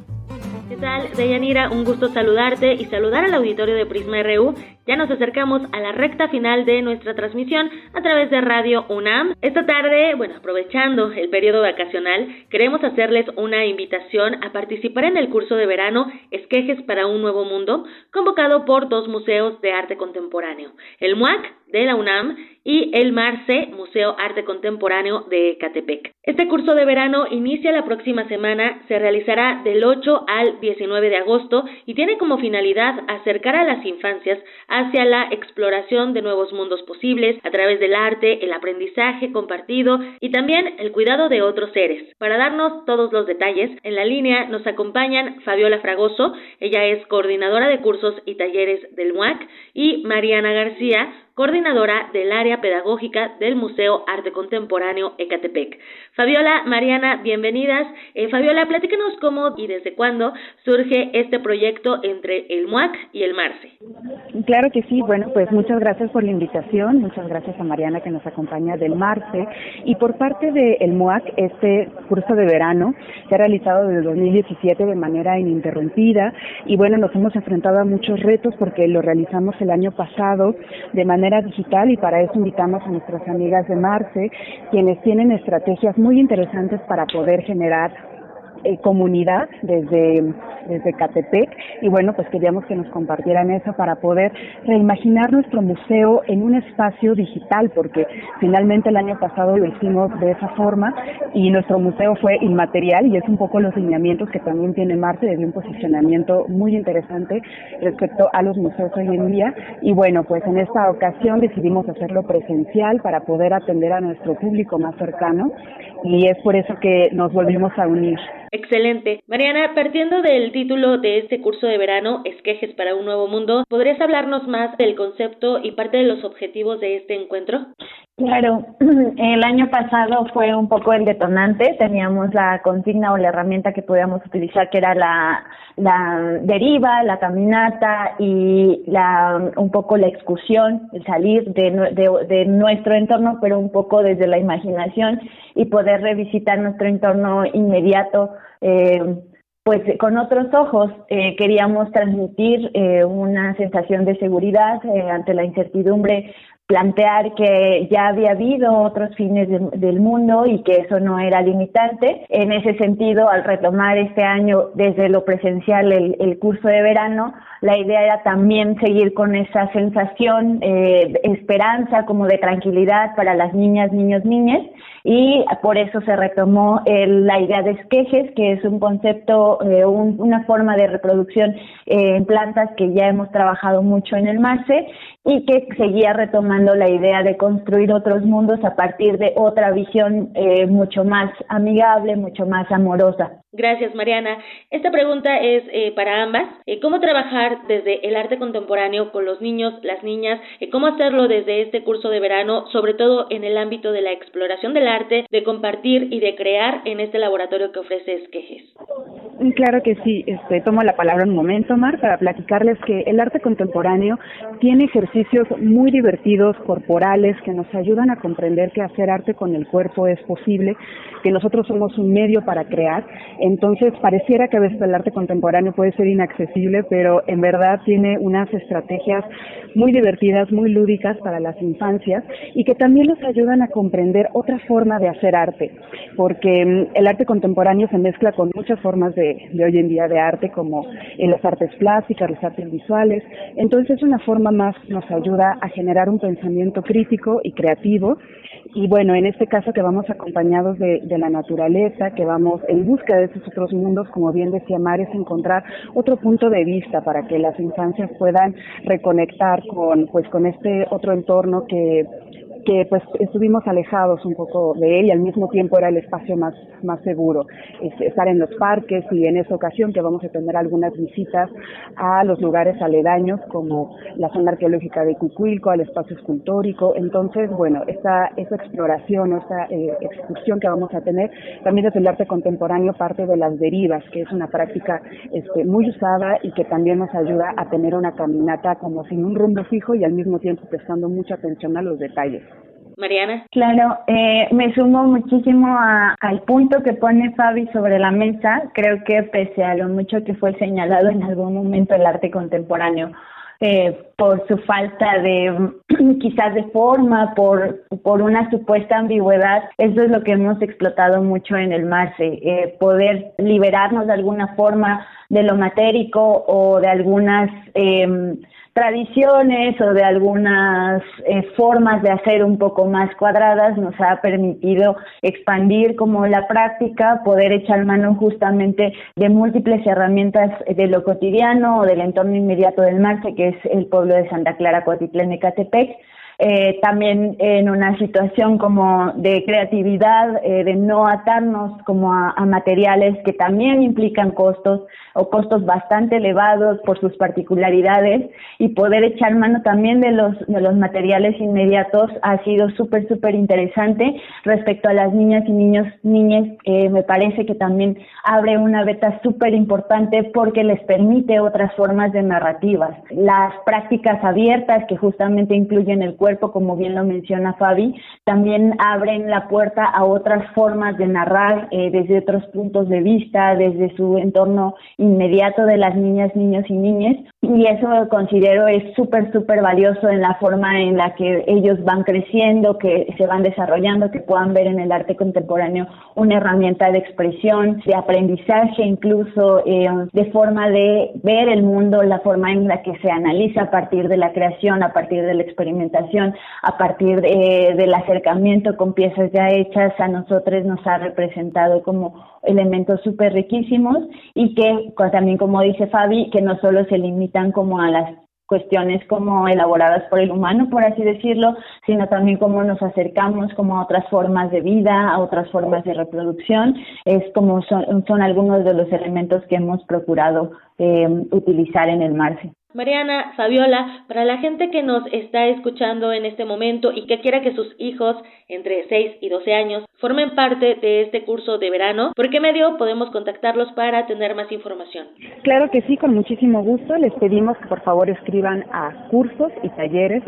Speaker 30: ¿Qué tal, Deyanira? Un gusto saludarte y saludar al auditorio de Prisma RU ya nos acercamos a la recta final de nuestra transmisión a través de Radio UNAM. Esta tarde, bueno, aprovechando el periodo vacacional, queremos hacerles una invitación a participar en el curso de verano Esquejes para un Nuevo Mundo, convocado por dos museos de arte contemporáneo, el MUAC de la UNAM y el MARCE, Museo Arte Contemporáneo de Catepec. Este curso de verano inicia la próxima semana, se realizará del 8 al 19 de agosto y tiene como finalidad acercar a las infancias hacia la exploración de nuevos mundos posibles a través del arte, el aprendizaje compartido y también el cuidado de otros seres. Para darnos todos los detalles, en la línea nos acompañan Fabiola Fragoso, ella es coordinadora de cursos y talleres del MUAC, y Mariana García, coordinadora del área pedagógica del Museo Arte Contemporáneo Ecatepec. Fabiola, Mariana, bienvenidas. Eh, Fabiola, platícanos cómo y desde cuándo surge este proyecto entre el MUAC y el MARCE.
Speaker 31: Claro que sí, bueno, pues muchas gracias por la invitación, muchas gracias a Mariana que nos acompaña del MARCE y por parte del MUAC, este curso de verano se ha realizado desde 2017 de manera ininterrumpida y bueno, nos hemos enfrentado a muchos retos porque lo realizamos el año pasado de manera digital y para eso invitamos a nuestras amigas de Marce, quienes tienen estrategias muy interesantes para poder generar eh, comunidad desde, desde Catepec y bueno, pues queríamos que nos compartieran eso para poder reimaginar nuestro museo en un espacio digital, porque finalmente el año pasado lo hicimos de esa forma y nuestro museo fue inmaterial y es un poco los lineamientos que también tiene Marte desde un posicionamiento muy interesante respecto a los museos hoy en día y bueno, pues en esta ocasión decidimos hacerlo presencial para poder atender a nuestro público más cercano y es por eso que nos volvimos a unir.
Speaker 30: Excelente. Mariana, partiendo del título de este curso de verano, Esquejes para un Nuevo Mundo, ¿podrías hablarnos más del concepto y parte de los objetivos de este encuentro?
Speaker 31: Claro, el año pasado fue un poco el detonante, teníamos la consigna o la herramienta que podíamos utilizar que era la, la deriva, la caminata y la, un poco la excursión, el salir de, de, nuestro entorno, pero un poco desde la imaginación y poder revisitar nuestro entorno inmediato. Eh, pues con otros ojos eh, queríamos transmitir eh, una sensación de seguridad eh, ante la incertidumbre plantear que ya había habido otros fines del mundo y que eso no era limitante. En ese sentido, al retomar este año desde lo presencial el, curso de verano, la idea era también seguir con esa sensación eh, de esperanza, como de tranquilidad para las niñas, niños, niñas, y por eso se retomó la idea de esquejes, que es un concepto, eh, una forma de reproducción eh, en plantas que ya hemos trabajado mucho en el MASE y que seguía retomando
Speaker 32: la idea de construir otros mundos a partir de otra visión eh, mucho más amigable, mucho más amorosa.
Speaker 30: Gracias, Mariana. Esta pregunta es eh, para ambas. Eh, ¿Cómo trabajar desde el arte contemporáneo con los niños, las niñas? Eh, ¿Cómo hacerlo desde este curso de verano, sobre todo en el ámbito de la exploración del arte, de compartir y de crear en este laboratorio que ofrece Esquejes?
Speaker 31: Claro que sí. Este, tomo la palabra un momento, Mar, para platicarles que el arte contemporáneo tiene ejercicios muy divertidos, corporales, que nos ayudan a comprender que hacer arte con el cuerpo es posible, que nosotros somos un medio para crear entonces, pareciera que a veces el arte contemporáneo puede ser inaccesible, pero en verdad tiene unas estrategias muy divertidas, muy lúdicas para las infancias y que también nos ayudan a comprender otra forma de hacer arte, porque mm, el arte contemporáneo se mezcla con muchas formas de, hoy en día de arte, como en las artes plásticas, las artes visuales. Entonces, es una forma más nos ayuda a generar un pensamiento crítico y creativo y bueno, en este caso que vamos acompañados de, la naturaleza, que vamos en busca de esos otros mundos, como bien decía Mar, es encontrar otro punto de vista para que las infancias puedan reconectar con, pues, con este otro entorno que que pues estuvimos alejados un poco de él y al mismo tiempo era el espacio más, más seguro. estar en los parques y en esa ocasión que vamos a tener algunas visitas a los lugares aledaños como la zona arqueológica de Cucuilco, al espacio escultórico. Entonces, bueno, esa, esa exploración o esa eh, excursión que vamos a tener también desde el arte contemporáneo parte de las derivas, que es una práctica este, muy usada y que también nos ayuda a tener una caminata como sin un rumbo fijo y al mismo tiempo prestando mucha atención a los detalles.
Speaker 30: Mariana.
Speaker 32: Claro, eh, me sumo muchísimo al punto que pone Fabi sobre la mesa. Creo que pese a lo mucho que fue señalado en algún momento el arte contemporáneo, eh, por su falta de quizás de forma, por, por una supuesta ambigüedad, eso es lo que hemos explotado mucho en el MARCE, eh, poder liberarnos de alguna forma de lo matérico o de algunas eh, tradiciones o de algunas eh, formas de hacer un poco más cuadradas nos ha permitido expandir como la práctica, poder echar mano justamente de múltiples herramientas de lo cotidiano o del entorno inmediato del Marce, que es el pueblo de Santa Clara, Coatitlán, Ecatepec, eh, también en una situación como de creatividad, eh, de no atarnos como a, materiales que también implican costos o costos bastante elevados por sus particularidades y poder echar mano también de los, de los materiales inmediatos ha sido súper, súper interesante. Respecto a las niñas y niños, niñas, eh, me parece que también abre una beta súper importante porque les permite otras formas de narrativas. Las prácticas abiertas que justamente incluyen el cuerpo, como bien lo menciona Fabi, también abren la puerta a otras formas de narrar eh, desde otros puntos de vista, desde su entorno inmediato de las niñas, niños y niñas. Y eso considero es súper, súper valioso en la forma en la que ellos van creciendo, que se van desarrollando, que puedan ver en el arte contemporáneo una herramienta de expresión, de aprendizaje, incluso eh, de forma de ver el mundo, la forma en la que se analiza a partir de la creación, a partir de la experimentación, a partir de, del acercamiento con piezas ya hechas, a nosotros nos ha representado como elementos súper riquísimos y que también, como dice Fabi, que no solo se limitan como a las cuestiones como elaboradas por el humano, por así decirlo, sino también cómo nos acercamos como a otras formas de vida, a otras formas de reproducción. Es como son, algunos de los elementos que hemos procurado eh, utilizar en el Marce.
Speaker 30: Mariana, Fabiola, para la gente que nos está escuchando en este momento y que quiera que sus hijos entre 6 y 12 años formen parte de este curso de verano, ¿por qué medio podemos contactarlos para tener más información?
Speaker 31: Claro que sí, con muchísimo gusto. Les pedimos que por favor escriban a cursos y talleres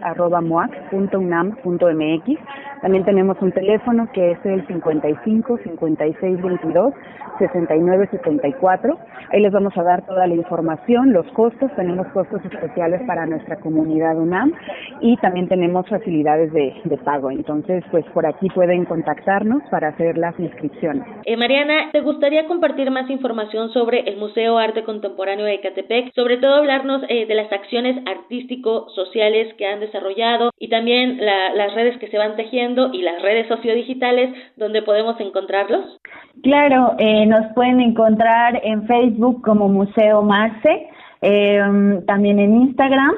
Speaker 31: También tenemos un teléfono que es el 55 56 22 69 74. Ahí les vamos a dar toda la información, los costos. Tenemos costos especiales para nuestra comunidad UNAM y también tenemos facilidades de, pago. Entonces, pues por aquí pueden contactarnos para hacer las inscripciones.
Speaker 30: Eh, Mariana, ¿te gustaría compartir más información sobre el Museo Arte Contemporáneo de Ecatepec? Sobre todo hablarnos eh, de las acciones artístico-sociales que han desarrollado y también las redes que se van tejiendo y las redes sociodigitales donde podemos encontrarlos.
Speaker 32: Claro, eh, nos pueden encontrar en Facebook como Museo Marce eh, también en Instagram,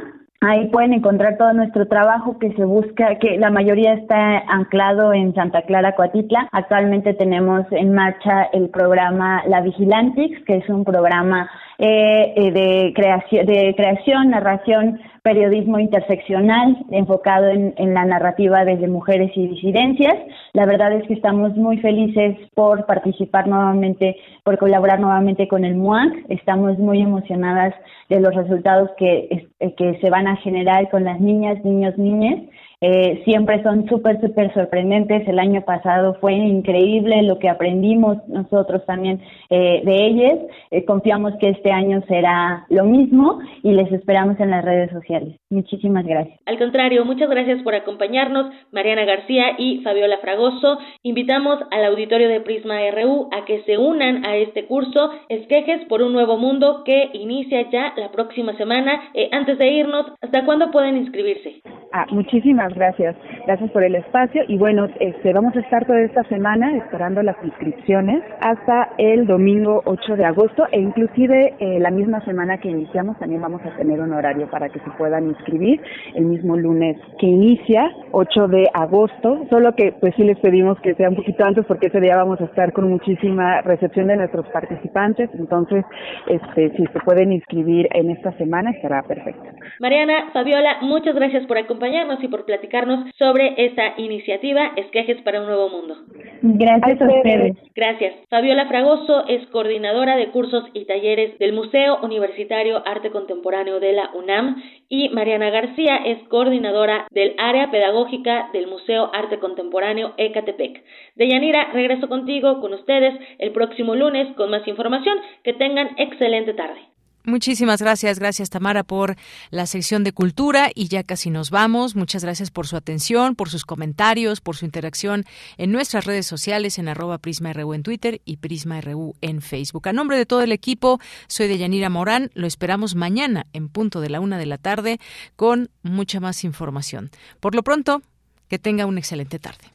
Speaker 32: Ahí pueden encontrar todo nuestro trabajo que se busca, que la mayoría está anclado en Santa Clara, Coatitla. Actualmente tenemos en marcha el programa La Vigilantix, que es un programa eh, eh, de, creación, de creación, narración, periodismo interseccional enfocado en, la narrativa desde mujeres y disidencias. La verdad es que estamos muy felices por participar nuevamente, por colaborar nuevamente con el MUAC. Estamos muy emocionadas de los resultados que, que se van a generar con las niñas, niños, niñas eh, siempre son súper, súper sorprendentes. El año pasado fue increíble lo que aprendimos nosotros también eh, de ellas. Eh, confiamos que este año será lo mismo y les esperamos en las redes sociales. Muchísimas gracias.
Speaker 30: Al contrario, muchas gracias por acompañarnos, Mariana García y Fabiola Fragoso. Invitamos al auditorio de Prisma RU a que se unan a este curso Esquejes por un Nuevo Mundo que inicia ya la próxima semana. antes de irnos, ¿hasta cuándo pueden inscribirse?
Speaker 31: Ah, muchísimas gracias. Gracias por el espacio. Y bueno, este, vamos a estar toda esta semana esperando las inscripciones hasta el domingo 8 de agosto e inclusive eh, la misma semana que iniciamos también vamos a tener un horario para que se puedan inscribir el mismo lunes que inicia, 8 de agosto. Solo que pues sí les pedimos que sea un poquito antes porque ese día vamos a estar con muchísima recepción de nuestros participantes. Entonces, este, si se pueden inscribir en esta semana estará perfecto.
Speaker 30: Mariana, Fabiola, muchas gracias por acompañarnos y por platicarnos sobre esta iniciativa Esquejes para un Nuevo Mundo.
Speaker 32: Gracias a ustedes.
Speaker 30: Gracias. Fabiola Fragoso es coordinadora de cursos y talleres del Museo Universitario Arte Contemporáneo de la UNAM y Mariana García es coordinadora del área pedagógica del Museo Arte Contemporáneo Ecatepec. Deyanira, regreso contigo, con ustedes, el próximo lunes con más información. Que tengan excelente tarde.
Speaker 1: Muchísimas gracias, gracias Tamara por la sección de cultura y ya casi nos vamos. Muchas gracias por su atención, por sus comentarios, por su interacción en nuestras redes sociales en arroba PrismaRU en Twitter y PrismaRU en Facebook. A nombre de todo el equipo, soy Deyanira Morán. Lo esperamos mañana en punto de la una de la tarde con mucha más información. Por lo pronto, que tenga una excelente tarde.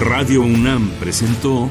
Speaker 19: Radio UNAM presentó